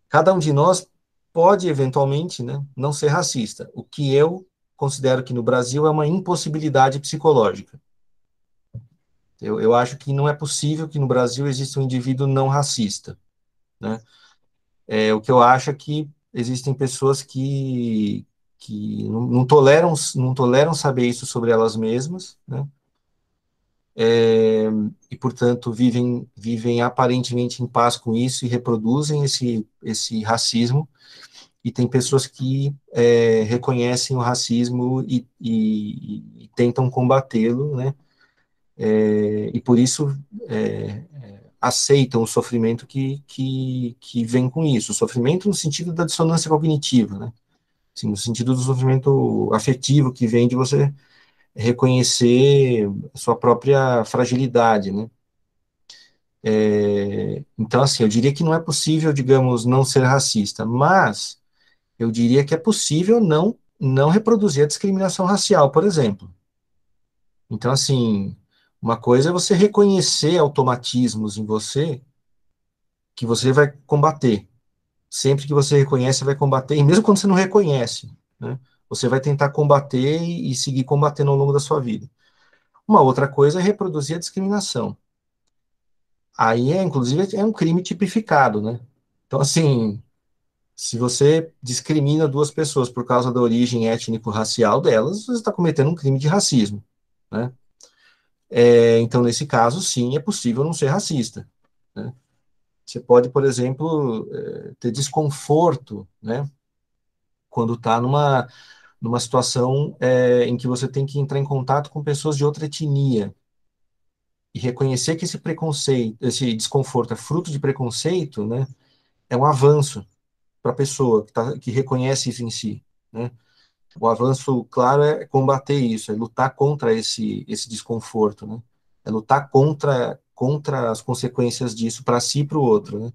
cada um de nós pode, eventualmente, né, não ser racista, o que eu considero que no Brasil é uma impossibilidade psicológica. Eu, eu acho que não é possível que no Brasil exista um indivíduo não racista, né? É, o que eu acho é que existem pessoas que, que não, não, toleram, não toleram saber isso sobre elas mesmas, né? É, e, portanto, vivem, vivem aparentemente em paz com isso e reproduzem esse, esse racismo, e tem pessoas que é, reconhecem o racismo e, e, e tentam combatê-lo, né? É, e por isso é, aceitam o sofrimento que, que, que vem com isso, o sofrimento no sentido da dissonância cognitiva, né? Assim, no sentido do sofrimento afetivo que vem de você reconhecer sua própria fragilidade, né? É, então, assim, eu diria que não é possível, digamos, não ser racista, mas eu diria que é possível não, não reproduzir a discriminação racial, por exemplo. Então, assim, uma coisa é você reconhecer automatismos em você que você vai combater sempre que você reconhece, vai combater, e mesmo quando você não reconhece, né, você vai tentar combater e, e seguir combatendo ao longo da sua vida. Uma outra coisa é reproduzir a discriminação. Aí, é, inclusive, é um crime tipificado, né? Então, assim, se você discrimina duas pessoas por causa da origem étnico-racial delas, você está cometendo um crime de racismo, né? É, então, nesse caso, sim, é possível não ser racista, né? Você pode, por exemplo, eh, ter desconforto, né? Quando está numa, numa situação é, em que você tem que entrar em contato com pessoas de outra etnia e reconhecer que esse preconceito, esse desconforto é fruto de preconceito, né? É um avanço para a pessoa que, tá, que reconhece isso em si, né? O avanço, claro, é combater isso, é lutar contra esse, esse desconforto, né? É lutar contra contra as consequências disso para si e para o outro, né?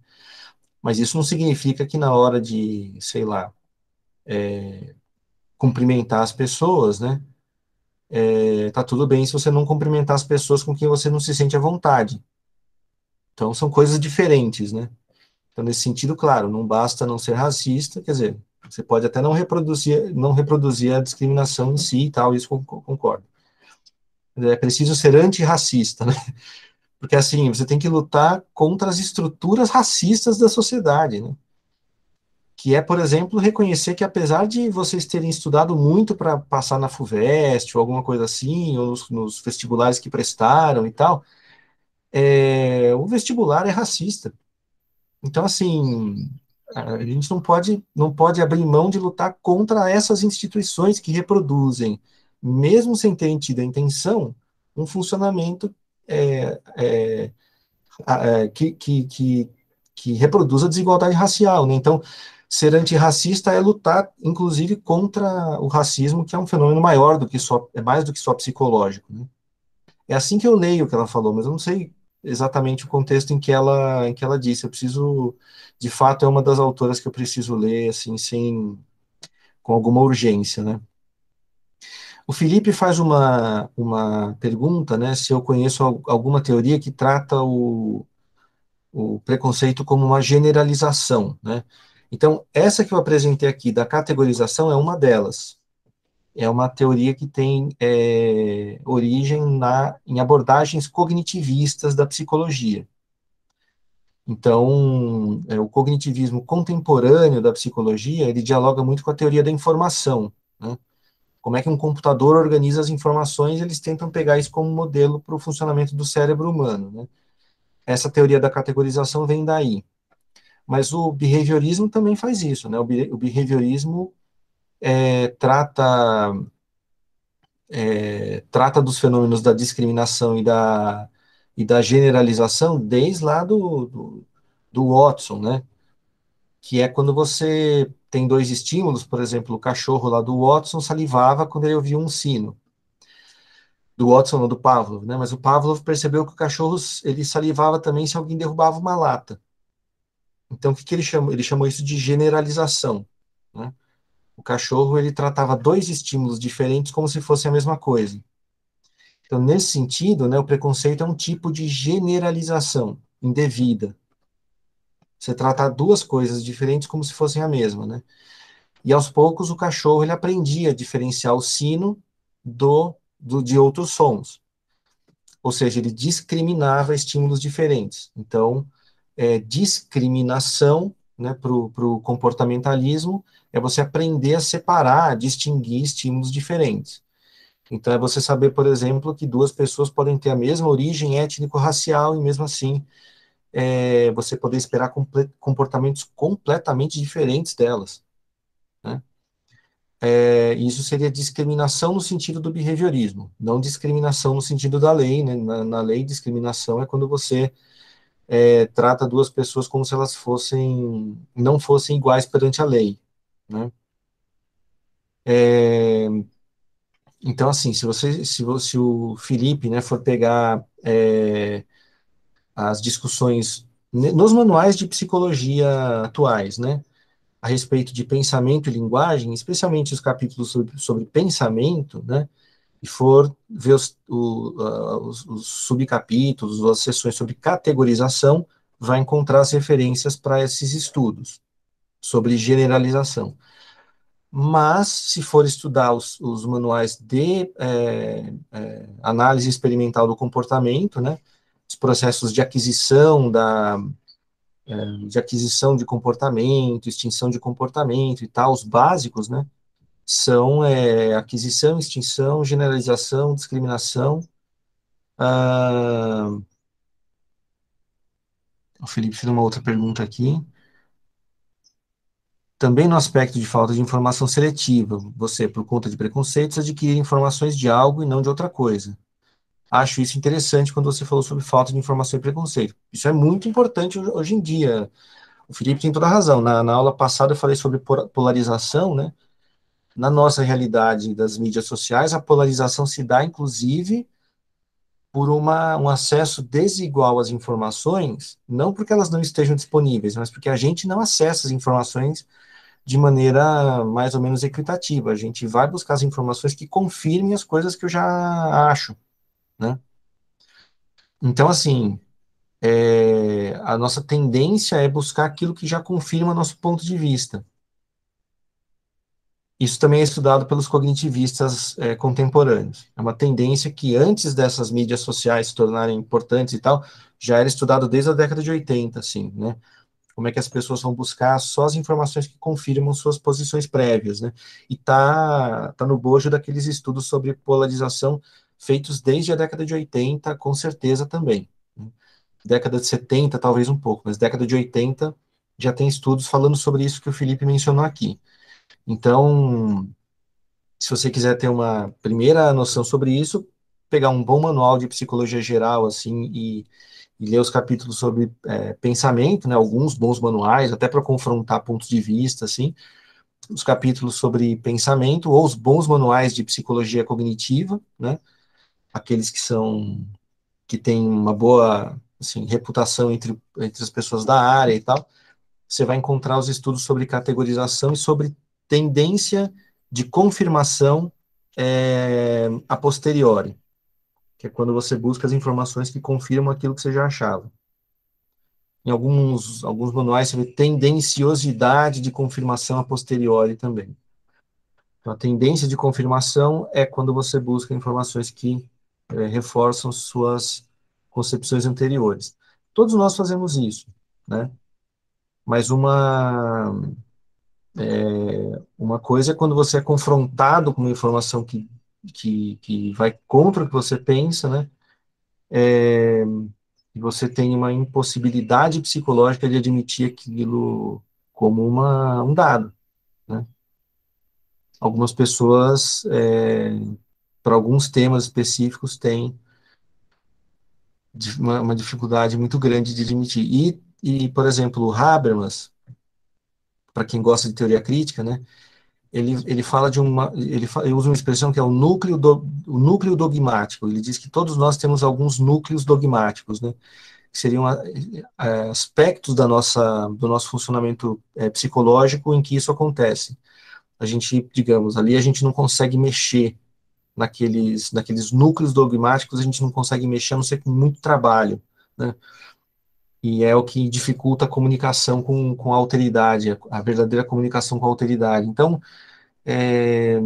Mas isso não significa que na hora de, sei lá, é, cumprimentar as pessoas, né? É, tá tudo bem se você não cumprimentar as pessoas com quem você não se sente à vontade. Então são coisas diferentes, né? Então nesse sentido, claro, não basta não ser racista, quer dizer, você pode até não reproduzir, não reproduzir a discriminação em si e tal, isso concordo. É preciso ser antirracista, né? Porque, assim, você tem que lutar contra as estruturas racistas da sociedade, né? Que é, por exemplo, reconhecer que, apesar de vocês terem estudado muito para passar na FUVEST ou alguma coisa assim, ou nos, nos vestibulares que prestaram e tal, é, o vestibular é racista. Então, assim, a gente não pode, não pode abrir mão de lutar contra essas instituições que reproduzem, mesmo sem ter tido a intenção, um funcionamento é, é, é, que, que, que, que, reproduz a desigualdade racial. Né? Então, ser antirracista é lutar, inclusive, contra o racismo, que é um fenômeno maior do que só, é mais do que só psicológico. Né? É assim que eu leio o que ela falou, mas eu não sei exatamente o contexto em que ela, em que ela disse. Eu preciso, de fato, é uma das autoras que eu preciso ler, assim, sem, com alguma urgência, né? O Felipe faz uma, uma pergunta, né, se eu conheço alguma teoria que trata o, o preconceito como uma generalização, né? Então, essa que eu apresentei aqui, da categorização, é uma delas. É uma teoria que tem é, origem na, em abordagens cognitivistas da psicologia. Então, é, o cognitivismo contemporâneo da psicologia, ele dialoga muito com a teoria da informação, né? Como é que um computador organiza as informações, eles tentam pegar isso como modelo para o funcionamento do cérebro humano, né? Essa teoria da categorização vem daí. Mas o behaviorismo também faz isso, né? O, behaviorismo é, trata é, trata dos fenômenos da discriminação e da, e da generalização desde lá do, do, do Watson, né? Que é quando você tem dois estímulos, por exemplo, o cachorro lá do Watson salivava quando ele ouvia um sino. Do Watson ou do Pavlov, né? Mas o Pavlov percebeu que o cachorro ele salivava também se alguém derrubava uma lata. Então, o que, que ele chamou? Ele chamou isso de generalização. Né? O cachorro ele tratava dois estímulos diferentes como se fossem a mesma coisa. Então, nesse sentido, né, o preconceito é um tipo de generalização indevida. Você trata duas coisas diferentes como se fossem a mesma, né? E aos poucos o cachorro ele aprendia a diferenciar o sino do, do de outros sons. Ou seja, ele discriminava estímulos diferentes. Então, é, discriminação né, para o comportamentalismo é você aprender a separar, a distinguir estímulos diferentes. Então, é você saber, por exemplo, que duas pessoas podem ter a mesma origem étnico-racial e, mesmo assim, é, você poder esperar comportamentos completamente diferentes delas. Né? É, isso seria discriminação no sentido do behaviorismo, não discriminação no sentido da lei. Né? Na, na lei, discriminação é quando você é, trata duas pessoas como se elas fossem não fossem iguais perante a lei, né? É, então, assim, se você, se, se o Felipe, né, for pegar é, as discussões nos manuais de psicologia atuais, né, a respeito de pensamento e linguagem, especialmente os capítulos sobre, sobre pensamento, né, e for ver os, o, uh, os, os subcapítulos, as sessões sobre categorização, vai encontrar as referências para esses estudos sobre generalização. Mas, se for estudar os, os manuais de é, é, análise experimental do comportamento, né, os processos de aquisição da é, de aquisição de comportamento, extinção de comportamento e tal, os básicos, né, são é, aquisição, extinção, generalização, discriminação. Ah, o Felipe fez uma outra pergunta aqui. Também no aspecto de falta de informação seletiva, você, por conta de preconceitos, adquire informações de algo e não de outra coisa. Acho isso interessante quando você falou sobre falta de informação e preconceito. Isso é muito importante hoje em dia. O Felipe tem toda a razão. Na, na aula passada eu falei sobre polarização, né? Na nossa realidade das mídias sociais, a polarização se dá, inclusive, por uma, um acesso desigual às informações, não porque elas não estejam disponíveis, mas porque a gente não acessa as informações de maneira mais ou menos equitativa. A gente vai buscar as informações que confirmem as coisas que eu já acho, né? Então, assim, é, a nossa tendência é buscar aquilo que já confirma nosso ponto de vista. Isso também é estudado pelos cognitivistas é, contemporâneos. É uma tendência que antes dessas mídias sociais se tornarem importantes e tal, já era estudado desde a década de 80, assim, né? Como é que as pessoas vão buscar só as informações que confirmam suas posições prévias, né? E tá, tá no bojo daqueles estudos sobre polarização feitos desde a década de 80, com certeza também. Né? Década de 70, talvez um pouco, mas década de 80 já tem estudos falando sobre isso que o Felipe mencionou aqui. Então, se você quiser ter uma primeira noção sobre isso, pegar um bom manual de psicologia geral, assim, e, e ler os capítulos sobre é, pensamento, né, alguns bons manuais, até para confrontar pontos de vista, assim, os capítulos sobre pensamento, ou os bons manuais de psicologia cognitiva, né, aqueles que são, que têm uma boa, assim, reputação entre, entre as pessoas da área e tal, você vai encontrar os estudos sobre categorização e sobre tendência de confirmação é a posteriori, que é quando você busca as informações que confirmam aquilo que você já achava. Em alguns, alguns manuais você vê tendenciosidade de confirmação a posteriori também. Então, a tendência de confirmação é quando você busca informações que é, reforçam suas concepções anteriores. Todos nós fazemos isso, né? Mas uma é, uma coisa é quando você é confrontado com uma informação que, que, que vai contra o que você pensa, né? É, e você tem uma impossibilidade psicológica de admitir aquilo como uma, um dado, né? Algumas pessoas, é, para alguns temas específicos, têm uma, uma, dificuldade muito grande de admitir. E, e por exemplo, o Habermas, para quem gosta de teoria crítica, né, ele, ele fala de uma, ele, ele usa uma expressão que é o núcleo, do, o núcleo dogmático, ele diz que todos nós temos alguns núcleos dogmáticos, né, que seriam é, aspectos da nossa, do nosso funcionamento é, psicológico em que isso acontece. A gente, digamos, ali a gente não consegue mexer naqueles, naqueles núcleos dogmáticos, a gente não consegue mexer, a não ser com muito trabalho, né, e é o que dificulta a comunicação com, com a alteridade, a, verdadeira comunicação com a alteridade. Então, é,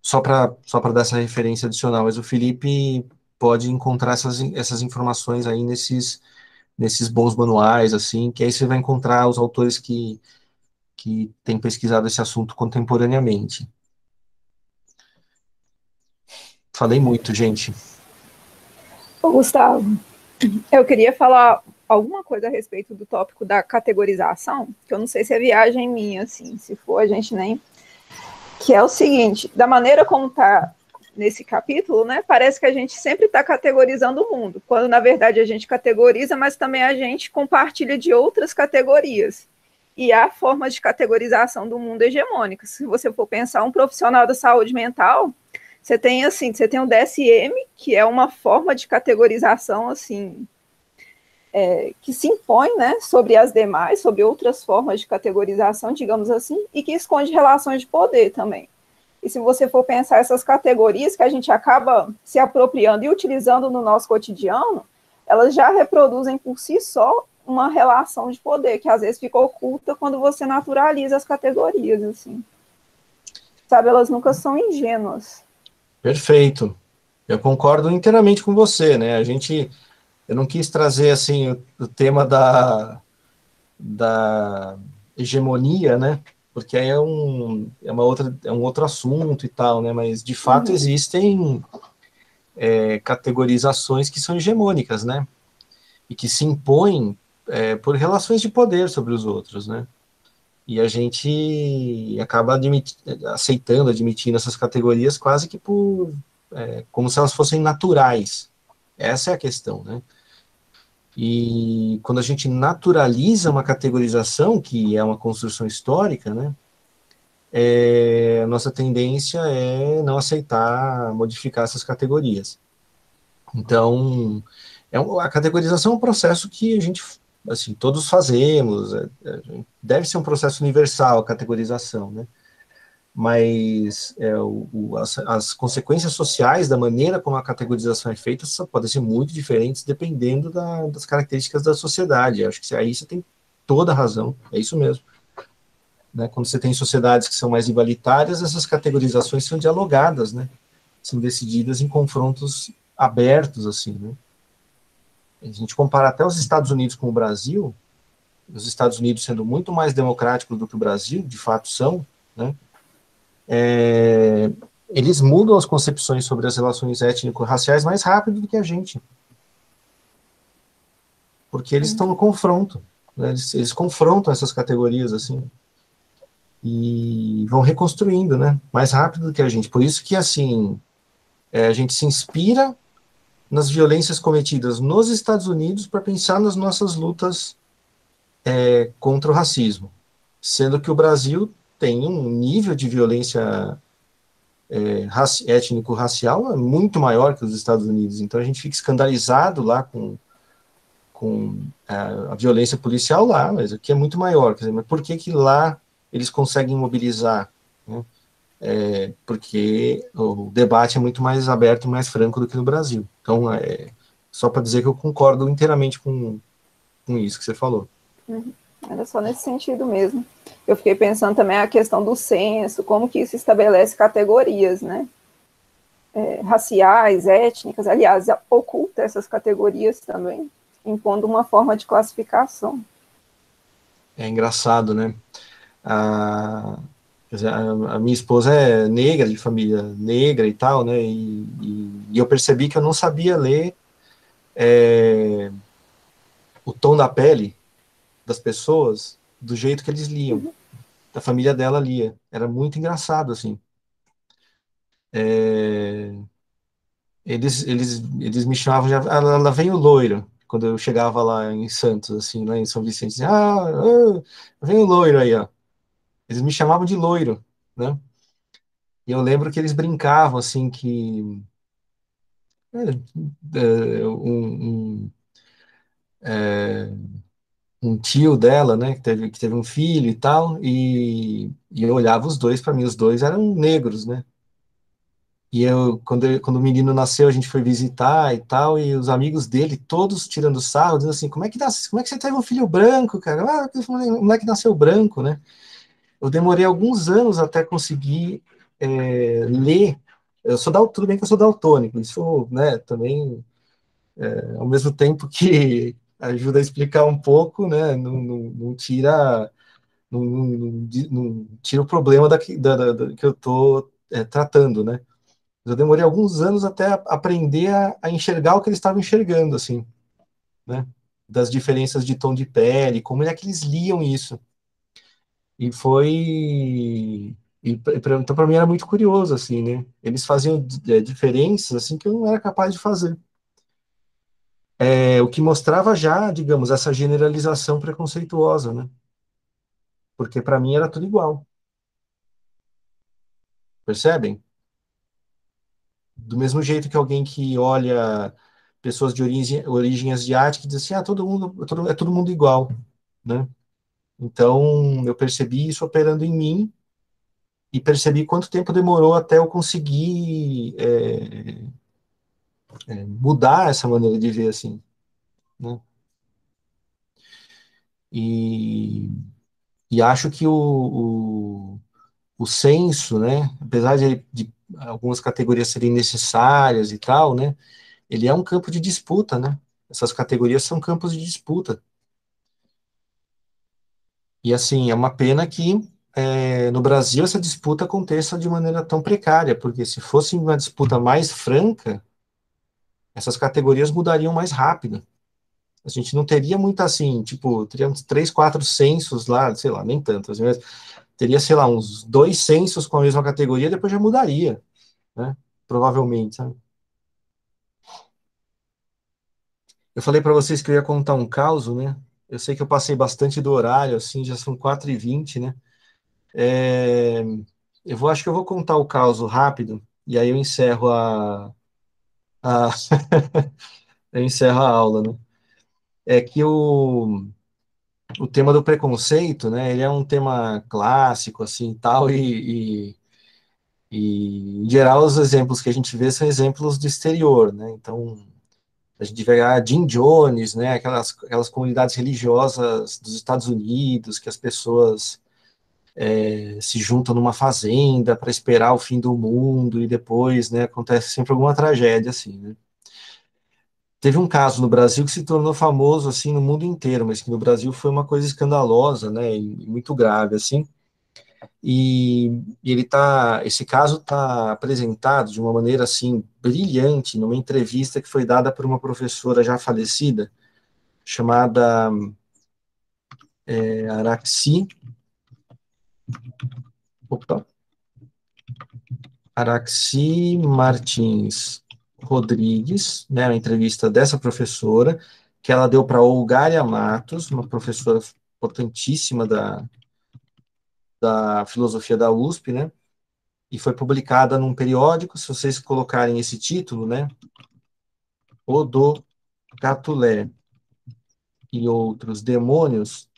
só para só dar essa referência adicional, mas o Felipe pode encontrar essas, essas informações aí nesses, nesses bons manuais, assim, que aí você vai encontrar os autores que, que têm pesquisado esse assunto contemporaneamente. Falei muito, gente. Ô, Gustavo, eu queria falar alguma coisa a respeito do tópico da categorização, que eu não sei se é viagem minha, assim, se for a gente nem. Que é o seguinte: da maneira como está nesse capítulo, né, parece que a gente sempre está categorizando o mundo, quando na verdade a gente categoriza, mas também a gente compartilha de outras categorias. E há formas de categorização do mundo hegemônicas. Se você for pensar um profissional da saúde mental, você tem assim, você tem o DSM, que é uma forma de categorização assim é, que se impõe, né, sobre as demais, sobre outras formas de categorização, digamos assim, e que esconde relações de poder também. E se você for pensar essas categorias que a gente acaba se apropriando e utilizando no nosso cotidiano, elas já reproduzem por si só uma relação de poder que às vezes fica oculta quando você naturaliza as categorias, assim. Sabe, elas nunca são ingênuas. Perfeito. Eu concordo inteiramente com você, né? A gente, eu não quis trazer assim o, o tema da, da hegemonia, né? Porque aí é um, é uma outra, é um outro assunto e tal, né? Mas de fato uhum. existem é, categorizações que são hegemônicas, né? E que se impõem é, por relações de poder sobre os outros, né? E a gente acaba admit, aceitando, admitindo essas categorias quase que por é, como se elas fossem naturais. Essa é a questão, né? E quando a gente naturaliza uma categorização, que é uma construção histórica, né? É, a nossa tendência é não aceitar modificar essas categorias. Então, é um, a categorização é um processo que a gente assim, todos fazemos, é, é, deve ser um processo universal a categorização, né? Mas é, o, o, as, as, consequências sociais da maneira como a categorização é feita podem ser muito diferentes dependendo da, das características da sociedade. Acho que aí você tem toda a razão, é isso mesmo. Né? Quando você tem sociedades que são mais igualitárias, essas categorizações são dialogadas, né? São decididas em confrontos abertos, assim, né? A gente compara até os Estados Unidos com o Brasil, os Estados Unidos sendo muito mais democráticos do que o Brasil, de fato são, né? É, eles mudam as concepções sobre as relações étnico-raciais mais rápido do que a gente. Porque eles estão no confronto. Né? Eles, eles, confrontam essas categorias, assim, e vão reconstruindo, né? Mais rápido do que a gente. Por isso que, assim, é, a gente se inspira nas violências cometidas nos Estados Unidos para pensar nas nossas lutas é, contra o racismo, sendo que o Brasil tem um nível de violência é, étnico-racial muito maior que os Estados Unidos. Então a gente fica escandalizado lá com, com a, a violência policial lá, mas aqui é muito maior. Dizer, mas por que que lá eles conseguem mobilizar? Né? é, porque o debate é muito mais aberto e mais franco do que no Brasil. Então, é, só para dizer que eu concordo inteiramente com, com isso que você falou. Uhum. Era só nesse sentido mesmo. Eu fiquei pensando também a questão do censo, como que isso estabelece categorias, né? É, raciais, étnicas, aliás, oculta essas categorias também, impondo uma forma de classificação. É engraçado, né? A, a, minha esposa é negra, de família negra e tal, né? E, e, e eu percebi que eu não sabia ler é, o tom da pele das pessoas do jeito que eles liam. Uhum. A família dela lia. Era muito engraçado, assim. É, eles, eles, eles me chamavam de. Ela vem o loiro, quando eu chegava lá em Santos, assim, lá em São Vicente. Assim, ah, ah, vem o loiro aí, ó. Eles me chamavam de loiro, né? E eu lembro que eles brincavam, assim, que. É, é um, um é, um tio dela, né, que teve, que teve um filho e tal, e, e eu olhava os dois, para mim, os dois eram negros, né? E eu, quando, quando o menino nasceu, a gente foi visitar e tal, e os amigos dele, todos tirando sarro, dizendo assim, como é que, nasce, como é que você teve um filho branco, cara? Ah, o moleque nasceu branco, né? Eu demorei alguns anos até conseguir é, ler, eu sou tudo bem que eu sou daltônico, isso, né, também, é, ao mesmo tempo que ajuda a explicar um pouco, né? Não, não, não tira não, não, tira o problema da, da, da que eu estou é, tratando, né? Eu demorei alguns anos até aprender a, a, enxergar o que eles estavam enxergando, assim, né? Das diferenças de tom de pele, como é que eles liam isso. E foi e, então para mim era muito curioso assim, né? Eles faziam é, diferenças assim que eu não era capaz de fazer é, o que mostrava já, digamos, essa generalização preconceituosa, né? Porque para mim era tudo igual. Percebem? Do mesmo jeito que alguém que olha pessoas de origem, origem asiática diz assim, ah, todo mundo, todo, é todo mundo igual, né? Então, eu percebi isso operando em mim e percebi quanto tempo demorou até eu conseguir é, é, mudar essa maneira de ver assim, né? E, e acho que o, o, o censo, né, apesar de, de algumas categorias serem necessárias e tal, né, ele é um campo de disputa, né? Essas categorias são campos de disputa. E assim, é uma pena que é, no Brasil essa disputa aconteça de maneira tão precária, porque se fosse uma disputa mais franca, essas categorias mudariam mais rápido. A gente não teria muito assim, tipo, teríamos três, quatro censos lá, sei lá, nem tantos, mas teria, sei lá, uns dois censos com a mesma categoria, depois já mudaria, né? Provavelmente, sabe? Eu falei para vocês que eu ia contar um caos, né? Eu sei que eu passei bastante do horário, assim, já são 4h20, né? É, eu vou, acho que eu vou contar o caos rápido, e aí eu encerro a, a eu encerro a aula, né? É que o, o tema do preconceito, né, ele é um tema clássico, assim, tal, e, e, e, em geral os exemplos que a gente vê são exemplos do exterior, né, então a gente a Jim Jones, né, aquelas, aquelas comunidades religiosas dos Estados Unidos, que as pessoas é, se juntam numa fazenda para esperar o fim do mundo, e depois, né, acontece sempre alguma tragédia, assim, né. Teve um caso no Brasil que se tornou famoso assim no mundo inteiro, mas que no Brasil foi uma coisa escandalosa, né, e muito grave assim. E, e ele tá, esse caso está apresentado de uma maneira assim brilhante numa entrevista que foi dada por uma professora já falecida chamada é, Araxi Opa. Araxi Martins Rodrigues, né, uma entrevista dessa professora, que ela deu para Olgária Matos, uma professora importantíssima da, da filosofia da USP, né, e foi publicada num periódico, se vocês colocarem esse título, né, O do Catulé e outros demônios,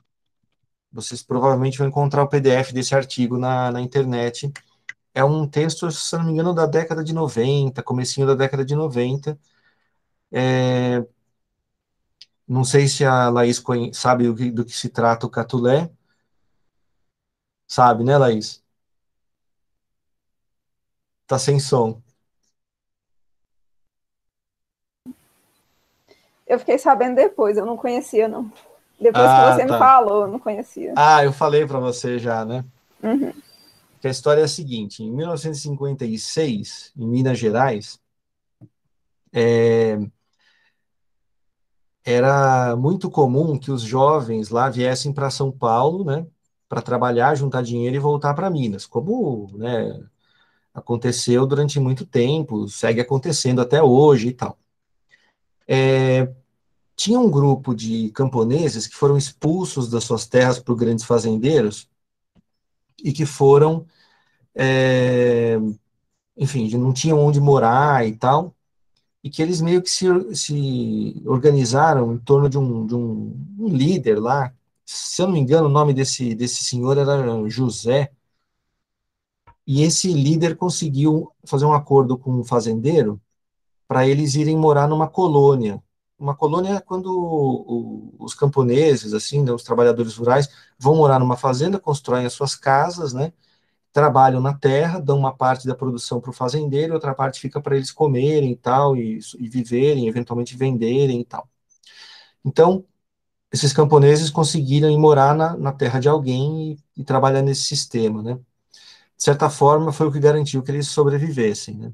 vocês provavelmente vão encontrar o PDF desse artigo na, na internet, é um texto, se não me engano, da década de 90, comecinho da década de 90. É, não sei se a Laís sabe do que, do que se trata o Catulé. Sabe, né, Laís? Tá sem som. Eu fiquei sabendo depois, eu não conhecia, não. Depois ah, que você tá. me falou, eu não conhecia. Ah, eu falei para você já, né? Uhum. Que a história é a seguinte: em 1956, em Minas Gerais, é, era muito comum que os jovens lá viessem para São Paulo, né? Para trabalhar, juntar dinheiro e voltar para Minas, como né, aconteceu durante muito tempo, segue acontecendo até hoje e tal. É, tinha um grupo de camponeses que foram expulsos das suas terras por grandes fazendeiros e que foram, é, enfim, não tinham onde morar e tal, e que eles meio que se, se organizaram em torno de, um, de um, um líder lá, se eu não me engano, o nome desse, desse senhor era José, e esse líder conseguiu fazer um acordo com um fazendeiro para eles irem morar numa colônia. Uma colônia é quando o, os camponeses, assim, né, os trabalhadores rurais, vão morar numa fazenda, constroem as suas casas, né? Trabalham na terra, dão uma parte da produção para o fazendeiro, outra parte fica para eles comerem e tal, e, e viverem, eventualmente venderem e tal. Então, esses camponeses conseguiram ir morar na, na terra de alguém e, e, trabalhar nesse sistema, né? De certa forma, foi o que garantiu que eles sobrevivessem, né?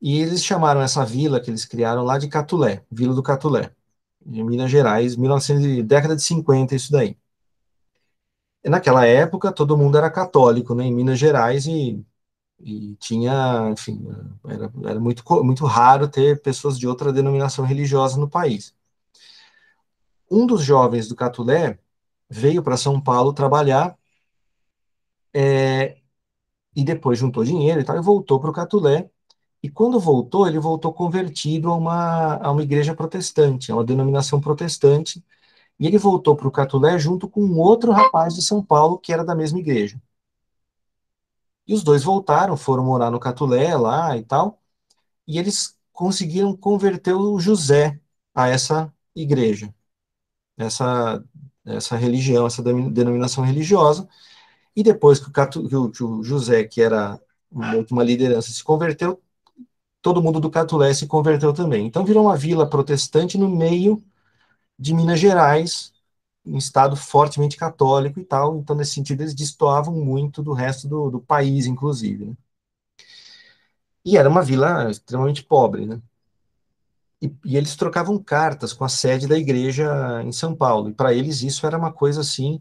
E eles chamaram essa vila que eles criaram lá de Catulé, Vila do Catulé, em Minas Gerais, 1900, década de 50, isso daí. E naquela época, todo mundo era católico, né, em Minas Gerais, e, e tinha, enfim, era, era muito, muito raro ter pessoas de outra denominação religiosa no país. Um dos jovens do Catulé veio para São Paulo trabalhar é, e depois juntou dinheiro e tal, e voltou para o Catulé, e quando voltou, ele voltou convertido a uma, a uma igreja protestante, a uma denominação protestante, e ele voltou para o Catulé junto com um outro rapaz de São Paulo que era da mesma igreja. E os dois voltaram, foram morar no Catulé lá e tal, e eles conseguiram converter o José a essa igreja, essa, essa religião, essa denominação religiosa. E depois que o, que o, que o José, que era uma liderança, se converteu, todo mundo do Catulé se converteu também. Então virou uma vila protestante no meio de Minas Gerais, um estado fortemente católico e tal. Então, nesse sentido, eles destoavam muito do resto do, do país, inclusive. Né? E era uma vila extremamente pobre, né? E, e, eles trocavam cartas com a sede da igreja em São Paulo. E para eles isso era uma coisa assim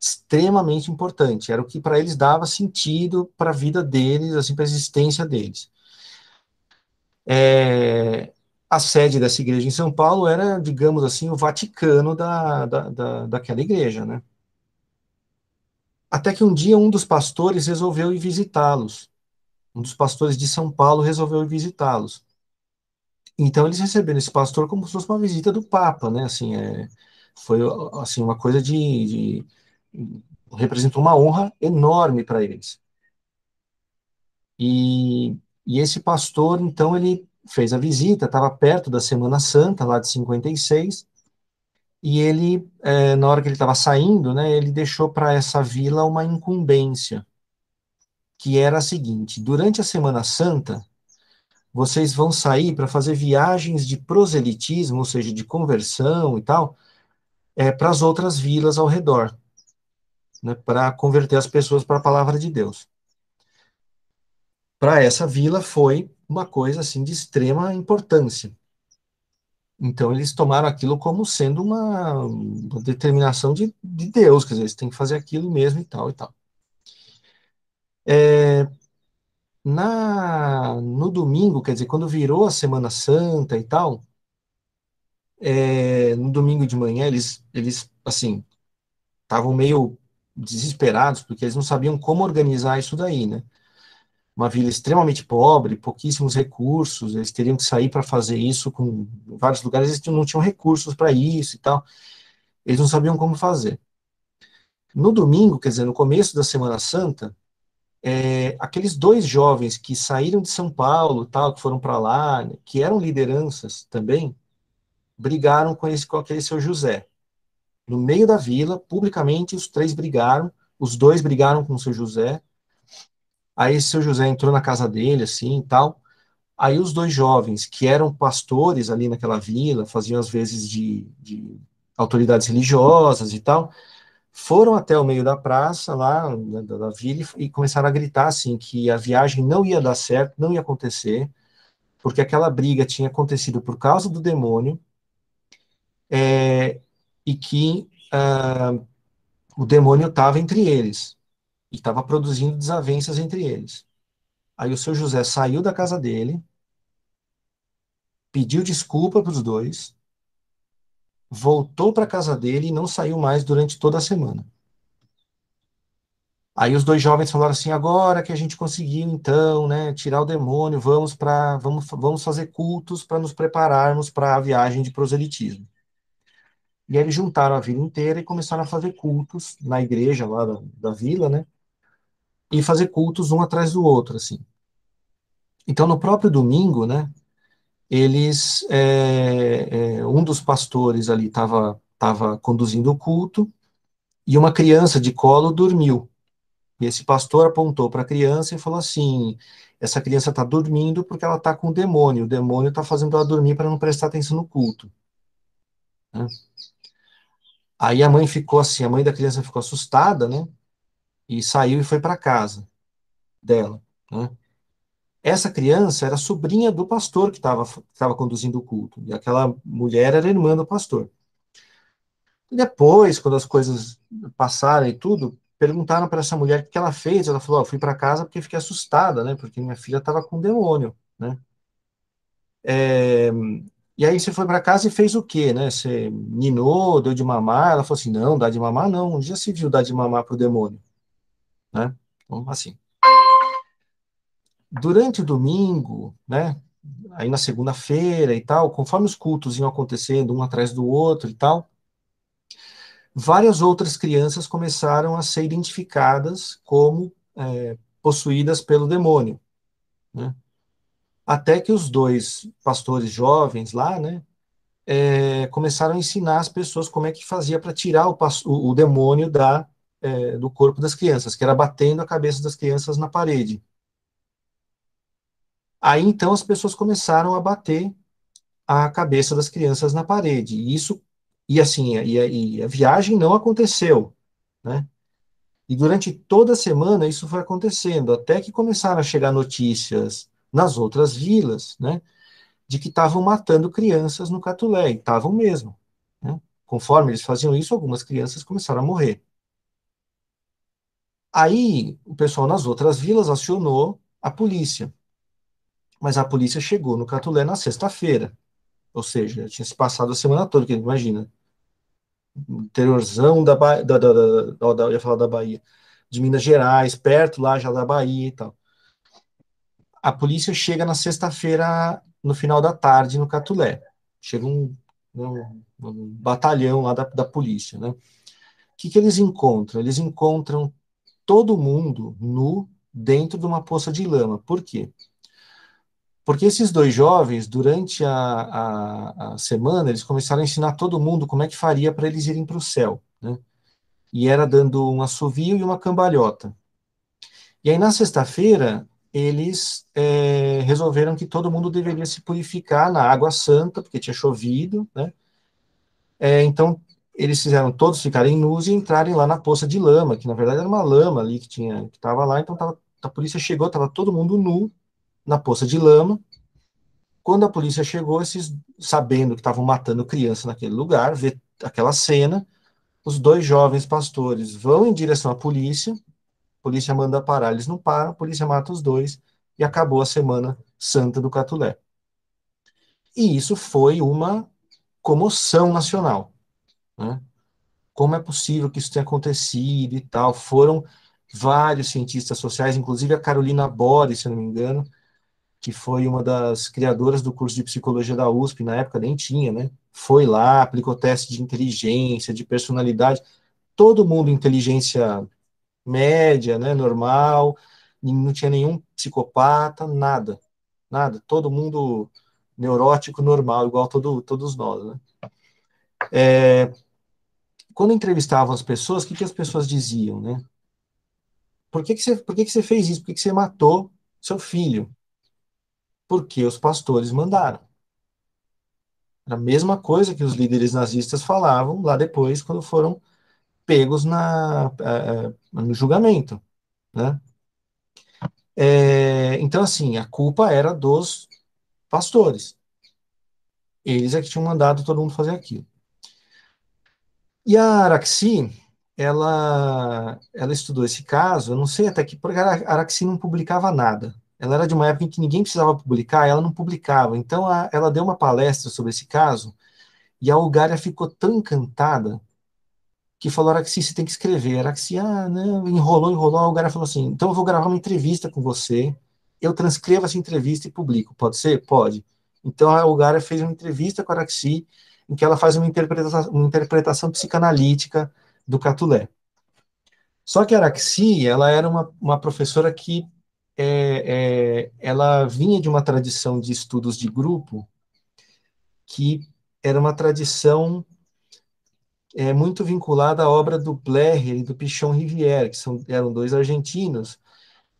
extremamente importante. Era o que para eles dava sentido para a vida deles, assim, para a existência deles. É, a sede dessa igreja em São Paulo era, digamos assim, o Vaticano da, da, da, daquela igreja, né? Até que um dia um dos pastores resolveu ir visitá-los. Um dos pastores de São Paulo resolveu ir visitá-los. Então eles receberam esse pastor como se fosse uma visita do Papa, né? Assim, é, foi assim uma coisa de, de representou uma honra enorme para eles. E e esse pastor, então, ele fez a visita, estava perto da Semana Santa, lá de 56, e ele, é, na hora que ele estava saindo, né, ele deixou para essa vila uma incumbência, que era a seguinte: durante a Semana Santa, vocês vão sair para fazer viagens de proselitismo, ou seja, de conversão e tal, é, para as outras vilas ao redor, né, para converter as pessoas para a palavra de Deus para essa vila foi uma coisa assim de extrema importância. Então eles tomaram aquilo como sendo uma, uma determinação de, de, Deus, quer dizer, eles têm que fazer aquilo mesmo e tal e tal. É, na, no domingo, quer dizer, quando virou a Semana Santa e tal, é, no domingo de manhã eles, eles assim, estavam meio desesperados, porque eles não sabiam como organizar isso daí, né? uma vila extremamente pobre, pouquíssimos recursos, eles teriam que sair para fazer isso com vários lugares, eles não tinham recursos para isso e tal, eles não sabiam como fazer. No domingo, quer dizer, no começo da Semana Santa, é, aqueles dois jovens que saíram de São Paulo, tal, que foram para lá, que eram lideranças também, brigaram com, esse, com aquele seu José. No meio da vila, publicamente, os três brigaram, os dois brigaram com o seu José. Aí esse seu José entrou na casa dele, assim, tal. Aí os dois jovens, que eram pastores ali naquela vila, faziam às vezes de, de autoridades religiosas e tal, foram até o meio da praça, lá da, da vila, e, e começaram a gritar, assim, que a viagem não ia dar certo, não ia acontecer, porque aquela briga tinha acontecido por causa do demônio, é, e que uh, o demônio estava entre eles, e estava produzindo desavenças entre eles. Aí o seu José saiu da casa dele, pediu desculpa para os dois, voltou para casa dele e não saiu mais durante toda a semana. Aí os dois jovens falaram assim: agora que a gente conseguiu, então, né, tirar o demônio, vamos para vamos, vamos fazer cultos para nos prepararmos para a viagem de proselitismo. E aí eles juntaram a vila inteira e começaram a fazer cultos na igreja lá da, da vila, né? E fazer cultos um atrás do outro, assim. Então, no próprio domingo, né, eles, é, é, um dos pastores ali estava tava conduzindo o culto e uma criança de colo dormiu. E esse pastor apontou para a criança e falou assim: essa criança está dormindo porque ela está com o demônio. O demônio está fazendo ela dormir para não prestar atenção no culto. Né? Aí a mãe ficou assim, a mãe da criança ficou assustada, né? E saiu e foi para casa dela, né? Essa criança era sobrinha do pastor que estava conduzindo o culto, e aquela mulher era irmã do pastor. Depois, quando as coisas passaram e tudo, perguntaram para essa mulher o que ela fez. Ela falou: oh, fui para casa porque fiquei assustada, né? Porque minha filha estava com um demônio, né? É, e aí você foi para casa e fez o quê, né? Você ninou, deu de mamar? Ela falou assim: não, dá de mamar não. Já se viu dar de mamar para o demônio, né? Então, assim durante o domingo, né, aí na segunda-feira e tal, conforme os cultos iam acontecendo um atrás do outro e tal, várias outras crianças começaram a ser identificadas como é, possuídas pelo demônio, né? Até que os dois pastores jovens lá, né, é, começaram a ensinar as pessoas como é que fazia para tirar o, o, demônio da, é, do corpo das crianças, que era batendo a cabeça das crianças na parede. Aí então as pessoas começaram a bater a cabeça das crianças na parede. E isso e assim, e, e a viagem não aconteceu, né? E durante toda a semana isso foi acontecendo, até que começaram a chegar notícias nas outras vilas, né, de que estavam matando crianças no Catulé, e estavam mesmo. Né? Conforme eles faziam isso, algumas crianças começaram a morrer. Aí o pessoal nas outras vilas acionou a polícia mas a polícia chegou no Catulé na sexta-feira. Ou seja, tinha se passado a semana toda, que imagina. Interiorzão da, ba... da, da, da, da, ia falar da Bahia, de Minas Gerais, perto lá já da Bahia e tal. A polícia chega na sexta-feira, no final da tarde, no Catulé. Chega um, um, um batalhão lá da, da polícia, né? O que, que eles encontram? Eles encontram todo mundo nu dentro de uma poça de lama. Por quê? Porque esses dois jovens, durante a, a, a, semana, eles começaram a ensinar todo mundo como é que faria para eles irem para o céu, né? E era dando um assovio e uma cambalhota. E aí, na sexta-feira, eles é, resolveram que todo mundo deveria se purificar na água santa, porque tinha chovido, né? É, então, eles fizeram todos ficarem nus e entrarem lá na poça de lama, que na verdade era uma lama ali que tinha que estava lá, então tava, a polícia chegou, estava todo mundo nu, na poça de lama. Quando a polícia chegou, esses, sabendo que estavam matando criança naquele lugar, vê aquela cena, os dois jovens pastores vão em direção à polícia, a polícia manda parar, eles não param, a polícia mata os dois, e acabou a Semana Santa do Catulé. E isso foi uma comoção nacional. Né? Como é possível que isso tenha acontecido e tal? Foram vários cientistas sociais, inclusive a Carolina Boris, se não me engano, que foi uma das criadoras do curso de psicologia da USP, na época nem tinha, né? Foi lá, aplicou teste de inteligência, de personalidade, todo mundo inteligência média, né, normal, não tinha nenhum psicopata, nada, nada, todo mundo neurótico, normal, igual todo, todos nós, né? É, quando entrevistavam as pessoas, o que, que as pessoas diziam, né? Por que, que, você, por que, que você fez isso? Por que, que você matou seu filho? Porque os pastores mandaram. A mesma coisa que os líderes nazistas falavam lá depois, quando foram pegos na, uh, no julgamento, né? É, então, assim, a culpa era dos pastores. Eles é que tinham mandado todo mundo fazer aquilo. E a Araxi, ela, ela estudou esse caso, eu não sei até que, porque a Araxi não publicava nada. Ela era de uma época em que ninguém precisava publicar, ela não publicava. Então, a, ela deu uma palestra sobre esse caso, e a Ulgária ficou tão encantada que falou, Araxi, você tem que escrever. Araxi, ah, não, enrolou, enrolou. A Ulgária falou assim, então eu vou gravar uma entrevista com você, eu transcrevo essa entrevista e publico. Pode ser? Pode. Então, a Ulgária fez uma entrevista com a Araxi, em que ela faz uma interpretação, uma interpretação psicanalítica do Catulé. Só que a Araxi, ela era uma, uma professora que é, é, ela vinha de uma tradição de estudos de grupo que era uma tradição é, muito vinculada à obra do Blair e do Pichon Rivière, que são, eram dois argentinos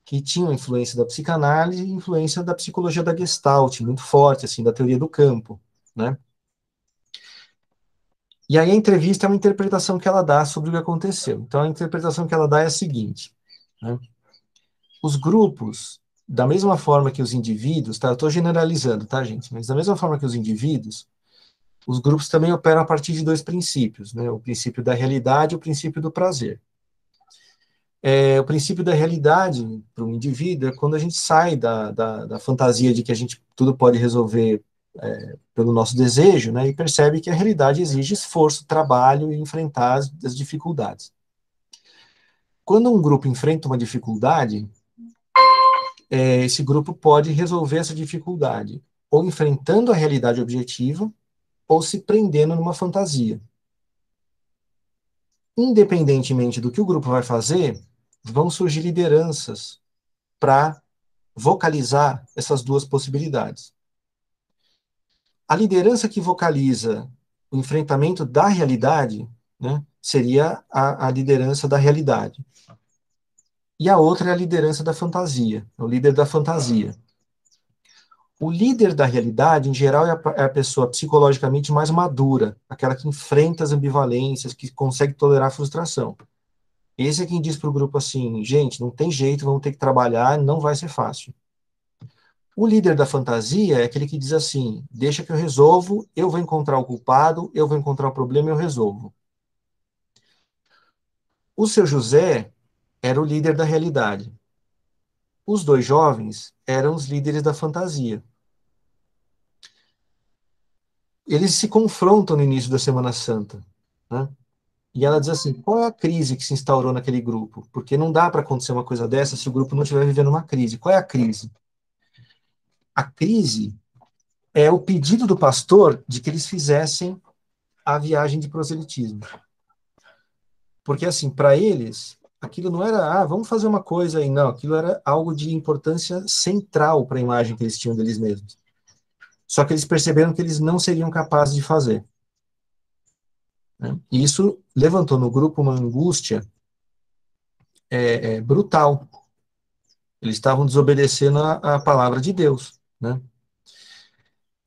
que tinham influência da psicanálise e influência da psicologia da Gestalt, muito forte, assim, da teoria do campo, né? E aí a entrevista é uma interpretação que ela dá sobre o que aconteceu. Então a interpretação que ela dá é a seguinte, né? Os grupos, da mesma forma que os indivíduos, tá? Eu estou generalizando, tá, gente? Mas da mesma forma que os indivíduos, os grupos também operam a partir de dois princípios, né? O princípio da realidade e o princípio do prazer. É, o princípio da realidade para o indivíduo é quando a gente sai da, da, da, fantasia de que a gente tudo pode resolver é, pelo nosso desejo, né, e percebe que a realidade exige esforço, trabalho e enfrentar as, as dificuldades. Quando um grupo enfrenta uma dificuldade, é, esse grupo pode resolver essa dificuldade ou enfrentando a realidade objetiva ou se prendendo numa fantasia. Independentemente do que o grupo vai fazer, vão surgir lideranças para vocalizar essas duas possibilidades. A liderança que vocaliza o enfrentamento da realidade né, seria a, a liderança da realidade. E a outra é a liderança da fantasia, é o líder da fantasia. O líder da realidade, em geral, é a, é a, pessoa psicologicamente mais madura, aquela que enfrenta as ambivalências, que consegue tolerar a frustração. Esse é quem diz para o grupo assim: gente, não tem jeito, vamos ter que trabalhar, não vai ser fácil. O líder da fantasia é aquele que diz assim: deixa que eu resolvo, eu vou encontrar o culpado, eu vou encontrar o problema e eu resolvo. O seu José era o líder da realidade. Os dois jovens eram os líderes da fantasia. Eles se confrontam no início da Semana Santa. Né? E ela diz assim: qual é a crise que se instaurou naquele grupo? Porque não dá para acontecer uma coisa dessa se o grupo não estiver vivendo uma crise. Qual é a crise? A crise é o pedido do pastor de que eles fizessem a viagem de proselitismo. Porque, assim, para eles, aquilo não era, ah, vamos fazer uma coisa aí, não, aquilo era algo de importância central para a imagem que eles tinham deles mesmos. Só que eles perceberam que eles não seriam capazes de fazer. Né? E isso levantou no grupo uma angústia é, é, brutal. Eles estavam desobedecendo a, a palavra de Deus. Né?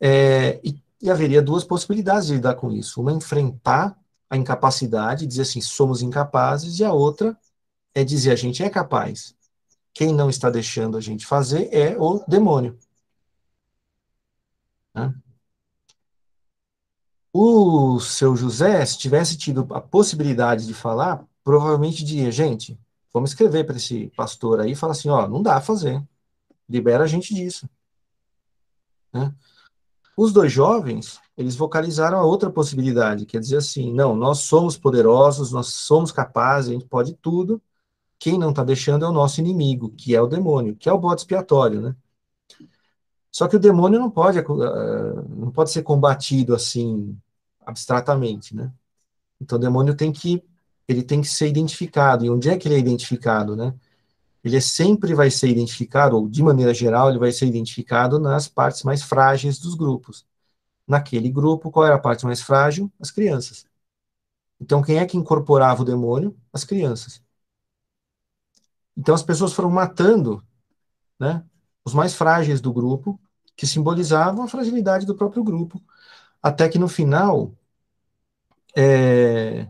É, e, e, haveria duas possibilidades de lidar com isso. Uma, enfrentar a incapacidade, dizer assim, somos incapazes, e a outra é dizer, a gente é capaz. Quem não está deixando a gente fazer é o demônio. Né? O seu José, se tivesse tido a possibilidade de falar, provavelmente diria, gente, vamos escrever para esse pastor aí e falar assim, ó, não dá a fazer. Libera a gente disso. Né? Os dois jovens, eles vocalizaram a outra possibilidade, quer dizer assim, não, nós somos poderosos, nós somos capazes, a gente pode tudo, quem não está deixando é o nosso inimigo, que é o demônio, que é o bode expiatório, né? Só que o demônio não pode, uh, não pode ser combatido assim, abstratamente, né? Então o demônio tem que, ele tem que ser identificado, e onde é que ele é identificado, né? ele sempre vai ser identificado, ou de maneira geral, ele vai ser identificado nas partes mais frágeis dos grupos. Naquele grupo, qual era a parte mais frágil? As crianças. Então, quem é que incorporava o demônio? As crianças. Então, as pessoas foram matando né, os mais frágeis do grupo, que simbolizavam a fragilidade do próprio grupo, até que no final, é,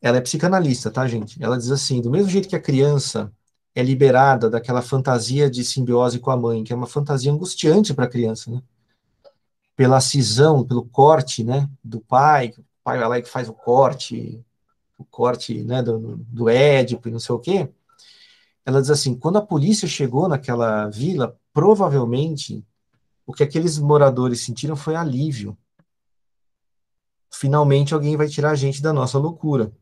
ela é psicanalista, tá, gente? Ela diz assim: do mesmo jeito que a criança é liberada daquela fantasia de simbiose com a mãe, que é uma fantasia angustiante para a criança, né? Pela cisão, pelo corte, né, do pai, o pai vai lá e faz o corte, o corte, né, do, do Édipo e não sei o quê. Ela diz assim, quando a polícia chegou naquela vila, provavelmente o que aqueles moradores sentiram foi alívio. Finalmente alguém vai tirar a gente da nossa loucura.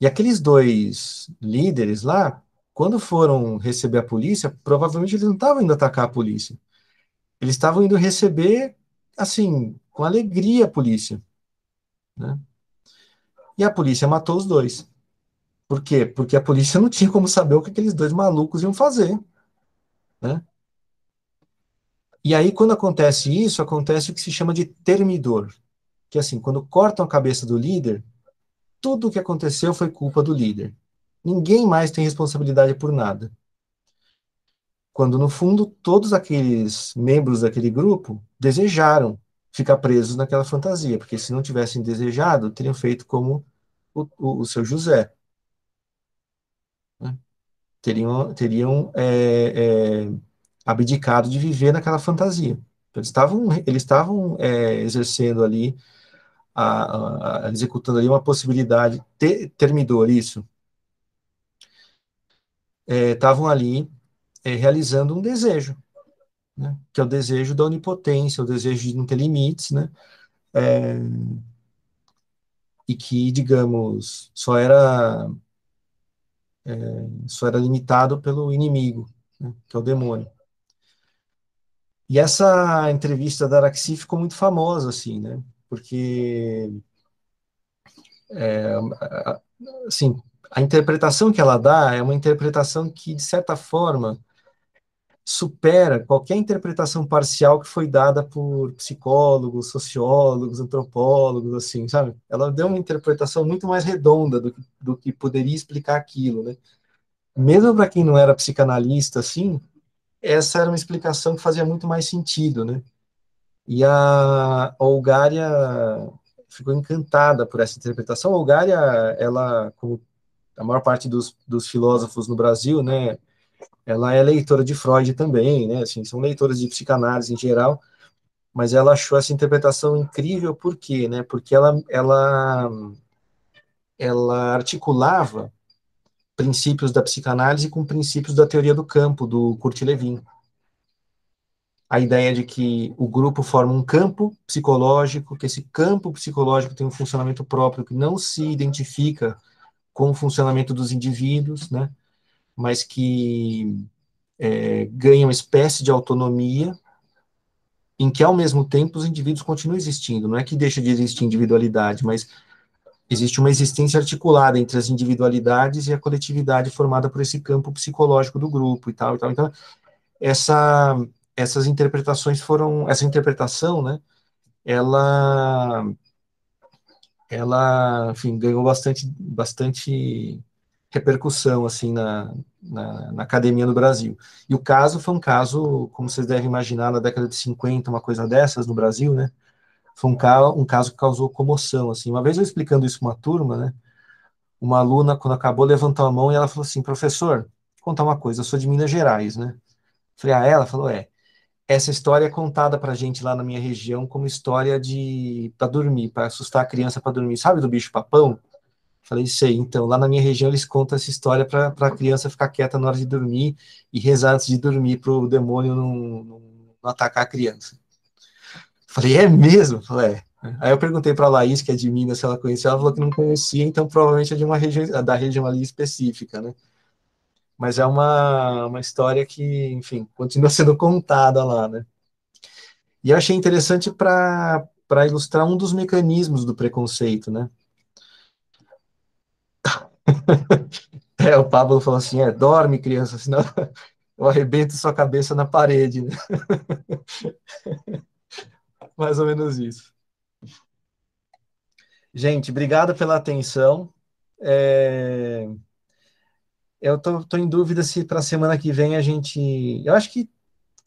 E aqueles dois líderes lá, quando foram receber a polícia, provavelmente eles não estavam indo atacar a polícia. Eles estavam indo receber, assim, com alegria a polícia. Né? E a polícia matou os dois. Por quê? Porque a polícia não tinha como saber o que aqueles dois malucos iam fazer. Né? E aí, quando acontece isso, acontece o que se chama de termidor. Que assim, quando cortam a cabeça do líder, tudo o que aconteceu foi culpa do líder. Ninguém mais tem responsabilidade por nada. Quando, no fundo, todos aqueles membros daquele grupo desejaram ficar presos naquela fantasia, porque se não tivessem desejado, teriam feito como o, o, o seu José. Teriam, teriam é, é, abdicado de viver naquela fantasia. Eles estavam, eles estavam é, exercendo ali a, a, executando ali uma possibilidade, ter, termidor, isso, estavam é, ali é, realizando um desejo, né, que é o desejo da onipotência, o desejo de não ter limites, né, é, e que, digamos, só era é, só era limitado pelo inimigo, né, que é o demônio. E essa entrevista da Araxi ficou muito famosa, assim, né? porque é, assim, a interpretação que ela dá é uma interpretação que, de certa forma, supera qualquer interpretação parcial que foi dada por psicólogos, sociólogos, antropólogos, assim, sabe? Ela deu uma interpretação muito mais redonda do do que poderia explicar aquilo, né? Mesmo para quem não era psicanalista, assim, essa era uma explicação que fazia muito mais sentido, né? E a Olgária ficou encantada por essa interpretação. A Olgária, ela, como a maior parte dos, dos filósofos no Brasil, né, ela é leitora de Freud também, né, assim, são leitoras de psicanálise em geral, mas ela achou essa interpretação incrível, por quê, né, porque ela, ela, ela articulava princípios da psicanálise com princípios da teoria do campo, do Kurt Lewin a ideia de que o grupo forma um campo psicológico, que esse campo psicológico tem um funcionamento próprio que não se identifica com o funcionamento dos indivíduos, né, mas que é, ganha uma espécie de autonomia em que, ao mesmo tempo, os indivíduos continuam existindo. Não é que deixa de existir individualidade, mas existe uma existência articulada entre as individualidades e a coletividade formada por esse campo psicológico do grupo e tal, e tal. Então, essa essas interpretações foram, essa interpretação, né, ela, ela, enfim, ganhou bastante, bastante repercussão, assim, na, na, na, academia no Brasil. E o caso foi um caso, como vocês devem imaginar, na década de 50, uma coisa dessas no Brasil, né, foi um, ca um caso que causou comoção, assim. Uma vez eu explicando isso para uma turma, né, uma aluna, quando acabou, levantou a mão e ela falou assim, professor, contar uma coisa, eu sou de Minas Gerais, né, Falei, ah, ela falou, é essa história é contada pra gente lá na minha região como história de para dormir, para assustar a criança para dormir. Sabe do bicho papão? Falei, sei. Então, lá na minha região eles contam essa história para a criança ficar quieta na hora de dormir e rezar antes de dormir para o demônio não, não, não, atacar a criança. Falei, é mesmo? Falei, é. Aí eu perguntei para a Laís, que é de Minas, se ela conhecia. Ela falou que não conhecia, então provavelmente é de uma região, da região ali específica, né? mas é uma, uma história que, enfim, continua sendo contada lá, né? E eu achei interessante para ilustrar um dos mecanismos do preconceito, né? É, o Pablo falou assim, é, dorme, criança, senão eu arrebento sua cabeça na parede? Mais ou menos isso. Gente, obrigado pela atenção. É... Eu tô, tô, em dúvida se para a semana que vem a gente. Eu acho que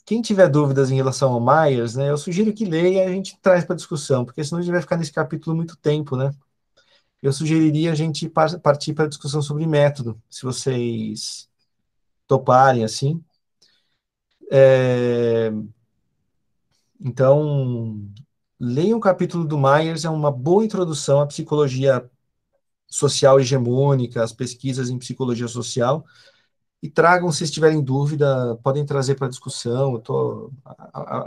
quem tiver dúvidas em relação ao Myers, né, eu sugiro que leia e a gente traz para discussão, porque senão a gente vai ficar nesse capítulo muito tempo, né? Eu sugeriria a gente partir para a discussão sobre método, se vocês toparem assim. É... Então, leiam o capítulo do Myers, é uma boa introdução à psicologia social hegemônica, as pesquisas em psicologia social, e tragam, se estiverem dúvida, podem trazer para discussão, eu estou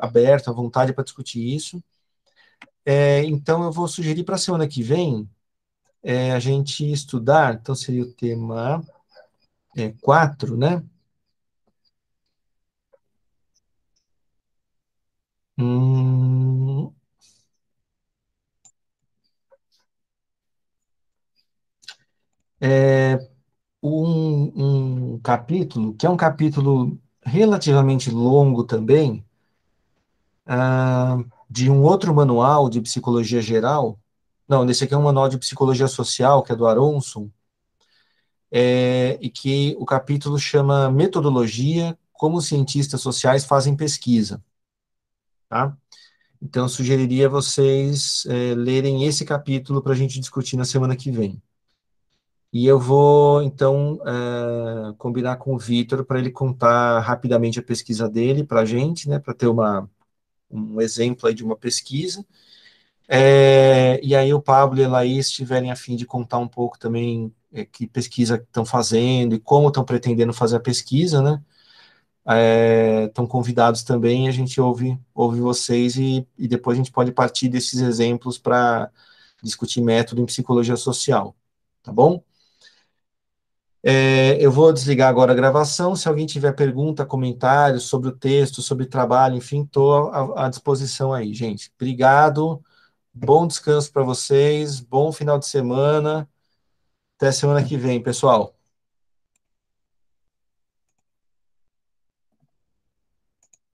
aberto, à vontade para discutir isso. É, então, eu vou sugerir para a semana que vem é, a gente estudar, então seria o tema 4, é, né? Hum, é, um, um capítulo, que é um capítulo relativamente longo também, ah, de um outro manual de psicologia geral. Não, nesse aqui é um manual de psicologia social, que é do Aronson, é, e que o capítulo chama Metodologia, como cientistas sociais fazem pesquisa. Tá? Então, eu sugeriria vocês é, lerem esse capítulo para a gente discutir na semana que vem. E eu vou, então, é, combinar com o Vitor para ele contar rapidamente a pesquisa dele para a gente, né, para ter uma, um exemplo aí de uma pesquisa. É, e aí o Pablo e a Laís estiverem a fim de contar um pouco também é, que pesquisa estão fazendo e como estão pretendendo fazer a pesquisa, né? Estão é, convidados também, a gente ouve, ouve vocês e, e depois a gente pode partir desses exemplos para discutir método em psicologia social, tá bom? É, eu vou desligar agora a gravação. Se alguém tiver pergunta, comentários sobre o texto, sobre o trabalho, enfim, estou à, à disposição aí, gente. Obrigado, bom descanso para vocês, bom final de semana. Até semana que vem, pessoal.